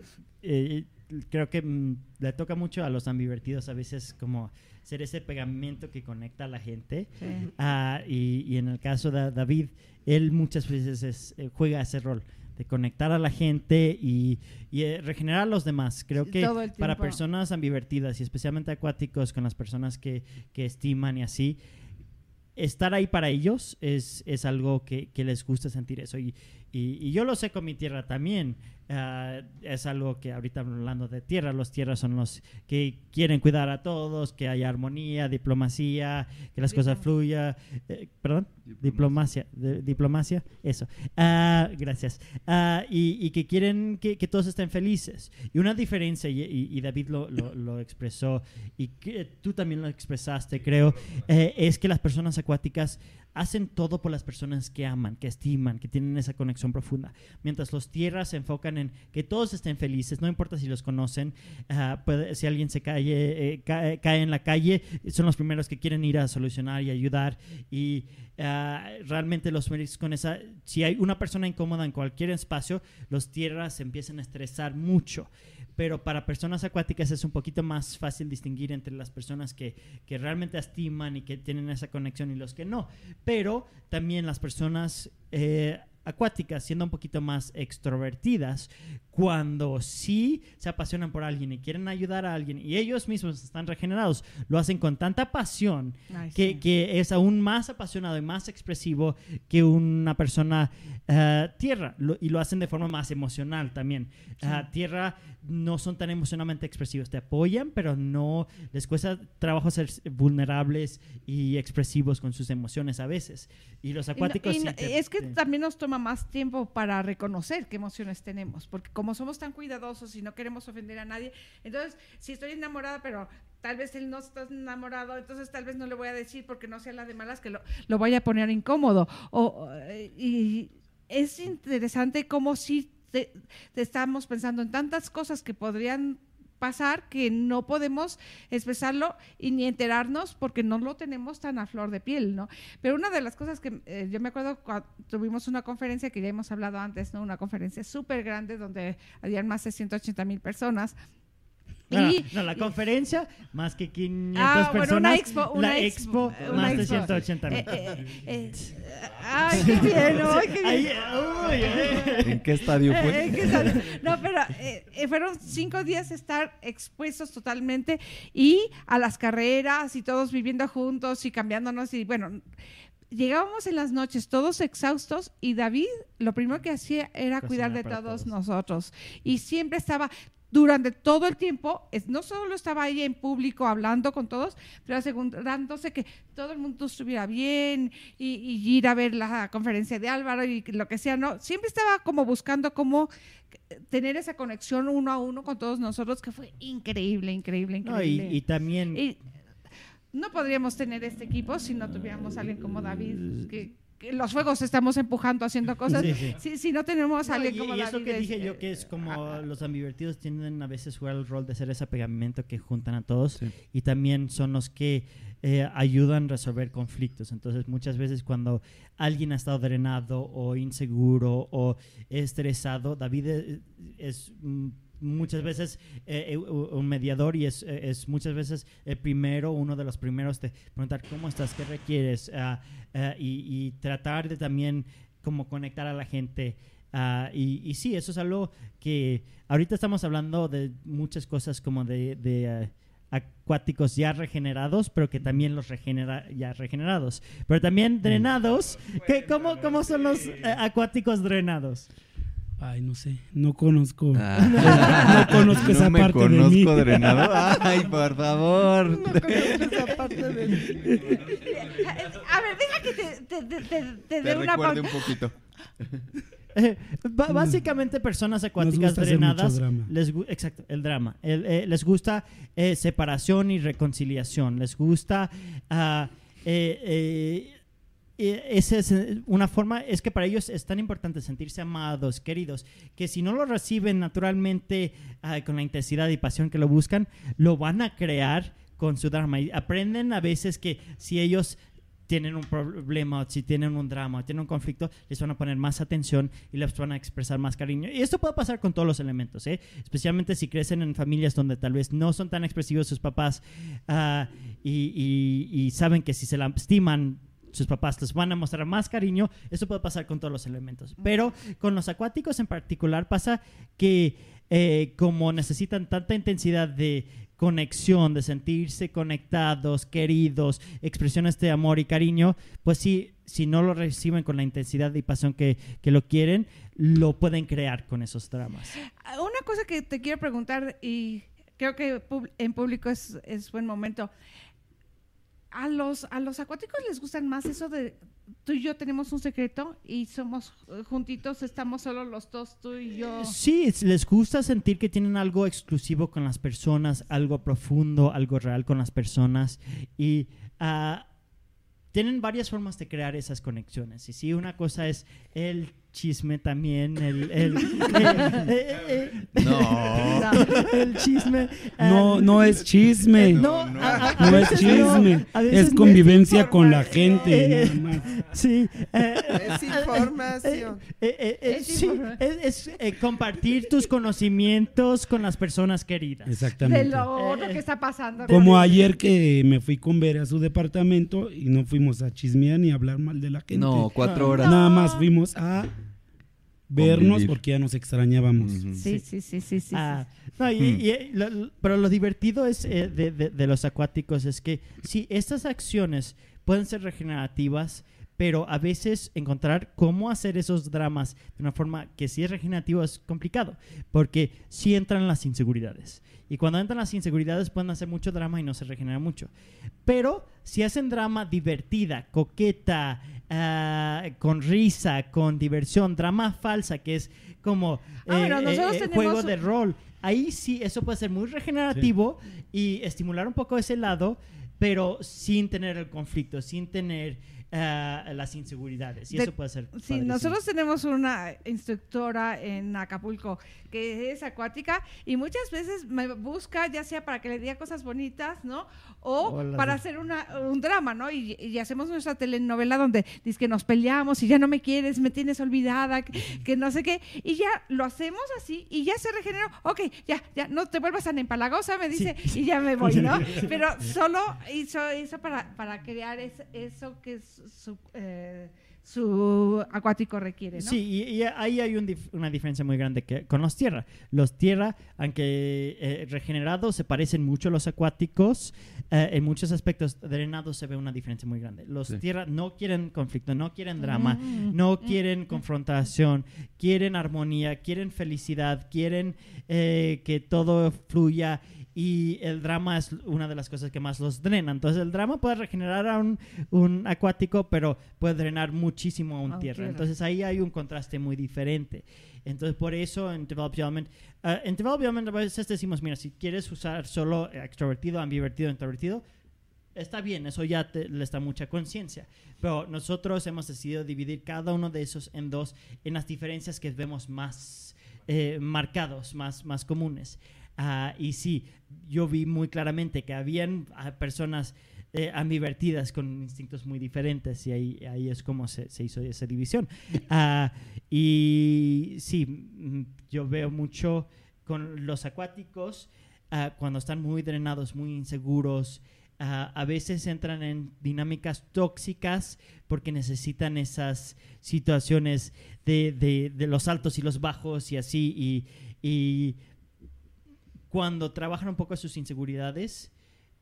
eh, creo que mm, le toca mucho a los ambivertidos a veces como ser ese pegamento que conecta a la gente. Sí. Ah, y, y en el caso de David, él muchas veces es- eh, juega ese rol de conectar a la gente y, y, eh, regenerar a los demás. Creo que para personas ambivertidas y especialmente acuáticos con las personas que, que estiman y así, estar ahí para ellos es, es algo que, que les gusta sentir eso. Y, Y, y yo lo sé con mi tierra también. Ah, es algo que ahorita hablando de tierra, los tierras son los que quieren cuidar a todos, que haya armonía, diplomacia, que las cosas fluyan. Eh, perdón, diplomacia, diplomacia, eso. Ah, gracias. Ah, y, y que quieren que, que todos estén felices. Y una diferencia, y, y- y David lo, lo- lo expresó, y que tú también lo expresaste, creo, eh, es que las personas acuáticas hacen todo por las personas que aman, que estiman, que tienen esa conexión profunda. Mientras los tierras se enfocan en que todos estén felices, no importa si los conocen, puede- si alguien se cae, eh, cae, cae en la calle, son los primeros que quieren ir a solucionar y ayudar. Y ah, realmente los con esa, si hay una persona incómoda en cualquier espacio, los tierras empiezan a estresar mucho. Pero para personas acuáticas es un poquito más fácil distinguir entre las personas que, que realmente estiman y que tienen esa conexión y los que no. Pero también las personas eh, acuáticas, siendo un poquito más extrovertidas, cuando sí se apasionan por alguien y quieren ayudar a alguien y ellos mismos están regenerados, lo hacen con tanta pasión Ay, que, sí. que es aún más apasionado y más expresivo que una persona eh, tierra Lo- y lo hacen de forma más emocional también. Ah, tierra no son tan emocionalmente expresivos, te apoyan, pero no les cuesta trabajo ser vulnerables y expresivos con sus emociones a veces. Y los Y no- acuáticos... y sí no- te- es que te- también nos toma más tiempo para reconocer qué emociones tenemos, porque como somos tan cuidadosos y no queremos ofender a nadie, entonces si estoy enamorada, pero tal vez él no está enamorado, entonces tal vez no le voy a decir porque no sea la de malas que lo, lo vaya a poner incómodo. O, y es interesante cómo si te estamos pensando en tantas cosas que podrían pasar que no podemos expresarlo y ni enterarnos porque no lo tenemos tan a flor de piel, ¿no? Pero una de las cosas que eh, yo me acuerdo cuando tuvimos una conferencia que ya hemos hablado antes, ¿no? Una conferencia súper grande donde habían más de 180 mil personas. No, no, Y- no, la conferencia, más que 500 Ah, bueno, personas. una expo, una la expo, expo, una más de expo. 180 mil. Eh, eh, eh, ay, qué bien, ay, qué bien. Uy, eh. ¿En qué estadio fue? eh. No, pero eh, fueron cinco días de estar expuestos totalmente y a las carreras y todos viviendo juntos y cambiándonos y bueno, llegábamos en las noches todos exhaustos y David lo primero que hacía era Cocinar cuidar de todos, todos. nosotros y siempre estaba durante todo el tiempo, es- no solo estaba ahí en público hablando con todos, pero asegurándose que todo el mundo estuviera bien y, y ir a ver la conferencia de Álvaro y lo que sea, ¿no? Siempre estaba como buscando cómo tener esa conexión uno a uno con todos nosotros, que fue increíble, increíble, No, y, increíble. y también. Y no podríamos tener este equipo si no tuviéramos a alguien como David, que los fuegos estamos empujando, haciendo cosas. Sí, sí. Si, si no tenemos a No, alguien y, como y David. eso que dije es, yo que es como ah, los ambivertidos tienden a veces jugar el rol de ser ese pegamento que juntan a todos Sí. y también son los que eh, ayudan a resolver conflictos. Entonces muchas veces cuando alguien ha estado drenado o inseguro o estresado, David eh, es... mm, muchas veces eh, eh, un mediador y es, eh, es muchas veces el primero, uno de los primeros de preguntar cómo estás, qué requieres ah, ah, y, y tratar de también como conectar a la gente. Ah, y, y sí, eso es algo que ahorita estamos hablando de muchas cosas como de, de, acuáticos ya regenerados, pero que también los regenera ya regenerados. Pero también drenados. ¿Qué, cómo, ¿Cómo son los eh, acuáticos drenados? Ay, no sé, no conozco. Ah. No conozco esa No me parte de conozco mí. drenado. Ay, por favor. No conozco esa parte de mí. A ver, deja que te, te, te, te- te dé una pausa. un poquito. Eh, básicamente personas acuáticas drenadas drama. les exacto el drama El- eh, les gusta eh, separación y reconciliación les gusta ah, eh, eh, eh, esa es eh, una forma es que para ellos es tan importante sentirse amados queridos que si no lo reciben naturalmente con la intensidad y pasión que lo buscan lo van a crear con su drama y aprenden a veces que si ellos tienen un problema, si tienen un drama, tienen un conflicto, les van a poner más atención y les van a expresar más cariño. Y esto puede pasar con todos los elementos, ¿eh? especialmente si crecen en familias donde tal vez no son tan expresivos sus papás ah, y, y- y saben que si se lastiman sus papás les van a mostrar más cariño, eso puede pasar con todos los elementos. Pero con los acuáticos en particular pasa que eh, como necesitan tanta intensidad de conexión, de sentirse conectados, queridos, expresiones de amor y cariño, pues sí, si no lo reciben con la intensidad y pasión que, que lo quieren, lo pueden crear con esos dramas. Una cosa que te quiero preguntar y creo que en público es, es buen momento. A los, a los acuáticos les gustan más eso de tú y yo tenemos un secreto y somos eh, juntitos, estamos solo los dos, tú y yo. Sí, es- les gusta sentir que tienen algo exclusivo con las personas, algo profundo, algo real con las personas y ah, tienen varias formas de crear esas conexiones. Y sí, una cosa es el chisme también, el, el, eh, eh, eh, No. el chisme. No, no es chisme. no, No, a- a- a No es chisme, es no. convivencia con la Eh, gente. eh, nada más. Sí. eh, Es información. eh, eh, eh, Es sí, información. es, es, eh, compartir tus conocimientos con las personas queridas. De Exactamente. lo otro Eh, que está pasando. Como ayer que me fui con Bere a su departamento y no fuimos a chismear ni a hablar mal de la gente. No, cuatro horas. Nada más fuimos a vernos Convivir. porque ya nos extrañábamos. Sí, sí, sí, sí, sí. Ah, no, y- Hmm. y, eh, lo- pero lo divertido es eh, de, de- de los acuáticos es que sí, estas acciones pueden ser regenerativas, pero a veces encontrar cómo hacer esos dramas de una forma que sí es regenerativo es complicado, porque sí entran las inseguridades. Y cuando entran las inseguridades pueden hacer mucho drama y no se regenera mucho. Pero si hacen drama divertida, coqueta, ah, con risa, con diversión, drama falsa, que es como Ah, bueno, nosotros tenemos juego de rol, ahí sí eso puede ser muy regenerativo y estimular un poco ese lado, pero sin tener el conflicto, sin tener ah, las inseguridades. Y De- eso puede ser. Sí, padrísimo. nosotros tenemos una instructora en Acapulco que es acuática y muchas veces me busca ya sea para que le diga cosas bonitas, ¿no? O O las para hacer una, un drama, ¿no? Y, y hacemos nuestra telenovela donde dice que nos peleamos y ya no me quieres, me tienes olvidada, que, que no sé qué. Y ya lo hacemos así y ya se regeneró. Ok, ya, ya, no te vuelvas tan empalagosa, me dice, y ya me voy, ¿no? Pero solo hizo eso para, para crear es- eso que es su, eh, su acuático requiere, ¿no? Sí, y, y ahí hay un dif- una diferencia muy grande que con los tierra. Los tierra, aunque eh, regenerados, se parecen mucho a los acuáticos. eh, en muchos aspectos, drenados se ve una diferencia muy grande. Los Sí. tierra no quieren conflicto, no quieren drama, Mm. no quieren confrontación, quieren armonía, quieren felicidad, quieren eh, que todo fluya. Y el drama es una de las cosas que más los drena. Entonces, el drama puede regenerar a un, un acuático, pero puede drenar muchísimo a un un tierra. tierra. Entonces, ahí hay un contraste muy diferente. Entonces, por eso en Develop Development, ah, en Develop Development a veces decimos, mira, si quieres usar solo extrovertido, ambivertido, introvertido, está bien, eso ya te, les da mucha conciencia. Pero nosotros hemos decidido dividir cada uno de esos en dos, en las diferencias que vemos más eh, marcados, más, más comunes. Ah, y sí, yo vi muy claramente que habían ah, personas eh, ambivertidas con instintos muy diferentes y ahí, ahí es como se, hizo esa división. Ah, y sí, mm, yo veo mucho con los acuáticos cuando están muy drenados, muy inseguros. a veces entran en dinámicas tóxicas porque necesitan esas situaciones de, de- los altos y los bajos y así. Y cuando trabajan un poco sus inseguridades,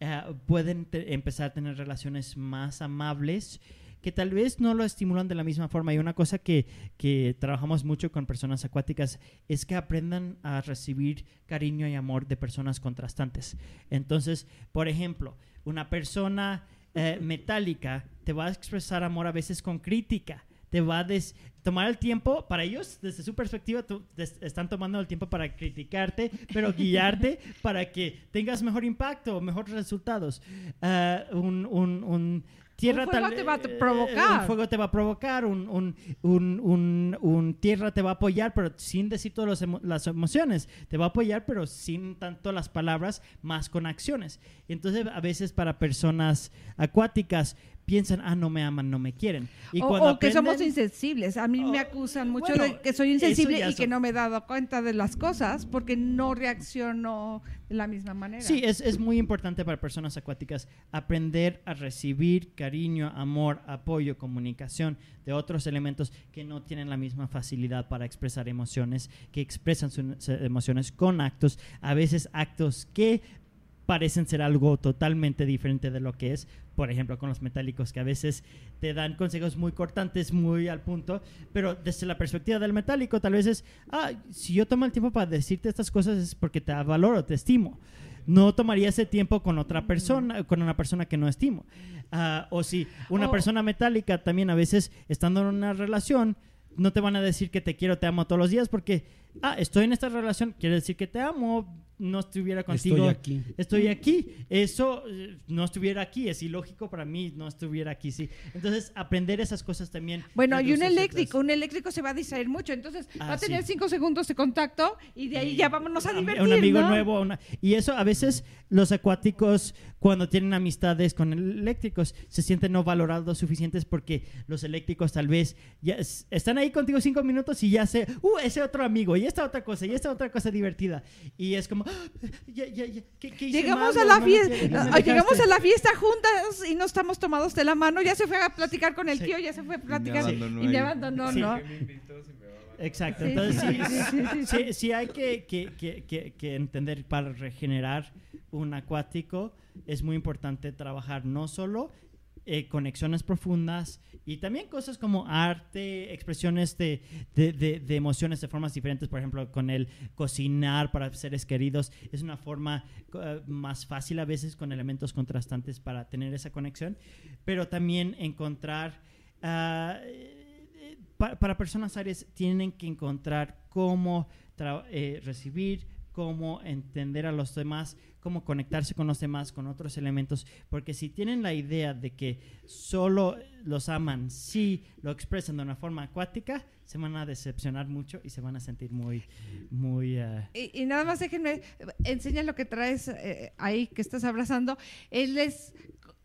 eh, pueden empezar a tener relaciones más amables que tal vez no lo estimulan de la misma forma. Y una cosa que, que trabajamos mucho con personas acuáticas es que aprendan a recibir cariño y amor de personas contrastantes. Entonces, por ejemplo, una persona eh, metálica te va a expresar amor a veces con crítica. Te va a des- tomar el tiempo, para ellos, desde su perspectiva, tú- están tomando el tiempo para criticarte, pero guiarte para que tengas mejor impacto, mejores resultados. Ah, un, un- un tierra Un fuego te va a eh, provocar. un fuego te va a provocar, un, un, un, un- tierra te va a apoyar, pero sin decir todas emo- las emociones. Te va a apoyar, pero sin tanto las palabras, más con acciones. Entonces, a veces para personas acuáticas, piensan, ah, no me aman, no me quieren. Y o, cuando o que somos aprenden- insensibles. A mí me Oh, acusan mucho bueno, de que soy insensible y que no me he dado cuenta de las cosas porque no reacciono de la misma manera. Sí, es, es muy importante para personas acuáticas aprender a recibir cariño, amor, apoyo, comunicación de otros elementos que no tienen la misma facilidad para expresar emociones, que expresan sus emociones con actos, a veces actos que parecen ser algo totalmente diferente de lo que es. Por ejemplo, con los metálicos que a veces te dan consejos muy cortantes, muy al punto, pero desde la perspectiva del metálico tal vez es, ah, si yo tomo el tiempo para decirte estas cosas es porque te valoro, te estimo. No tomaría ese tiempo con otra persona, con una persona que no estimo. Ah, o si una O- persona metálica también a veces estando en una relación, no te van a decir que te quiero, te amo todos los días porque, ah, estoy en esta relación, quiere decir que te amo, no estuviera contigo. Estoy aquí. Estoy aquí. Eso eh, no estuviera aquí. Es ilógico para mí no estuviera aquí, sí. Entonces, aprender esas cosas también. Bueno, y un eléctrico, un eléctrico se va a distraer mucho, entonces Ah, va a tener sí. cinco segundos de contacto y de ahí ya vámonos a divertir, Un amigo ¿no? nuevo. una- y eso a veces los acuáticos, cuando tienen amistades con eléctricos, se sienten no valorados suficientes porque los eléctricos tal vez ya es- están ahí contigo cinco minutos y ya sé, uh, ese otro amigo y esta otra cosa y esta otra cosa divertida. Y es como, "Ah, ya, ya, ya, ¿qué- qué Llegamos mal? a la fiesta, llegamos dejaste". a la fiesta juntas y no estamos tomados de la mano, ya se fue a platicar con el Sí. tío, ya se fue a platicar y abandonó me abandonó, Sí. ¿no? Exacto. Sí, Entonces, sí, sí, sí, sí, sí, sí, sí. sí hay que- que- que- que entender para regenerar un acuático es muy importante trabajar no solo eh, conexiones profundas y también cosas como arte, expresiones de, de- de- emociones de formas diferentes, por ejemplo, con el cocinar para seres queridos, es una forma eh, más fácil a veces con elementos contrastantes para tener esa conexión, pero también encontrar... pa- para personas áreas tienen que encontrar cómo recibir, cómo entender a los demás, cómo conectarse con los demás, con otros elementos, porque si tienen la idea de que solo los aman si lo expresan de una forma acuática, se van a decepcionar mucho y se van a sentir muy, muy... Y, y nada más déjenme, enseña lo que traes eh, ahí que estás abrazando. Él es,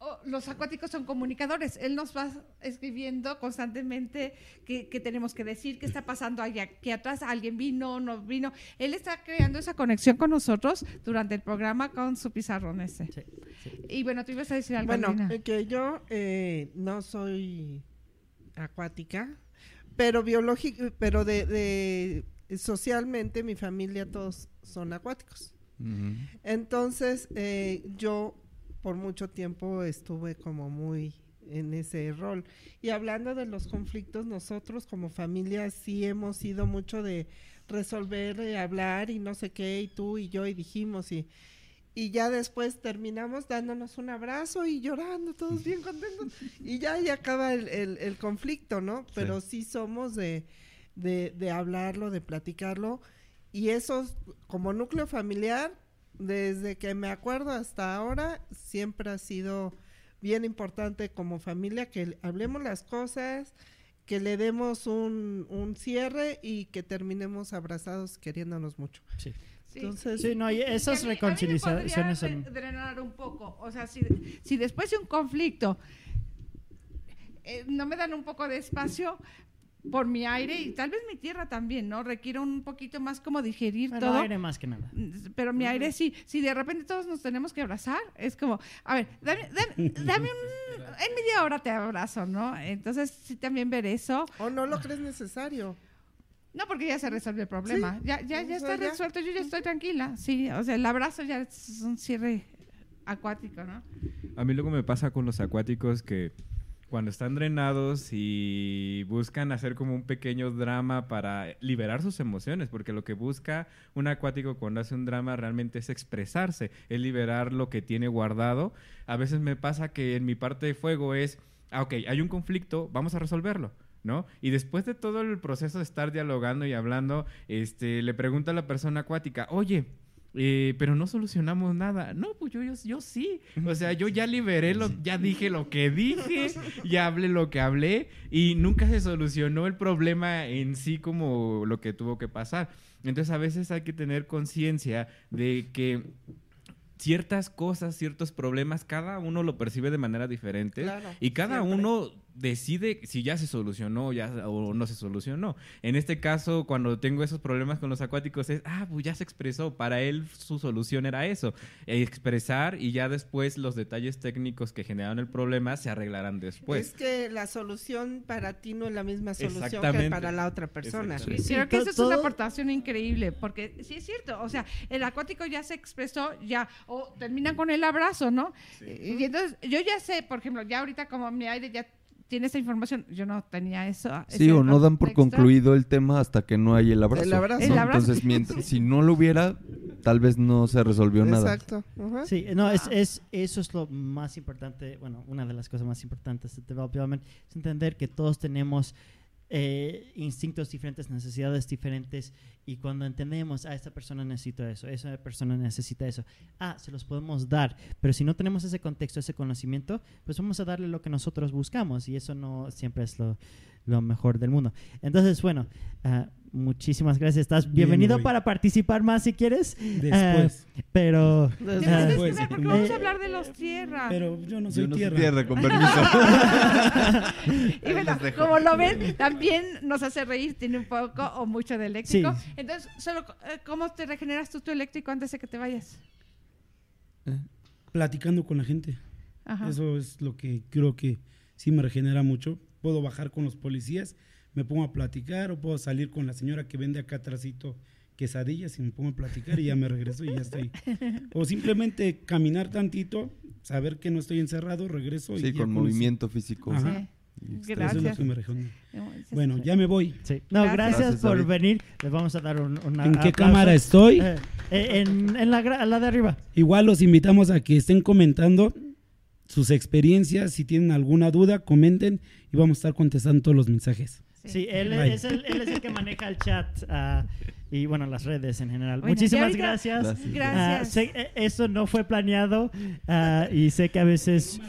oh, los acuáticos son comunicadores. Él nos va escribiendo constantemente qué, qué tenemos que decir, qué está pasando allá, aquí atrás, alguien vino, no vino. Él está creando esa conexión con nosotros durante el programa con su pizarrón ese. sí, sí. Y bueno, tú ibas a decir algo, Bueno, Lina. eh, que yo eh, no soy acuática, pero biológica, pero de, de- socialmente mi familia todos son acuáticos. Entonces eh, yo por mucho tiempo estuve como muy en ese rol. Y hablando de los conflictos, nosotros como familia sí hemos sido mucho de resolver, de hablar y no sé qué, y tú y yo y dijimos y, y ya después terminamos dándonos un abrazo y llorando, todos bien contentos, y ya y acaba el, el- el conflicto, ¿no? Pero sí somos de, de, de hablarlo, de platicarlo, y eso como núcleo familiar, desde que me acuerdo hasta ahora, siempre ha sido bien importante como familia que hablemos las cosas, que le demos un, un cierre y que terminemos abrazados queriéndonos mucho. sí. Sí. Entonces, Sí, no, y esas a mí- a mí me reconciliaciones son... drenar un poco. O sea, si, si después de un conflicto eh, no me dan un poco de espacio por mi aire y tal vez mi tierra también, ¿no? Requiere un poquito más como digerir Bueno, todo. aire más que nada. Pero mi aire sí, si de repente todos nos tenemos que abrazar, es como, a ver, dame, dame, dame un, en media hora te abrazo, ¿no? Entonces sí también ver eso. ¿O no lo crees necesario? No, porque ya se resuelve el problema. Sí, ya ya, ya está ya. resuelto, yo ya estoy tranquila. Sí, o sea, el abrazo ya es un cierre acuático, ¿no? A mí luego me pasa con los acuáticos que cuando están drenados y buscan hacer como un pequeño drama para liberar sus emociones, porque lo que busca un acuático cuando hace un drama realmente es expresarse, es liberar lo que tiene guardado. A veces me pasa que en mi parte de fuego es, ah, ok, hay un conflicto, vamos a resolverlo. ¿No? Y después de todo el proceso de estar dialogando y hablando, este, le pregunta a la persona acuática, oye, eh, pero no solucionamos nada. No, pues yo, yo, yo sí. O sea, yo ya liberé, lo, ya dije lo que dije, ya hablé lo que hablé y nunca se solucionó el problema en sí como lo que tuvo que pasar. Entonces a veces hay que tener conciencia de que ciertas cosas, ciertos problemas, cada uno lo percibe de manera diferente Claro, y cada siempre. uno decide si ya se solucionó ya, o no se solucionó. En este caso, cuando tengo esos problemas con los acuáticos, es, ah, pues ya se expresó. Para él su solución era eso, expresar y ya después los detalles técnicos que generaron el problema se arreglarán después. Es que la solución para ti no es la misma solución que para la otra persona. Sí, Creo que esa es una aportación increíble, porque sí es cierto, o sea, el acuático ya se expresó, ya, o termina con el abrazo, ¿no? Y entonces, yo ya sé, por ejemplo, ya ahorita como mi aire ya tiene esta información, yo no tenía eso. Sí, o no dan por concluido el tema hasta que no hay el abrazo. El abrazo. ¿no? El abrazo. Entonces, mientras, si no lo hubiera, tal vez no se resolvió nada. Exacto. Sí, no, es, es, eso es lo más importante, bueno, una de las cosas más importantes de Develop Development es entender que todos tenemos eh, instintos diferentes, necesidades diferentes, y cuando entendemos, ah, esta persona necesita eso, esa persona necesita eso, ah, se los podemos dar, pero si no tenemos ese contexto, ese conocimiento, pues vamos a darle lo que nosotros buscamos, y eso no siempre es lo, lo mejor del mundo. Entonces, bueno, ah, muchísimas gracias, estás Bien, bienvenido para participar más si quieres, Después. pero... Después. ah, Después, porque eh, vamos a hablar de los tierras. pero yo no soy Yo no soy tierra. tierra, con permiso. Y bueno, como lo ven, también nos hace reír, tiene un poco o mucho de eléctrico. Sí. Entonces, solo, eh, ¿cómo te regeneras tú tu eléctrico antes de que te vayas? Platicando con la gente. Ajá. Eso es lo que creo que sí me regenera mucho. Puedo bajar con los policías, me pongo a platicar o puedo salir con la señora que vende acá atrásito quesadillas y me pongo a platicar y ya me regreso y ya estoy. O simplemente caminar tantito, saber que no estoy encerrado, regreso y Sí, con movimiento físico. Ajá. Sí. Gracias. Bueno, ya me voy. Sí. No, Gracias. por David. venir. Les vamos a dar un, una ¿En qué aplauso. cámara estoy? Eh, en, en la, gra- la de arriba. Igual los invitamos a que estén comentando sus experiencias. Si tienen alguna duda, comenten y vamos a estar contestando todos los mensajes. Sí, él, es el, él es el que maneja el chat ah, y bueno, las redes en general. Bueno, Muchísimas ahorita- gracias. Gracias. Gracias. Ah, sé- eh, eso no fue planeado ah, y sé que a veces...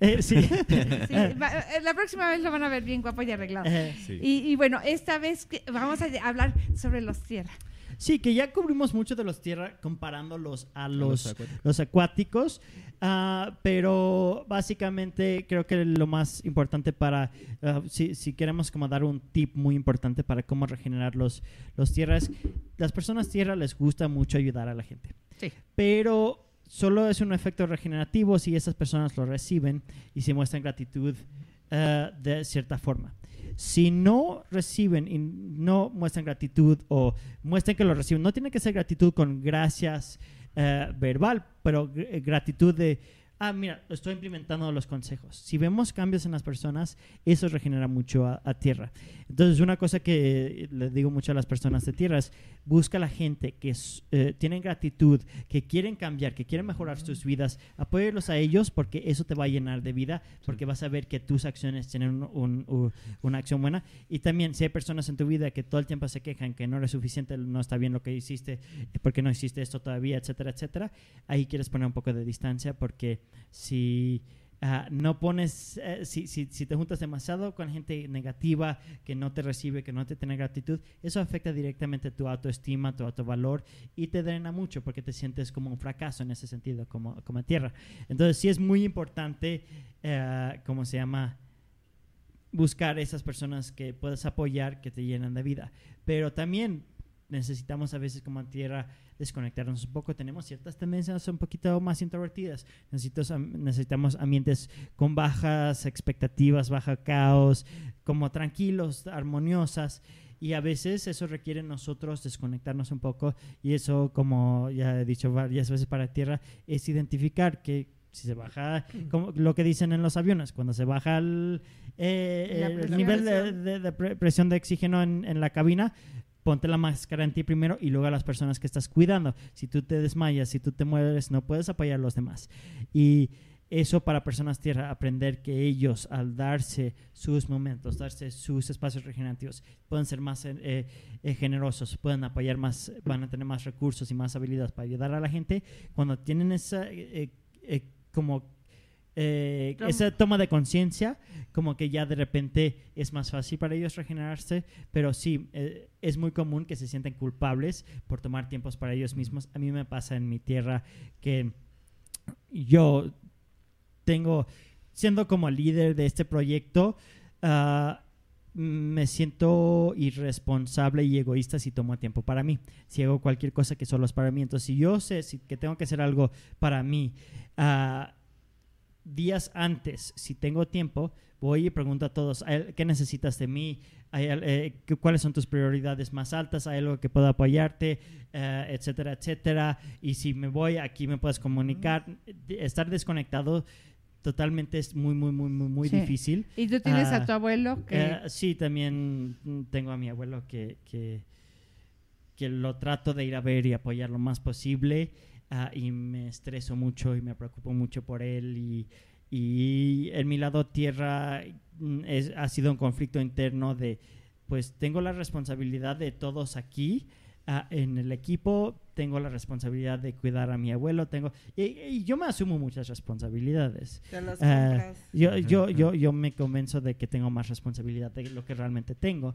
eh, sí. Sí, eh, la próxima vez lo van a ver bien guapo y arreglado. Eh, Y, y bueno, esta vez vamos a hablar sobre los tierras. Sí, que ya cubrimos mucho de los tierra comparándolos a los, los los acuáticos. acuáticos, ah, pero básicamente creo que lo más importante para, ah, si, si queremos como dar un tip muy importante para cómo regenerar los, los tierras, las personas tierra les gusta mucho ayudar a la gente, Sí. pero solo es un efecto regenerativo si esas personas lo reciben y se muestran gratitud ah, de cierta forma. Si no reciben y no muestran gratitud o muestran que lo reciben, no tiene que ser gratitud con gracias eh, verbal, pero eh, gratitud de, ah, mira, estoy implementando los consejos. Si vemos cambios en las personas, eso regenera mucho a tierra. Entonces, una cosa que le digo mucho a las personas de tierra es, busca a la gente que eh, tienen gratitud, que quieren cambiar, que quieren mejorar sus vidas, apóyalos a ellos porque eso te va a llenar de vida, porque vas a ver que tus acciones tienen un- un- u- una acción buena. Y también, si hay personas en tu vida que todo el tiempo se quejan que no eres suficiente, no está bien lo que hiciste, eh, porque no hiciste esto todavía, etcétera, etcétera, ahí quieres poner un poco de distancia porque si no pones, eh, si, te juntas demasiado con gente negativa que no te recibe, que no te tiene gratitud, eso afecta directamente tu autoestima, tu autovalor y te drena mucho porque te sientes como un fracaso en ese sentido, como, como tierra. Entonces sí es muy importante, eh, ¿cómo se llama? buscar esas personas que puedas apoyar, que te llenan de vida. Pero también necesitamos a veces como tierra desconectarnos un poco. Tenemos ciertas tendencias un poquito más introvertidas. Necesitamos ambientes con bajas expectativas, baja caos, como tranquilos, armoniosas. Y a veces eso requiere nosotros desconectarnos un poco. Y eso, como ya he dicho varias veces para tierra, es identificar que si se baja, como lo que dicen en los aviones, cuando se baja el, eh, el nivel de, de- de pre- presión de oxígeno en, en la cabina, ponte la máscara en ti primero y luego a las personas que estás cuidando. Si tú te desmayas, si tú te mueres, no puedes apoyar a los demás. Y eso para personas tierra, aprender que ellos al darse sus momentos, darse sus espacios regenerativos, pueden ser más eh, eh, generosos, pueden apoyar más, van a tener más recursos y más habilidades para ayudar a la gente. Cuando tienen esa eh, como eh, esa toma de conciencia, como que ya de repente es más fácil para ellos regenerarse, pero sí, eh, es muy común que se sienten culpables por tomar tiempos para ellos mismos. A mí me pasa en mi tierra que yo tengo, siendo como líder de este proyecto, ah, me siento irresponsable y egoísta si tomo tiempo para mí, si hago cualquier cosa que solo es para mí. Entonces, si yo sé si- que tengo que hacer algo para mí, ah, días antes, si tengo tiempo, voy y pregunto a todos, "¿Hay- ¿qué necesitas de mí? ¿Hay al- eh, ¿Cuáles son tus prioridades más altas? ¿Hay algo que pueda apoyarte? Eh, etcétera, etcétera. Y si me voy, aquí me puedes comunicar. Estar desconectado totalmente es muy, muy, muy, muy, muy Sí. difícil. Y tú tienes Ah, a tu abuelo que... Eh, sí, también tengo a mi abuelo que, que, que lo trato de ir a ver y apoyar lo más posible ah, y me estreso mucho y me preocupo mucho por él y, y en mi lado tierra mm, es- ha sido un conflicto interno de pues tengo la responsabilidad de todos aquí ah, en el equipo tengo la responsabilidad de cuidar a mi abuelo tengo y, y yo me asumo muchas responsabilidades. Te las Ah, yo, yo, yo, yo me convenzo de que tengo más responsabilidad de lo que realmente tengo.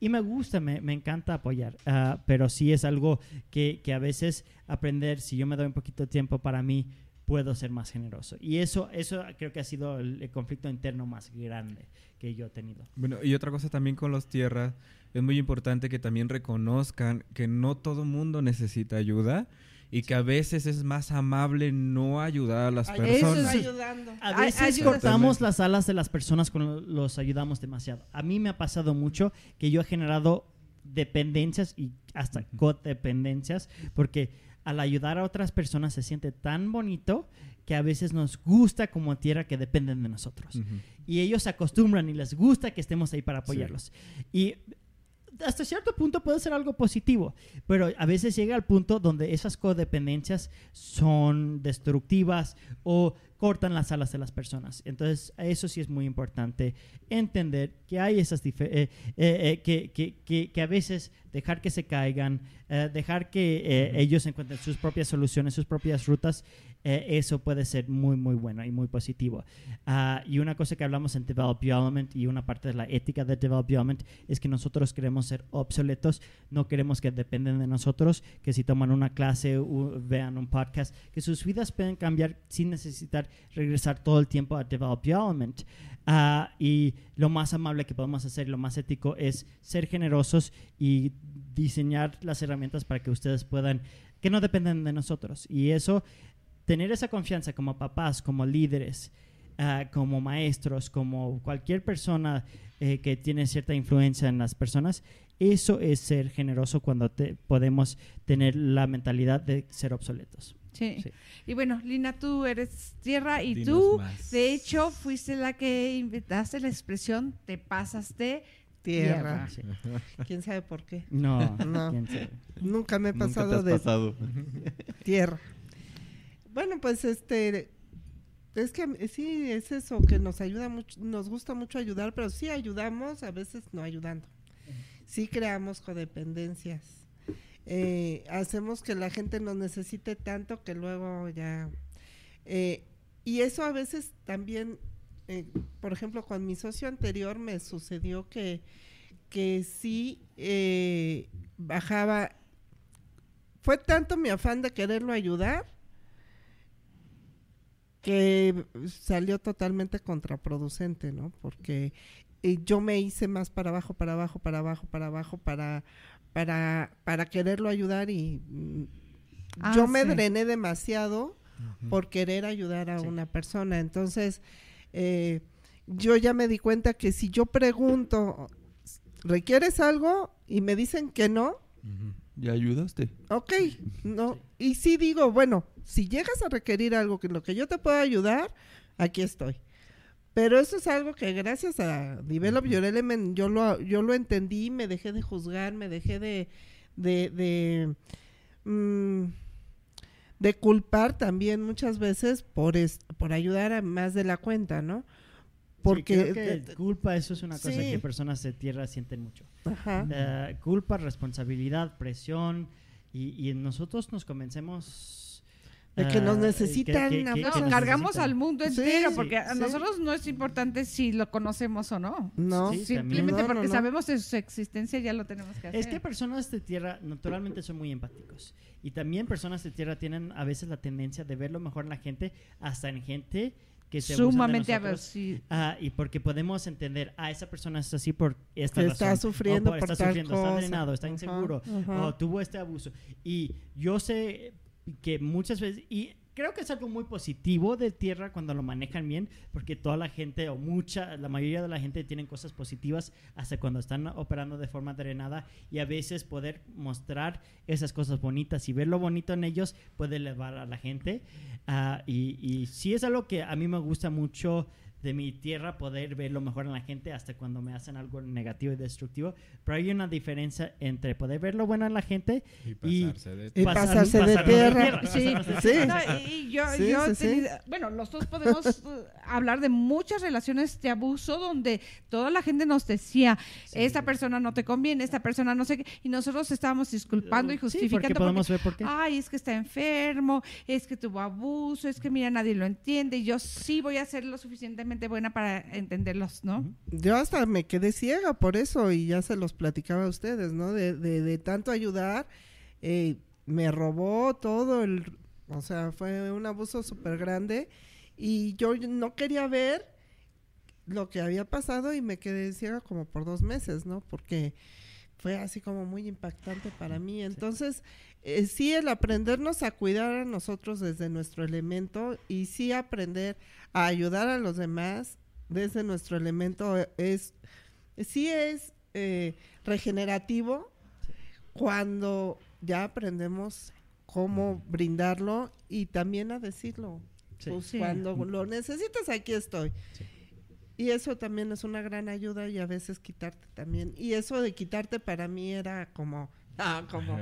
Y me gusta, me, me encanta apoyar, ah, pero sí es algo que, que a veces aprender, si yo me doy un poquito de tiempo para mí, puedo ser más generoso. Y eso, eso creo que ha sido el, el conflicto interno más grande que yo he tenido. Bueno, y otra cosa también con los tierras, es muy importante que también reconozcan que no todo mundo necesita ayuda y que a veces es más amable no ayudar a las Ay, Eso personas. sí. ayudando. A veces cortamos las alas de las personas cuando los ayudamos demasiado. A mí me ha pasado mucho que yo he generado dependencias y hasta codependencias porque al ayudar a otras personas se siente tan bonito que a veces nos gusta como tierra que dependen de nosotros. Y ellos se acostumbran y les gusta que estemos ahí para apoyarlos. Y hasta cierto punto puede ser algo positivo, pero a veces llega al punto donde esas codependencias son destructivas o cortan las alas de las personas. Entonces, eso sí es muy importante entender que hay esas eh, eh, eh, que, que- que- que a veces dejar que se caigan, eh, dejar que eh, ellos encuentren sus propias soluciones, sus propias rutas, eh, eso puede ser muy, muy bueno y muy positivo. Ah, y una cosa que hablamos en Develop Your Element y una parte de la ética de Develop Your Element es que nosotros queremos ser obsoletos, no queremos que dependen de nosotros, que si toman una clase o vean un podcast, que sus vidas pueden cambiar sin necesitar regresar todo el tiempo a Develop Element. Ah, y lo más amable que podemos hacer, lo más ético es ser generosos y diseñar las herramientas para que ustedes puedan, que no dependen de nosotros. Y eso, tener esa confianza como papás, como líderes, ah, como maestros, como cualquier persona eh, que tiene cierta influencia en las personas, eso es ser generoso cuando te- podemos tener la mentalidad de ser obsoletos. Sí. Sí. Y bueno, Lina, tú eres tierra y Dinos tú, más. de hecho, fuiste la que inventaste la expresión te pasas de Tierra. Sí. ¿Quién sabe por qué? No, No. quién sabe. Nunca me he Nunca te pasado has de pasado. tierra. Bueno, pues este es que sí es eso que nos ayuda mucho, nos gusta mucho ayudar, pero sí ayudamos, a veces no ayudando. Sí creamos codependencias. Eh, hacemos que la gente nos necesite tanto que luego ya eh, y eso a veces también eh, por ejemplo con mi socio anterior me sucedió que que sí bajaba fue tanto mi afán de quererlo ayudar que salió totalmente contraproducente, ¿no? Porque yo me hice más para abajo, para abajo, para abajo, para abajo, para, para, para quererlo ayudar y mm, Ah, yo me sí. drené demasiado por querer ayudar a Sí. una persona. Entonces, eh, yo ya me di cuenta que si yo pregunto, ¿requieres algo? Y me dicen que no. ¿Ya ayudaste? ok, no. Y si digo, bueno, si llegas a requerir algo que en lo que yo te pueda ayudar, aquí estoy. Pero eso es algo que gracias a Develop Your Element yo lo, yo lo entendí, me dejé de juzgar, me dejé de, de, de, mm, de culpar también muchas veces por, es- por ayudar a más de la cuenta, ¿no? Porque... Sí, creo que culpa, eso es una cosa Sí. que personas de tierra sienten mucho. Ajá. Eh, culpa, responsabilidad, presión, y, y nosotros nos convencemos De que nos ah, necesitan que- que- a que- Nos que fuerza. cargamos necesitan. al mundo Sí, entero, sí, porque a sí. nosotros no es importante si lo conocemos o no. No. Sí, Simplemente No, no, porque no. sabemos de su existencia ya lo tenemos que hacer. Es que personas de tierra naturalmente son muy empáticos. Y también personas de tierra tienen a veces la tendencia de ver lo mejor en la gente, hasta en gente que se sumamente aversivo. Ah, y porque podemos entender, ah, esa persona es así por esta Que razón. está sufriendo O por está tal sufriendo, está cosa. drenado, está inseguro, ajá. o tuvo este abuso. Y yo sé que muchas veces, y creo que es algo muy positivo de tierra cuando lo manejan bien, porque toda la gente, o mucha, la mayoría de la gente tienen cosas positivas hasta cuando están operando de forma drenada, y a veces poder mostrar esas cosas bonitas y ver lo bonito en ellos puede elevar a la gente. Ah, y, y sí es algo que a mí me gusta mucho de mi tierra poder ver lo mejor en la gente hasta cuando me hacen algo negativo y destructivo. Pero hay una diferencia entre poder ver lo bueno en la gente Y Y- pasarse de Y pasar- pasarse de pasarnos tierra. Sí, Sí. tierra. No, y- y yo, Sí, yo sí, he sí. tenido- bueno, los dos podemos uh, hablar de muchas relaciones de abuso donde toda la gente nos decía, esta persona no te conviene, esta persona no sé qué, y nosotros estábamos disculpando y Sí, porque justificando. podemos ver por qué. Ay, es que está enfermo, es que tuvo abuso, es que mira, nadie lo entiende, y yo sí voy a ser lo suficientemente buena para entenderlos, ¿no? Yo hasta me quedé ciega por eso y ya se los platicaba a ustedes, ¿no? De, de, de tanto ayudar, eh, me robó todo el, o sea, fue un abuso súper grande y yo no quería ver lo que había pasado y me quedé ciega como por dos meses, ¿no? Porque fue así como muy impactante para mí. Entonces, eh, sí, el aprendernos a cuidar a nosotros desde nuestro elemento y sí aprender a ayudar a los demás desde nuestro elemento eh, es, sí es eh, regenerativo cuando ya aprendemos cómo brindarlo y también a decirlo. Sí. Pues Sí. cuando lo necesitas, aquí estoy. Y eso también es una gran ayuda y a veces quitarte también. Y eso de quitarte para mí era como, ah, como,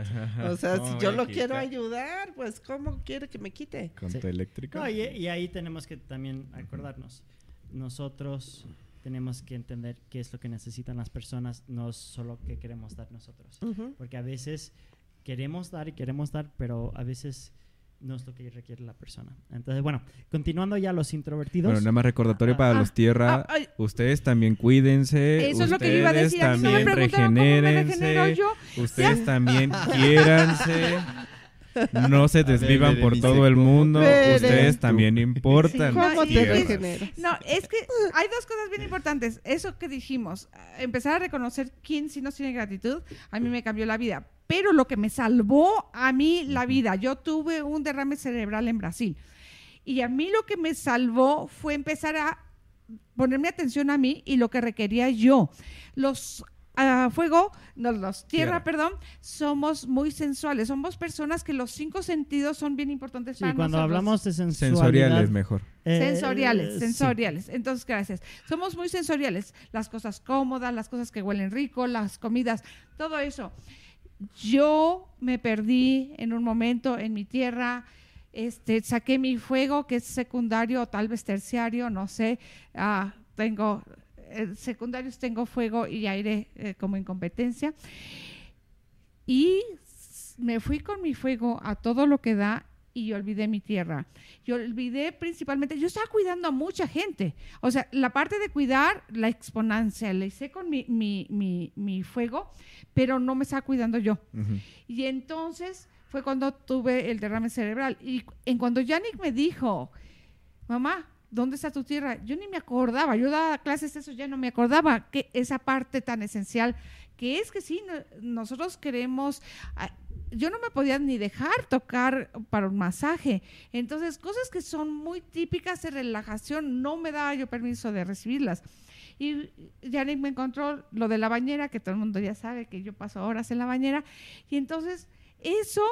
o sea, ¿Cómo si yo lo quiero ayudar, pues ¿cómo quiere que me quite? ¿Con Sí. tu eléctrico? No, y, y ahí tenemos que también acordarnos. Nosotros tenemos que entender qué es lo que necesitan las personas, no solo qué queremos dar nosotros. Porque a veces queremos dar y queremos dar, pero a veces no es lo que requiere la persona. Entonces, bueno, continuando ya los introvertidos. Bueno, nada más recordatorio para Ah, los tierra. ah, ustedes también cuídense. Eso es lo que yo iba a ustedes decir. No también regenérense. yo. Ustedes también quiéranse. No se desvivan por todo el mundo. Ustedes también importan. ¿Cómo te regeneras? No, es que hay dos cosas bien importantes. Eso que dijimos, eh, empezar a reconocer quién sí nos tiene gratitud, a mí me cambió la vida. Pero lo que me salvó a mí la vida, yo tuve un derrame cerebral en Brasil. Y a mí lo que me salvó fue empezar a ponerme atención a mí y lo que requería yo. Los ah, fuego, no, los tierra, Tierra. perdón, somos muy sensuales. Somos personas que los cinco sentidos son bien importantes Sí, para cuando nosotros. hablamos de sensualidad, Sensoriales mejor. eh, Sensoriales, sí. sensoriales. Entonces, gracias. Somos muy sensoriales. Las cosas cómodas, las cosas que huelen rico, las comidas, todo eso. Yo me perdí en un momento en mi tierra. Este, saqué mi fuego, que es secundario o tal vez terciario, no sé. Ah, tengo secundarios, tengo fuego y aire eh, como incompetencia. Y s- me fui con mi fuego a todo lo que da y olvidé mi tierra. Yo olvidé principalmente, yo estaba cuidando a mucha gente. O sea, la parte de cuidar, la exponencia, la hice con mi, mi, mi, mi fuego, pero no me estaba cuidando yo. Ujú. Y entonces fue cuando tuve el derrame cerebral. Y en cuando Yannick me dijo, mamá, ¿dónde está tu tierra? Yo ni me acordaba, yo daba clases de eso, ya no me acordaba que esa parte tan esencial, que es que sí, no- nosotros queremos... Yo no me podía ni dejar tocar para un masaje. Entonces, cosas que son muy típicas de relajación, no me daba yo permiso de recibirlas. Y Yannick me encontró lo de la bañera, que todo el mundo ya sabe que yo paso horas en la bañera. Y entonces, eso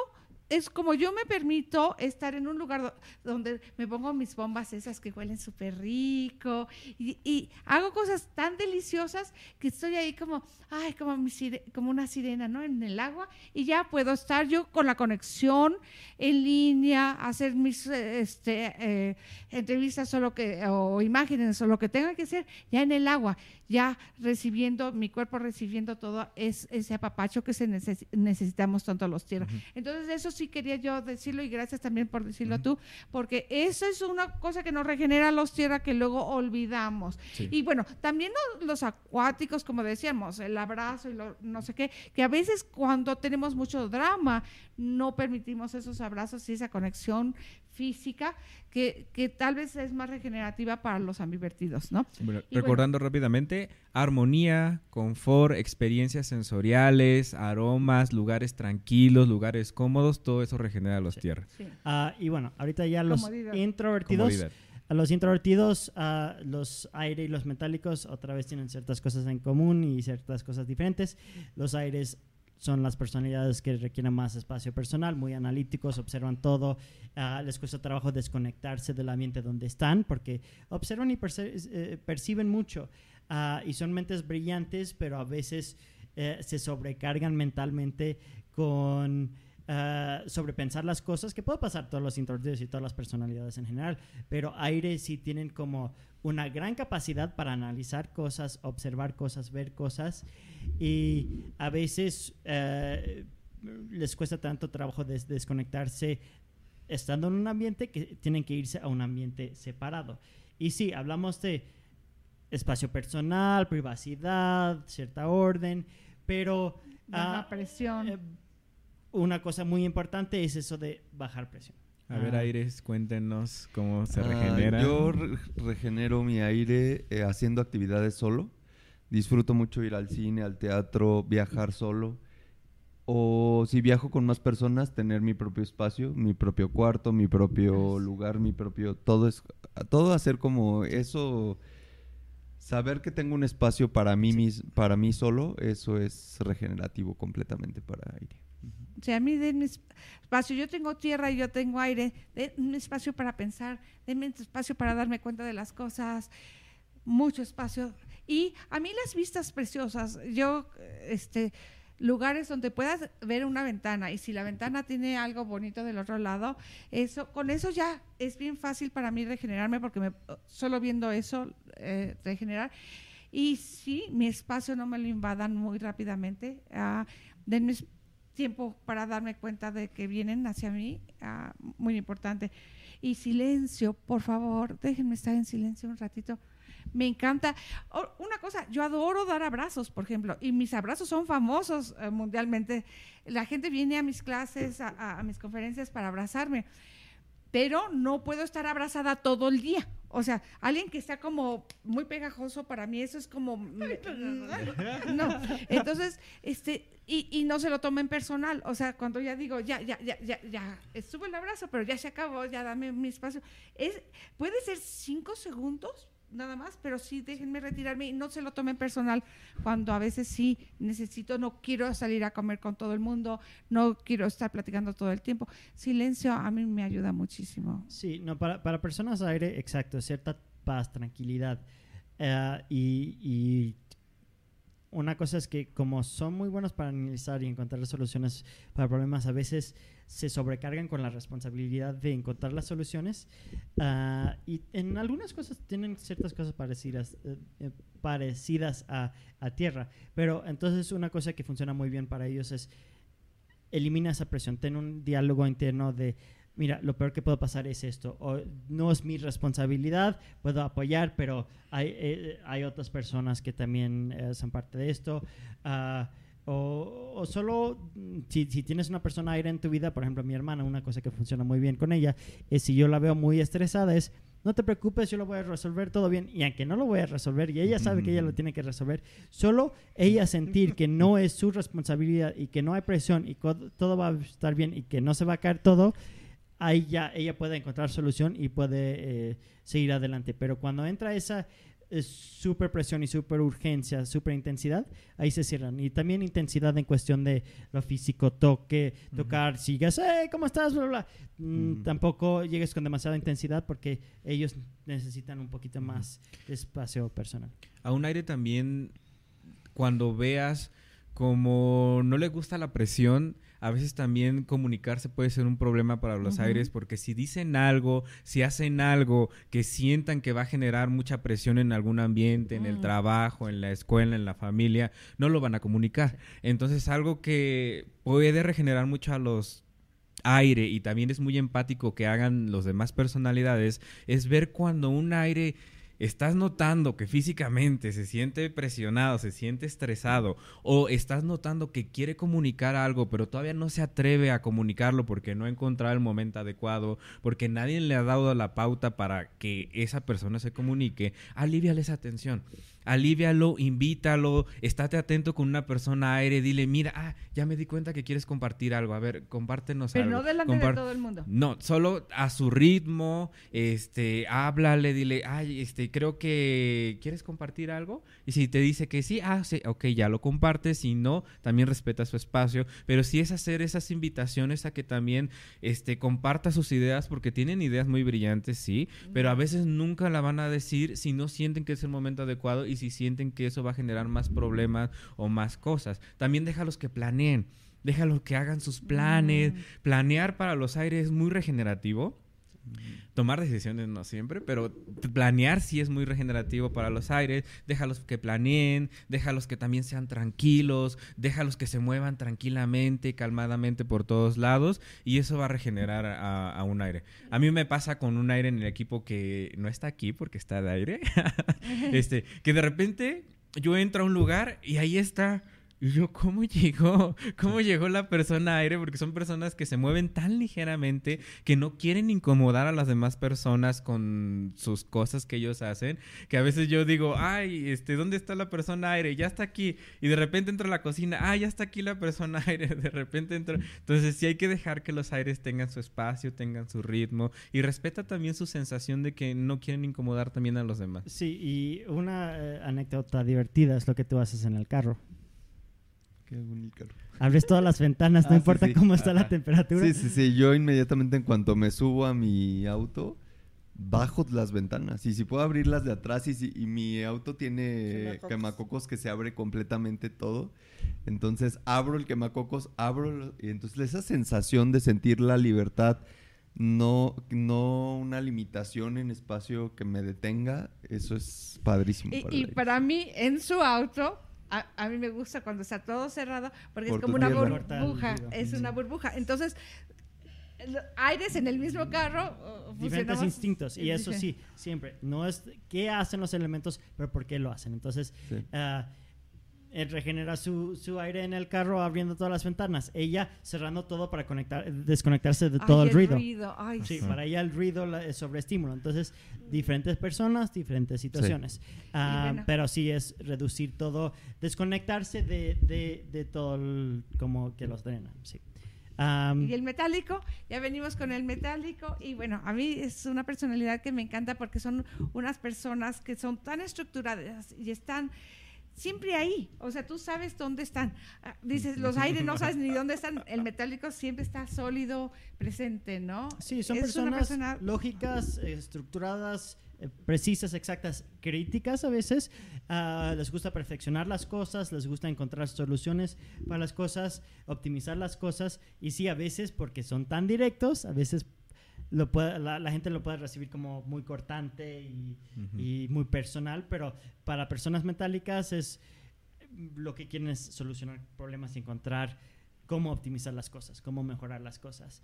es como yo me permito estar en un lugar do- donde me pongo mis bombas esas que huelen súper rico y, y hago cosas tan deliciosas que estoy ahí como, ay, como, mi como una sirena, ¿no? En el agua y ya puedo estar yo con la conexión en línea, hacer mis eh, este, eh, entrevistas o, lo que, o imágenes o lo que tenga que hacer ya en el agua, ya recibiendo, mi cuerpo recibiendo todo es, ese apapacho que se neces- necesitamos tanto los tierras. Entonces eso sí sí quería yo decirlo y gracias también por decirlo tú, porque eso es una cosa que nos regenera los tierra que luego olvidamos. Sí. Y bueno, también lo- los acuáticos, como decíamos, el abrazo y lo, no sé qué, que a veces cuando tenemos mucho drama no permitimos esos abrazos y esa conexión física que, que tal vez es más regenerativa para los ambivertidos, ¿no? Bueno, Y bueno- recordando rápidamente, armonía, confort, experiencias sensoriales, aromas, lugares tranquilos, lugares cómodos, todo eso regenera los tierras. Sí. Ah, y bueno, ahorita ya los Comodidad. introvertidos, Comodidad. a los introvertidos, ah, los aire y los metálicos otra vez tienen ciertas cosas en común y ciertas cosas diferentes. Los aires son las personalidades que requieren más espacio personal, muy analíticos, observan todo, ah, les cuesta trabajo desconectarse del ambiente donde están porque observan y eh, perciben mucho. Ah, y son mentes brillantes, pero a veces eh, se sobrecargan mentalmente con ah, sobrepensar las cosas, que puede pasar todos los introvertidos y todas las personalidades en general, pero aire sí tienen como una gran capacidad para analizar cosas, observar cosas, ver cosas y a veces eh, les cuesta tanto trabajo des- desconectarse estando en un ambiente que tienen que irse a un ambiente separado. Y sí, hablamos de espacio personal, privacidad, cierta orden, pero Baja ah, presión. Una cosa muy importante es eso de bajar presión. A ver, Ah. Aires, cuéntenos cómo se Ah, regenera. yo re- regenero mi aire eh, haciendo actividades solo. Disfruto mucho ir al cine, al teatro, viajar solo. O si viajo con más personas, tener mi propio espacio, mi propio cuarto, mi propio lugar, mi propio... Todo es... Todo hacer como eso... Saber que tengo un espacio para mí, mis, para mí solo, eso es regenerativo completamente para aire. O sea, a mí denme es- espacio. Yo tengo tierra y yo tengo aire. Denme espacio para pensar. Denme espacio para darme cuenta de las cosas. Mucho espacio. Y a mí las vistas preciosas. Yo, este, lugares donde puedas ver una ventana y si la ventana tiene algo bonito del otro lado, eso, con eso ya es bien fácil para mí regenerarme porque me, solo viendo eso eh, regenerar. Y sí, mi espacio no me lo invadan muy rápidamente. ah, denme es- tiempo para darme cuenta de que vienen hacia mí, ah, muy importante. Y silencio, por favor, déjenme estar en silencio un ratito. Me encanta. Una cosa, yo adoro dar abrazos, por ejemplo, y mis abrazos son famosos eh, mundialmente. La gente viene a mis clases, a mis conferencias para abrazarme, pero no puedo estar abrazada todo el día. O sea, alguien que está como muy pegajoso para mí, eso es como... No, entonces, este, y, y no se lo tomen personal. O sea, cuando ya digo, ya, ya, ya, ya, ya, estuvo el abrazo, pero ya se acabó, ya dame mi espacio. Es, puede ser cinco segundos nada más, pero sí déjenme retirarme y no se lo tomen personal cuando a veces sí necesito, no quiero salir a comer con todo el mundo, no quiero estar platicando todo el tiempo. Silencio a mí me ayuda muchísimo. Sí, no, para, para personas aire, exacto, cierta paz, tranquilidad. Eh, y, y una cosa es que como son muy buenos para analizar y encontrar soluciones para problemas, a veces se sobrecargan con la responsabilidad de encontrar las soluciones. Ah, y en algunas cosas tienen ciertas cosas parecidas, eh, parecidas a, a tierra. Pero entonces una cosa que funciona muy bien para ellos es elimina esa presión, ten un diálogo interno de, mira, lo peor que puede pasar es esto, o no es mi responsabilidad, puedo apoyar, pero hay, eh, hay otras personas que también eh, son parte de esto. ah, o, o solo mm, si, si tienes una persona aire en tu vida, por ejemplo mi hermana, una cosa que funciona muy bien con ella es si yo la veo muy estresada es no te preocupes, yo lo voy a resolver todo bien. Y aunque no lo voy a resolver, y ella sabe que ella lo tiene que resolver, solo ella sentir que no es su responsabilidad y que no hay presión y todo va a estar bien y que no se va a caer todo, ahí ya ella puede encontrar solución y puede eh, seguir adelante. Pero cuando entra esa eh, super presión y super urgencia, super intensidad, ahí se cierran. Y también intensidad en cuestión de lo físico, toque, tocar, sigas, hey, ¿cómo estás? Bla, bla. Mm, Ujú. Tampoco llegues con demasiada intensidad porque ellos necesitan un poquito más de espacio personal. A un aire también, cuando veas como no le gusta la presión, a veces también comunicarse puede ser un problema para los aires, porque si dicen algo, si hacen algo que sientan que va a generar mucha presión en algún ambiente, en el Mm. trabajo, en la escuela, en la familia, no lo van a comunicar. Entonces, algo que puede regenerar mucho a los aire y también es muy empático que hagan los demás personalidades es ver cuando un aire estás notando que físicamente se siente presionado, se siente estresado, o estás notando que quiere comunicar algo, pero todavía no se atreve a comunicarlo porque no ha encontrado el momento adecuado, porque nadie le ha dado la pauta para que esa persona se comunique, aliviale esa tensión alivialo, invítalo, estate atento con una persona aire, dile, mira, ah, ya me di cuenta que quieres compartir algo, a ver, compártenos Pero algo. no delante de todo el mundo. no, solo a su ritmo, este, háblale, dile, ay, este, creo que quieres compartir algo. Y si te dice que sí, ah, sí, ok, ya lo compartes. Si no, también respeta su espacio. Pero sí es hacer esas invitaciones a que también, este, comparta sus ideas, porque tienen ideas muy brillantes, sí, pero a veces nunca la van a decir si no sienten que es el momento adecuado y si sienten que eso va a generar más problemas o más cosas. También déjalos que planeen. Déjalos que hagan sus planes. Planear para los aires es muy regenerativo. Tomar decisiones no siempre, pero planear sí es muy regenerativo para los aires. Déjalos que planeen, déjalos que también sean tranquilos, déjalos que se muevan tranquilamente, calmadamente por todos lados y eso va a regenerar a, a un aire. A mí me pasa con un aire en el equipo que no está aquí porque está de aire, este, que de repente yo entro a un lugar y ahí está y yo, ¿cómo llegó? ¿Cómo llegó la persona aire? Porque son personas que se mueven tan ligeramente que no quieren incomodar a las demás personas con sus cosas que ellos hacen. Que a veces yo digo, ay, este, ¿dónde está la persona aire? Ya está aquí. Y de repente entro a la cocina, ah, ya está aquí la persona aire. De repente entro. Entonces sí hay que dejar que los aires tengan su espacio, tengan su ritmo. Y respeta también su sensación de que no quieren incomodar también a los demás. Sí, y una eh, anécdota divertida es lo que tú haces en el carro. Qué bonito. Abres todas las ventanas, no Ah, importa sí. cómo está la temperatura. Sí, sí, sí. Yo inmediatamente en cuanto me subo a mi auto, bajo las ventanas. Y si puedo abrirlas de atrás y, si- y mi auto tiene Quemacocos. quemacocos que se abre completamente todo. Entonces abro el quemacocos, abro y entonces esa sensación de sentir la libertad, no, no una limitación en espacio que me detenga, eso es padrísimo. Y, para y para mí, en su auto, a, a mí me gusta cuando está todo cerrado, porque Por es como una tierra. Burbuja. Es una burbuja. Entonces, aires en el mismo carro. uh, diferentes instintos y eso sí siempre no es qué hacen los elementos pero por qué lo hacen entonces Sí. ah, él regenera su, su aire en el carro abriendo todas las ventanas ella cerrando todo para conectar desconectarse de Ay, todo el ruido Ay, Sí, Sí. para ella el ruido la- es sobreestímulo. Entonces, diferentes personas, diferentes situaciones. Ah, bueno. Pero sí es reducir todo, desconectarse de, de, de todo el- como que los drena. Sí. Y el metálico, ya venimos con el metálico y bueno, a mí es una personalidad que me encanta porque son unas personas que son tan estructuradas y están siempre ahí, o sea, tú sabes dónde están. Ah, Dices, los aires no sabes ni dónde están, el metálico siempre está sólido, presente, ¿no? Sí, son Es personas persona- lógicas, estructuradas, eh, precisas, exactas, críticas a veces. Ah, les gusta perfeccionar las cosas, les gusta encontrar soluciones para las cosas, optimizar las cosas. Y sí, a veces, porque son tan directos, a veces lo puede- la, la gente lo puede recibir como muy cortante y, y muy personal, pero para personas metálicas es lo que quieren es solucionar problemas y encontrar cómo optimizar las cosas, cómo mejorar las cosas.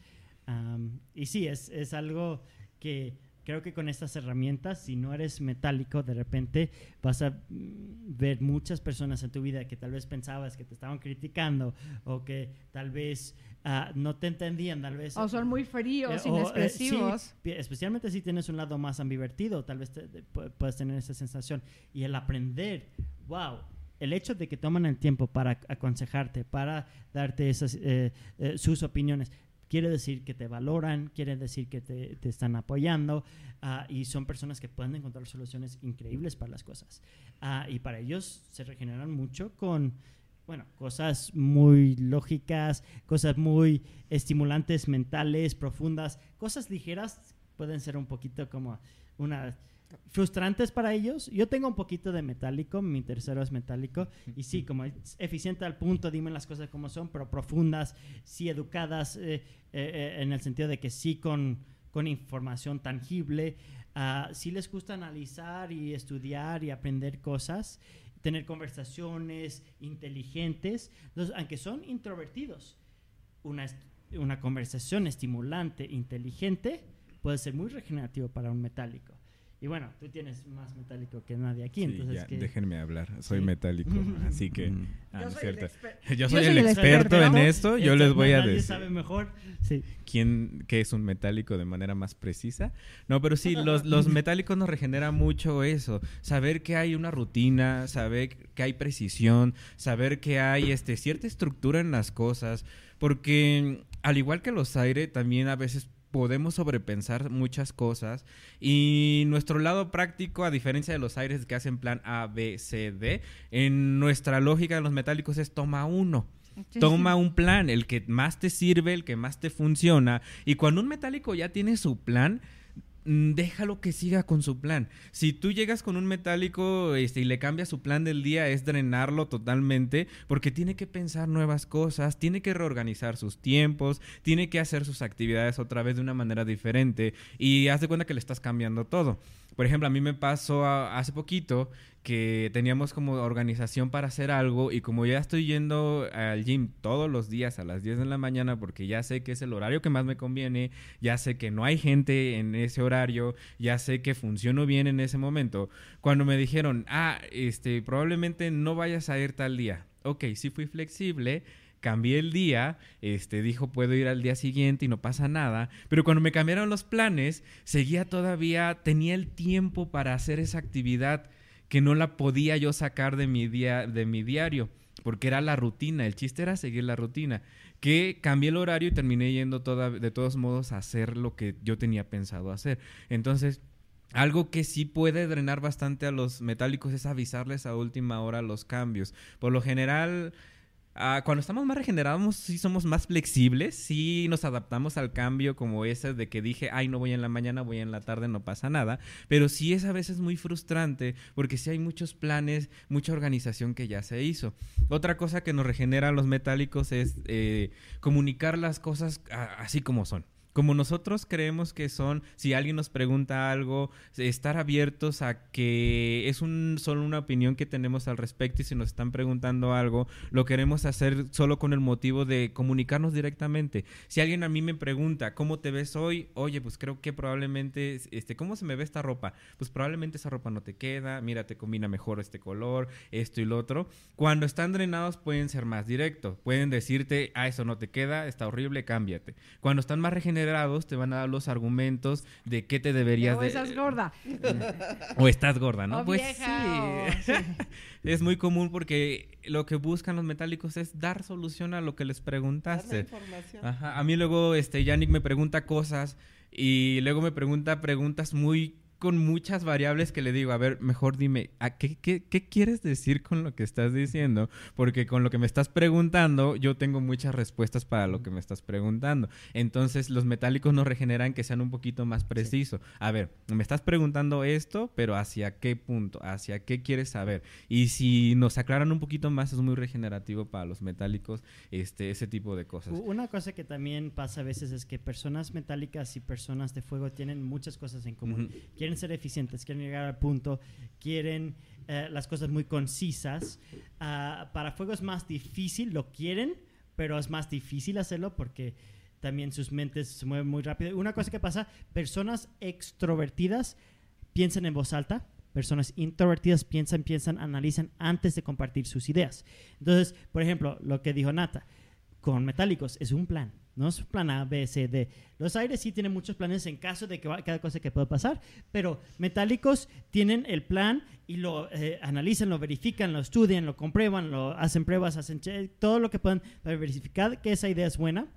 Y sí, es, es algo que creo que con estas herramientas, si no eres metálico, de repente vas a mm, ver muchas personas en tu vida que tal vez pensabas que te estaban criticando o que tal vez ah, no te entendían, tal vez... O son muy fríos, eh, o, eh, inexpresivos. sí, especialmente si tienes un lado más ambivertido, tal vez te- te pu- puedes tener esa sensación. Y el aprender, wow, el hecho de que toman el tiempo para aconsejarte, para darte esas, eh, eh, sus opiniones, quiere decir que te valoran, quiere decir que te, están apoyando ah, y son personas que pueden encontrar soluciones increíbles para las cosas. Ah, y para ellos se regeneran mucho con, bueno, cosas muy lógicas, cosas muy estimulantes mentales, profundas, cosas ligeras pueden ser un poquito como una frustrantes para ellos. Yo tengo un poquito de metálico, mi tercero es metálico y sí, como es eficiente al punto, dime las cosas como son, pero profundas, sí educadas eh, eh, eh, en el sentido de que sí con, con información tangible, ah, sí les gusta analizar y estudiar y aprender cosas, tener conversaciones inteligentes, Entonces, aunque son introvertidos, una una conversación estimulante, inteligente, puede ser muy regenerativo para un metálico. Y bueno, tú tienes más metálico que nadie aquí, Sí, entonces ya, que- déjenme hablar. Soy Sí. metálico, así que... Ah, Yo es soy el cierto. exper- Yo soy el el experto en esto. Yo Esto les voy a nadie decir sabe mejor. Sí. quién qué es un metálico de manera más precisa. No, pero sí, los, los metálicos nos regenera mucho eso. Saber que hay una rutina, saber que hay precisión, saber que hay este, cierta estructura en las cosas. Porque al igual que los aire, también a veces podemos sobrepensar muchas cosas y nuestro lado práctico a diferencia de los aires que hacen plan A, B, C, D en nuestra lógica de los metálicos es toma uno Sí, Toma sí. un plan, el que más te sirve, el que más te funciona. Y cuando un metálico ya tiene su plan, déjalo que siga con su plan. Si tú llegas con un metálico este, y le cambias su plan del día, es drenarlo totalmente, porque tiene que pensar nuevas cosas, tiene que reorganizar sus tiempos, tiene que hacer sus actividades otra vez de una manera diferente. Y haz de cuenta que le estás cambiando todo. Por ejemplo, a mí me pasó hace poquito que teníamos como organización para hacer algo y como ya estoy yendo al gym todos los días a las 10 de la mañana porque ya sé que es el horario que más me conviene, ya sé que no hay gente en ese horario, ya sé que funciono bien en ese momento. Cuando me dijeron, ah, este, probablemente no vayas a ir tal día. Ok, sí fui flexible, cambié el día, este, dijo puedo ir al día siguiente y no pasa nada, pero cuando me cambiaron los planes, seguía todavía, tenía el tiempo para hacer esa actividad que no la podía yo sacar de mi día, de mi diario, porque era la rutina, el chiste era seguir la rutina, que cambié el horario y terminé yendo toda, de todos modos a hacer lo que yo tenía pensado hacer. Entonces, algo que sí puede drenar bastante a los metálicos es avisarles a última hora los cambios. Por lo general, ah, cuando estamos más regenerados, sí somos más flexibles, sí nos adaptamos al cambio como ese de que dije, ay, no voy en la mañana, voy en la tarde, no pasa nada. Pero sí es a veces muy frustrante porque sí hay muchos planes, mucha organización que ya se hizo. Otra cosa que nos regenera a los metálicos es eh, comunicar las cosas así como son. Como nosotros creemos que son, si alguien nos pregunta algo, estar abiertos a que es solo una opinión que tenemos al respecto y si nos están preguntando algo, lo queremos hacer solo con el motivo de comunicarnos directamente. Si alguien a mí me pregunta, ¿cómo te ves hoy? Oye, pues creo que probablemente, este, ¿cómo se me ve esta ropa? Pues probablemente esa ropa no te queda, mira, te combina mejor este color, esto y lo otro. Cuando están drenados pueden ser más directos, pueden decirte, ah, eso no te queda, está horrible, cámbiate. Cuando están más regenerados te van a dar los argumentos de qué te deberías O de... estás gorda. O estás gorda, ¿no? O pues vieja, sí. o- sí. es muy común porque lo que buscan los metálicos es dar solución a lo que les preguntaste. información. Ajá. A mí luego este Yannick me pregunta cosas y luego me pregunta preguntas muy con muchas variables que le digo, a ver, mejor dime, ¿a qué, qué, qué quieres decir con lo que estás diciendo? Porque con lo que me estás preguntando, yo tengo muchas respuestas para lo que me estás preguntando. Entonces, los metálicos nos regeneran que sean un poquito más precisos. A ver, me estás preguntando esto, pero ¿hacia qué punto? ¿Hacia qué quieres saber? Y si nos aclaran un poquito más, es muy regenerativo para los metálicos este, ese tipo de cosas. Una cosa que también pasa a veces es que personas metálicas y personas de fuego tienen muchas cosas en común. Quieren ser eficientes, quieren llegar al punto, quieren eh, las cosas muy concisas. Ah, para fuego es más difícil, lo quieren, pero es más difícil hacerlo porque también sus mentes se mueven muy rápido. Una cosa que pasa, personas extrovertidas piensan en voz alta. Personas introvertidas piensan, piensan, analizan antes de compartir sus ideas. Entonces, por ejemplo, lo que dijo Nata, con metálicos es un plan, no es plan A, B, C, D. Los aires sí tienen muchos planes en caso de que va- cada cosa que pueda pasar, pero metálicos tienen el plan y lo eh, analizan, lo verifican, lo estudian, lo comprueban, lo hacen pruebas, hacen todo lo que puedan para verificar que esa idea es buena.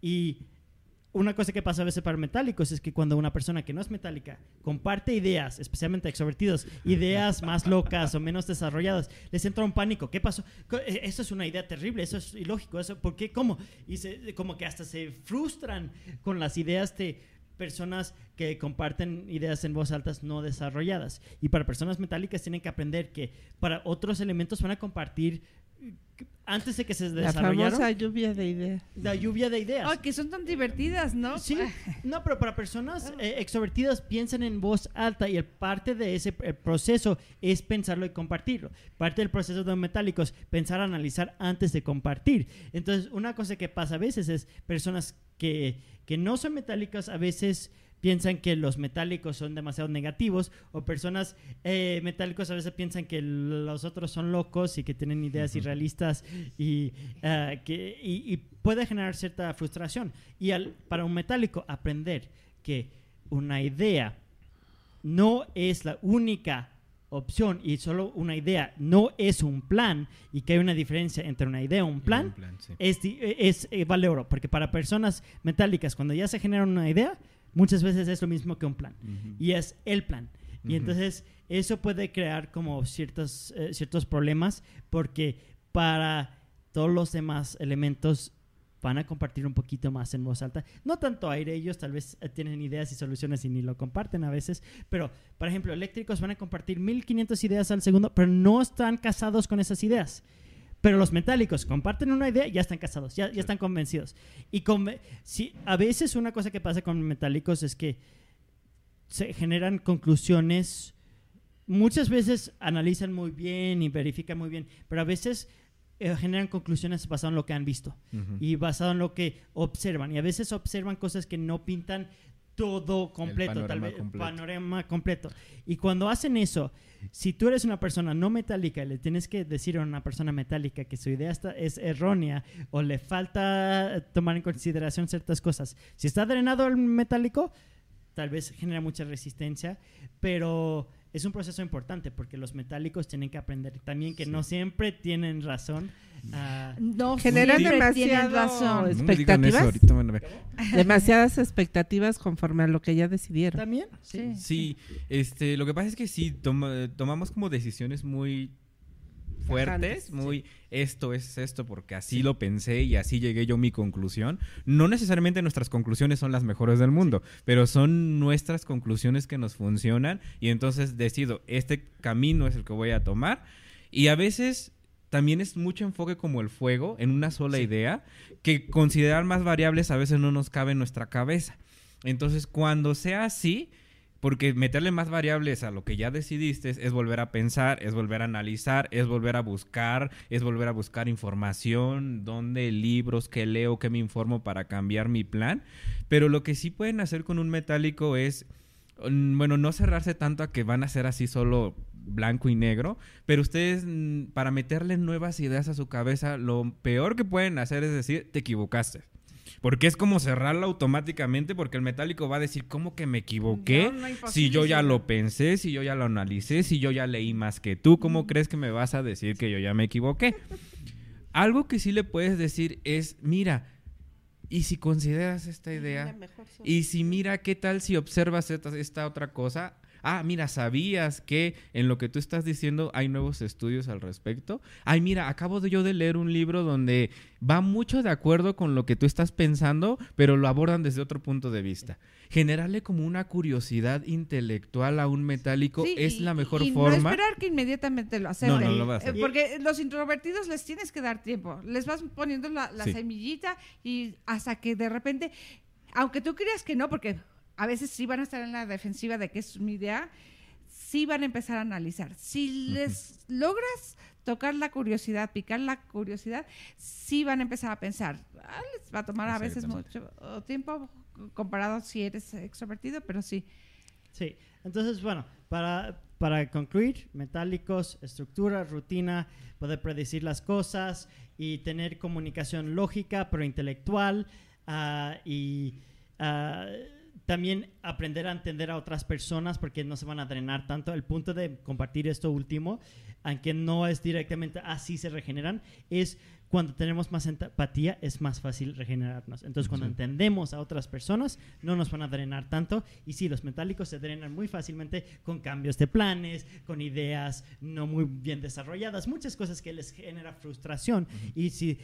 Y una cosa que pasa a veces para metálicos es que cuando una persona que no es metálica comparte ideas, especialmente extrovertidos, ideas más locas o menos desarrolladas, les entra un pánico. ¿Qué pasó? Eh, Eso es una idea terrible, eso es ilógico, eso, ¿por qué? ¿Cómo? Y como que hasta se frustran con las ideas de personas que comparten ideas en voz altas no desarrolladas. Y para personas metálicas tienen que aprender que para otros elementos van a compartir antes de que se La desarrollaron, famosa lluvia de ideas. la lluvia de ideas. Ay, que son tan divertidas, ¿no? Sí, no, pero para personas eh, extrovertidas piensan en voz alta y el parte de ese eh, proceso es pensarlo y compartirlo. Parte del proceso de los metálicos, pensar, analizar antes de compartir. Entonces, una cosa que pasa a veces es personas que, que no son metálicas a veces piensan que los metálicos son demasiado negativos o personas eh, metálicos a veces piensan que los otros son locos y que tienen ideas irrealistas y, eh, que, y, y puede generar cierta frustración. Y al, para un metálico aprender que una idea no es la única opción y solo una idea no es un plan y que hay una diferencia entre una idea y un plan, Un plan, sí. es, di- es, eh, vale oro, porque para personas metálicas, cuando ya se genera una idea, muchas veces es lo mismo que un plan, y es el plan. Y entonces eso puede crear como ciertos, eh, ciertos problemas, porque para todos los demás elementos van a compartir un poquito más en voz alta. No tanto aire, ellos tal vez eh, tienen ideas y soluciones y ni lo comparten a veces, pero por ejemplo, eléctricos van a compartir 1500 ideas al segundo, pero no están casados con esas ideas. Pero los metálicos comparten una idea y ya están casados, ya, ya están convencidos. Y si, a veces una cosa que pasa con metálicos es que se generan conclusiones. Muchas veces analizan muy bien y verifican muy bien, pero a veces eh, generan conclusiones basado en lo que han visto y basado en lo que observan. Y a veces observan cosas que no pintan todo completo, tal vez completo. panorama completo. Y cuando hacen eso, si tú eres una persona no metálica y le tienes que decir a una persona metálica que su idea está- es errónea o le falta tomar en consideración ciertas cosas, si está drenado el metálico, tal vez genera mucha resistencia, pero es un proceso importante porque los metálicos tienen que aprender también que Sí. no siempre tienen razón. ah, No Generan demasiado razón. No eso. Demasiadas expectativas conforme a lo que ya decidieron. también, Sí. Sí, este, lo que pasa es que sí, toma- tomamos como decisiones muy fuertes, muy esto es esto porque así lo pensé y así llegué yo a mi conclusión. No necesariamente nuestras conclusiones son las mejores del mundo, pero son nuestras conclusiones que nos funcionan y entonces decido, este camino es el que voy a tomar. Y a veces también es mucho enfoque como el fuego en una sola idea, que considerar más variables a veces no nos cabe en nuestra cabeza. Entonces, cuando sea así, porque meterle más variables a lo que ya decidiste es volver a pensar, es volver a analizar, es volver a buscar, es volver a buscar información, dónde, libros, qué leo, qué me informo para cambiar mi plan. Pero lo que sí pueden hacer con un metálico es, mm, bueno, no cerrarse tanto a que van a ser así solo blanco y negro, pero ustedes mm, para meterle nuevas ideas a su cabeza, lo peor que pueden hacer es decir, te equivocaste. Porque es como cerrarla automáticamente porque el metálico va a decir, ¿cómo que me equivoqué? No, no, si yo ya lo pensé, si yo ya lo analicé, si yo ya leí más que tú, ¿cómo crees que me vas a decir que yo ya me equivoqué? Algo que sí le puedes decir es, mira, y si consideras esta idea, y si mira, ¿qué tal si observas esta, esta otra cosa? Ah, mira, ¿sabías que en lo que tú estás diciendo hay nuevos estudios al respecto? Ay, mira, acabo de yo de leer un libro donde va mucho de acuerdo con lo que tú estás pensando, pero lo abordan desde otro punto de vista. Generarle como una curiosidad intelectual a un metálico Sí, es y- la mejor y forma. no esperar que inmediatamente lo acepten. No, no lo va a hacer. Eh, Porque los introvertidos les tienes que dar tiempo. Les vas poniendo la, la Sí. semillita y hasta que de repente, aunque tú creas que no, porque a veces sí van a estar en la defensiva de que es mi idea, sí van a empezar a analizar. Si les logras tocar la curiosidad, picar la curiosidad, sí van a empezar a pensar. Ah, les va a tomar a veces mucho tiempo comparado si eres extrovertido, pero sí. Sí, entonces, bueno, para, para concluir, metálicos, estructura, rutina, poder predecir las cosas y tener comunicación lógica pero intelectual ah, y ah, también aprender a entender a otras personas porque no se van a drenar tanto. El punto de compartir esto último, aunque no es directamente así se regeneran, es cuando tenemos más empatía es más fácil regenerarnos. Entonces, cuando Sí. entendemos a otras personas, no nos van a drenar tanto. Y sí, los metálicos se drenan muy fácilmente con cambios de planes, con ideas no muy bien desarrolladas, muchas cosas que les genera frustración. Y si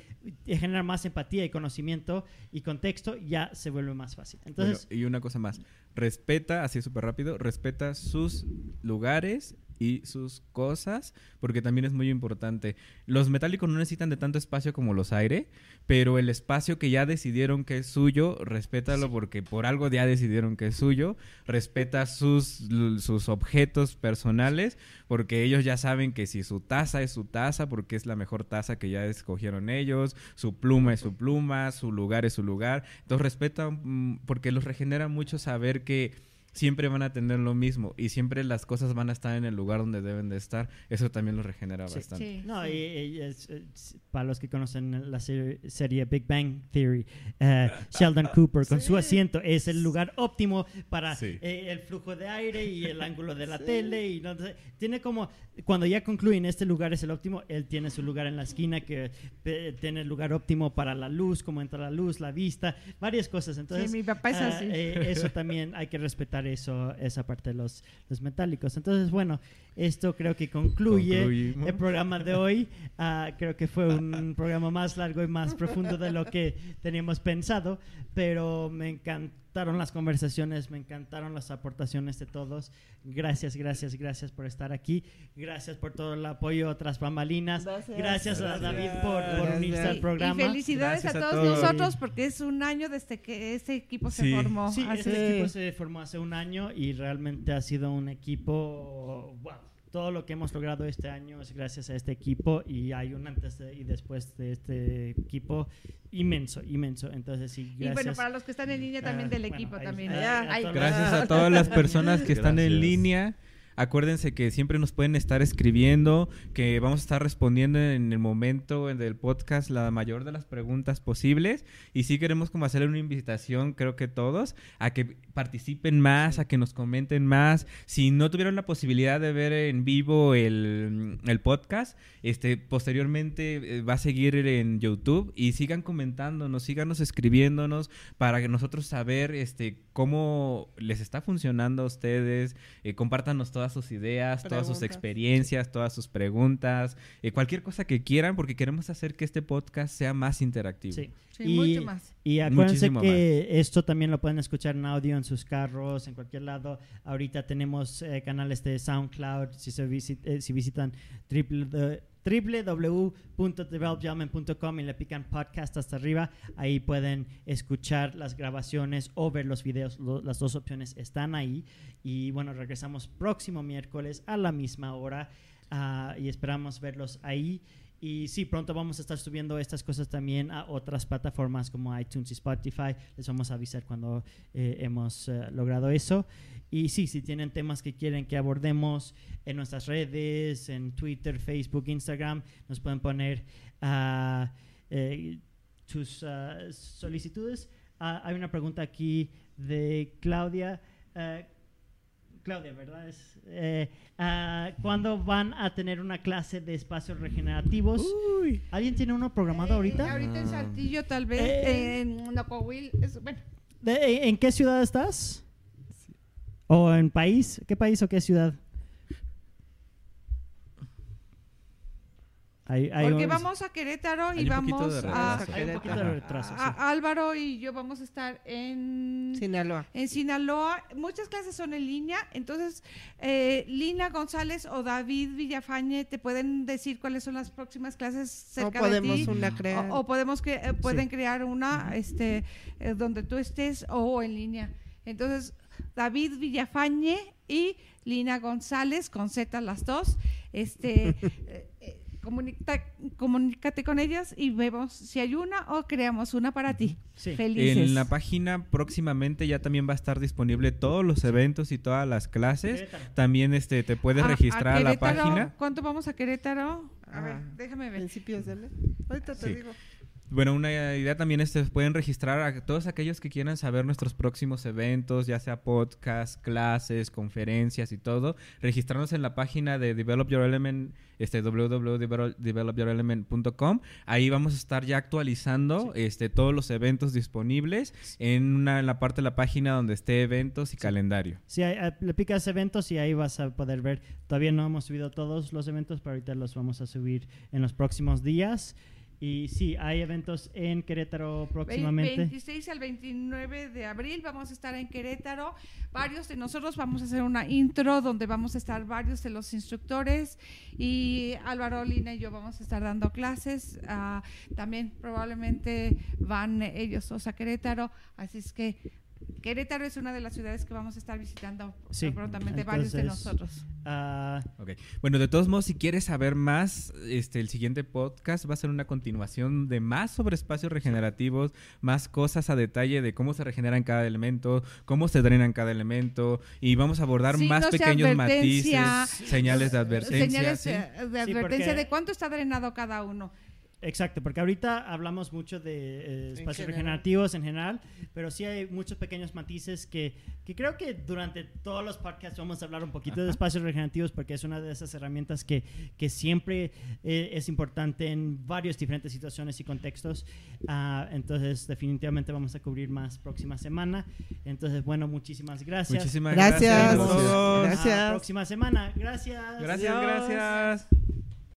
genera más empatía y conocimiento y contexto, ya se vuelve más fácil. Entonces, Bueno, y una cosa más, respeta, así súper rápido, respeta sus lugares y sus cosas, porque también es muy importante. Los metálicos no necesitan de tanto espacio como los aire, pero el espacio que ya decidieron que es suyo, respétalo porque por algo ya decidieron que es suyo, respeta sus, sus objetos personales, porque ellos ya saben que si su taza es su taza, porque es la mejor taza que ya escogieron ellos, su pluma es su pluma, su lugar es su lugar. Entonces respeta, mm, porque los regenera mucho saber que siempre van a tener lo mismo y siempre las cosas van a estar en el lugar donde deben de estar. Eso también los regenera Sí. bastante. Sí, No, sí. y, y es- es- para los que conocen la serie, serie Big Bang Theory, eh, Sheldon Cooper con su asiento es el lugar óptimo para Sí. eh, el flujo de aire y el ángulo de la tele. y no Tiene como, cuando ya concluyen este lugar es el óptimo, él tiene su lugar en la esquina que eh, tiene el lugar óptimo para la luz, cómo entra la luz, la vista, varias cosas. Entonces, mi papá es ah, así. eh, eso también hay que respetar eso, esa parte de los, los metálicos. Entonces, bueno, esto creo que concluye Concluimos. el programa de hoy. Ah, creo que fue un programa más largo y más profundo de lo que teníamos pensado, pero me encantaron las conversaciones, me encantaron las aportaciones de todos. Gracias, gracias, gracias por estar aquí. Gracias por todo el apoyo tras bambalinas. Gracias, Gracias. a David por, por unirse al programa. Y felicidades Gracias a a todos, todos. nosotros porque es un año desde que este equipo se Sí. formó. Sí, este que- equipo se formó hace un año y realmente ha sido un equipo, wow. Todo lo que hemos logrado este año es gracias a este equipo y hay un antes y después de este equipo inmenso, inmenso. Entonces sí, Y bueno, para los que están en línea también Ah, del bueno, equipo también. ahí- ahí-. Gracias a todas las personas que están en línea. Acuérdense que siempre nos pueden estar escribiendo, que vamos a estar respondiendo en el momento en del podcast la mayor de las preguntas posibles. Y sí queremos como hacerle una invitación, creo que todos, a que participen más, a que nos comenten más. Si no tuvieron la posibilidad de ver en vivo el, el podcast, este posteriormente eh, va a seguir en YouTube y sigan comentándonos, síganos escribiéndonos para que nosotros saber este cómo les está funcionando a ustedes, eh, compártanos todas sus ideas, todas sus experiencias, todas sus preguntas, eh, cualquier cosa que quieran, porque queremos hacer que este podcast sea más interactivo. Sí. Sí, y, mucho más. y acuérdense Muchísimo que esto también lo pueden escuchar en audio en sus carros, en cualquier lado. Ahorita tenemos eh, canales de SoundCloud. Si, se visit- eh, si visitan triple- www.developyalman.com y le pican podcast hasta arriba, ahí pueden escuchar las grabaciones o ver los videos. Las dos opciones están ahí. Y bueno, regresamos próximo miércoles a la misma hora ah, y esperamos verlos ahí. Y sí, pronto vamos a estar subiendo estas cosas también a otras plataformas como iTunes y Spotify. Les vamos a avisar cuando eh, hemos eh, logrado eso. Y sí, si tienen temas que quieren que abordemos en nuestras redes, en Twitter, Facebook, Instagram, nos pueden poner ah, eh, sus ah, solicitudes. Ah, hay una pregunta aquí de Claudia. Claudia, ¿verdad? Es, eh, ah, ¿Cuándo van a tener una clase de espacios regenerativos? ¿Alguien tiene uno programado Eh, ahorita? ahorita en Ah. Saltillo, tal vez. Eh. En Nocohuil. es- Bueno, ¿De- ¿En qué ciudad estás? ¿O en país? ¿Qué país o qué ciudad? Hay- hay porque un- vamos a Querétaro y vamos a, a- Álvaro y yo vamos a estar en Sinaloa. en Sinaloa. Muchas clases son en línea, entonces eh, Lina González o David Villafañe te pueden decir cuáles son las próximas clases O cerca podemos de ti. una crear. O, o podemos cre- eh, pueden Sí. crear una este eh, donde tú estés o en línea. Entonces, David Villafañe y Lina González, con Z las dos, este comunica- comunícate con ellas y vemos si hay una o creamos una para ti. Sí. Felices. En la página próximamente ya también va a estar disponible todos los eventos y todas las clases. Querétaro. También este te puedes A- registrar a, la página. ¿Cuánto vamos a Querétaro? A ver, Ah. déjame ver. Principios de mes. Ahorita te Sí. digo. Bueno, una idea también es que pueden registrar a todos aquellos que quieran saber nuestros próximos eventos, ya sea podcast, clases, conferencias y todo, registrarnos en la página de Develop Your Element, este www.developyourelement.com. Ahí vamos a estar ya actualizando este todos los eventos disponibles en una en la parte de la página donde esté eventos y calendario. Sí, ahí le picas eventos y ahí vas a poder ver. Todavía no hemos subido todos los eventos, pero ahorita los vamos a subir en los próximos días. Y sí, hay eventos en Querétaro próximamente. 26 al 29 de abril vamos a estar en Querétaro. Varios de nosotros vamos a hacer una intro donde vamos a estar varios de los instructores y Álvaro, Lina y yo vamos a estar dando clases. Ah, también probablemente van ellos dos a Querétaro. Así es que Querétaro es una de las ciudades que vamos a estar visitando Sí, prontamente varios de nosotros. Ah, Ok. Bueno, de todos modos, si quieres saber más, este, el siguiente podcast va a ser una continuación de más sobre espacios regenerativos, más cosas a detalle de cómo se regeneran cada elemento, cómo se drenan cada elemento, y vamos a abordar más pequeños matices, señales de advertencia. Señales ¿sí? de advertencia de cuánto está drenado cada uno. Exacto, porque ahorita hablamos mucho de eh, espacios regenerativos en general, pero sí hay muchos pequeños matices que, que creo que durante todos los podcasts vamos a hablar un poquito de espacios regenerativos porque es una de esas herramientas que, que siempre eh, es importante en varias diferentes situaciones y contextos. Ah, entonces, definitivamente vamos a cubrir más próxima semana. Entonces, bueno, muchísimas gracias. Muchísimas Gracias. gracias. Gracias. la próxima semana. Gracias. Gracias, Adiós. gracias.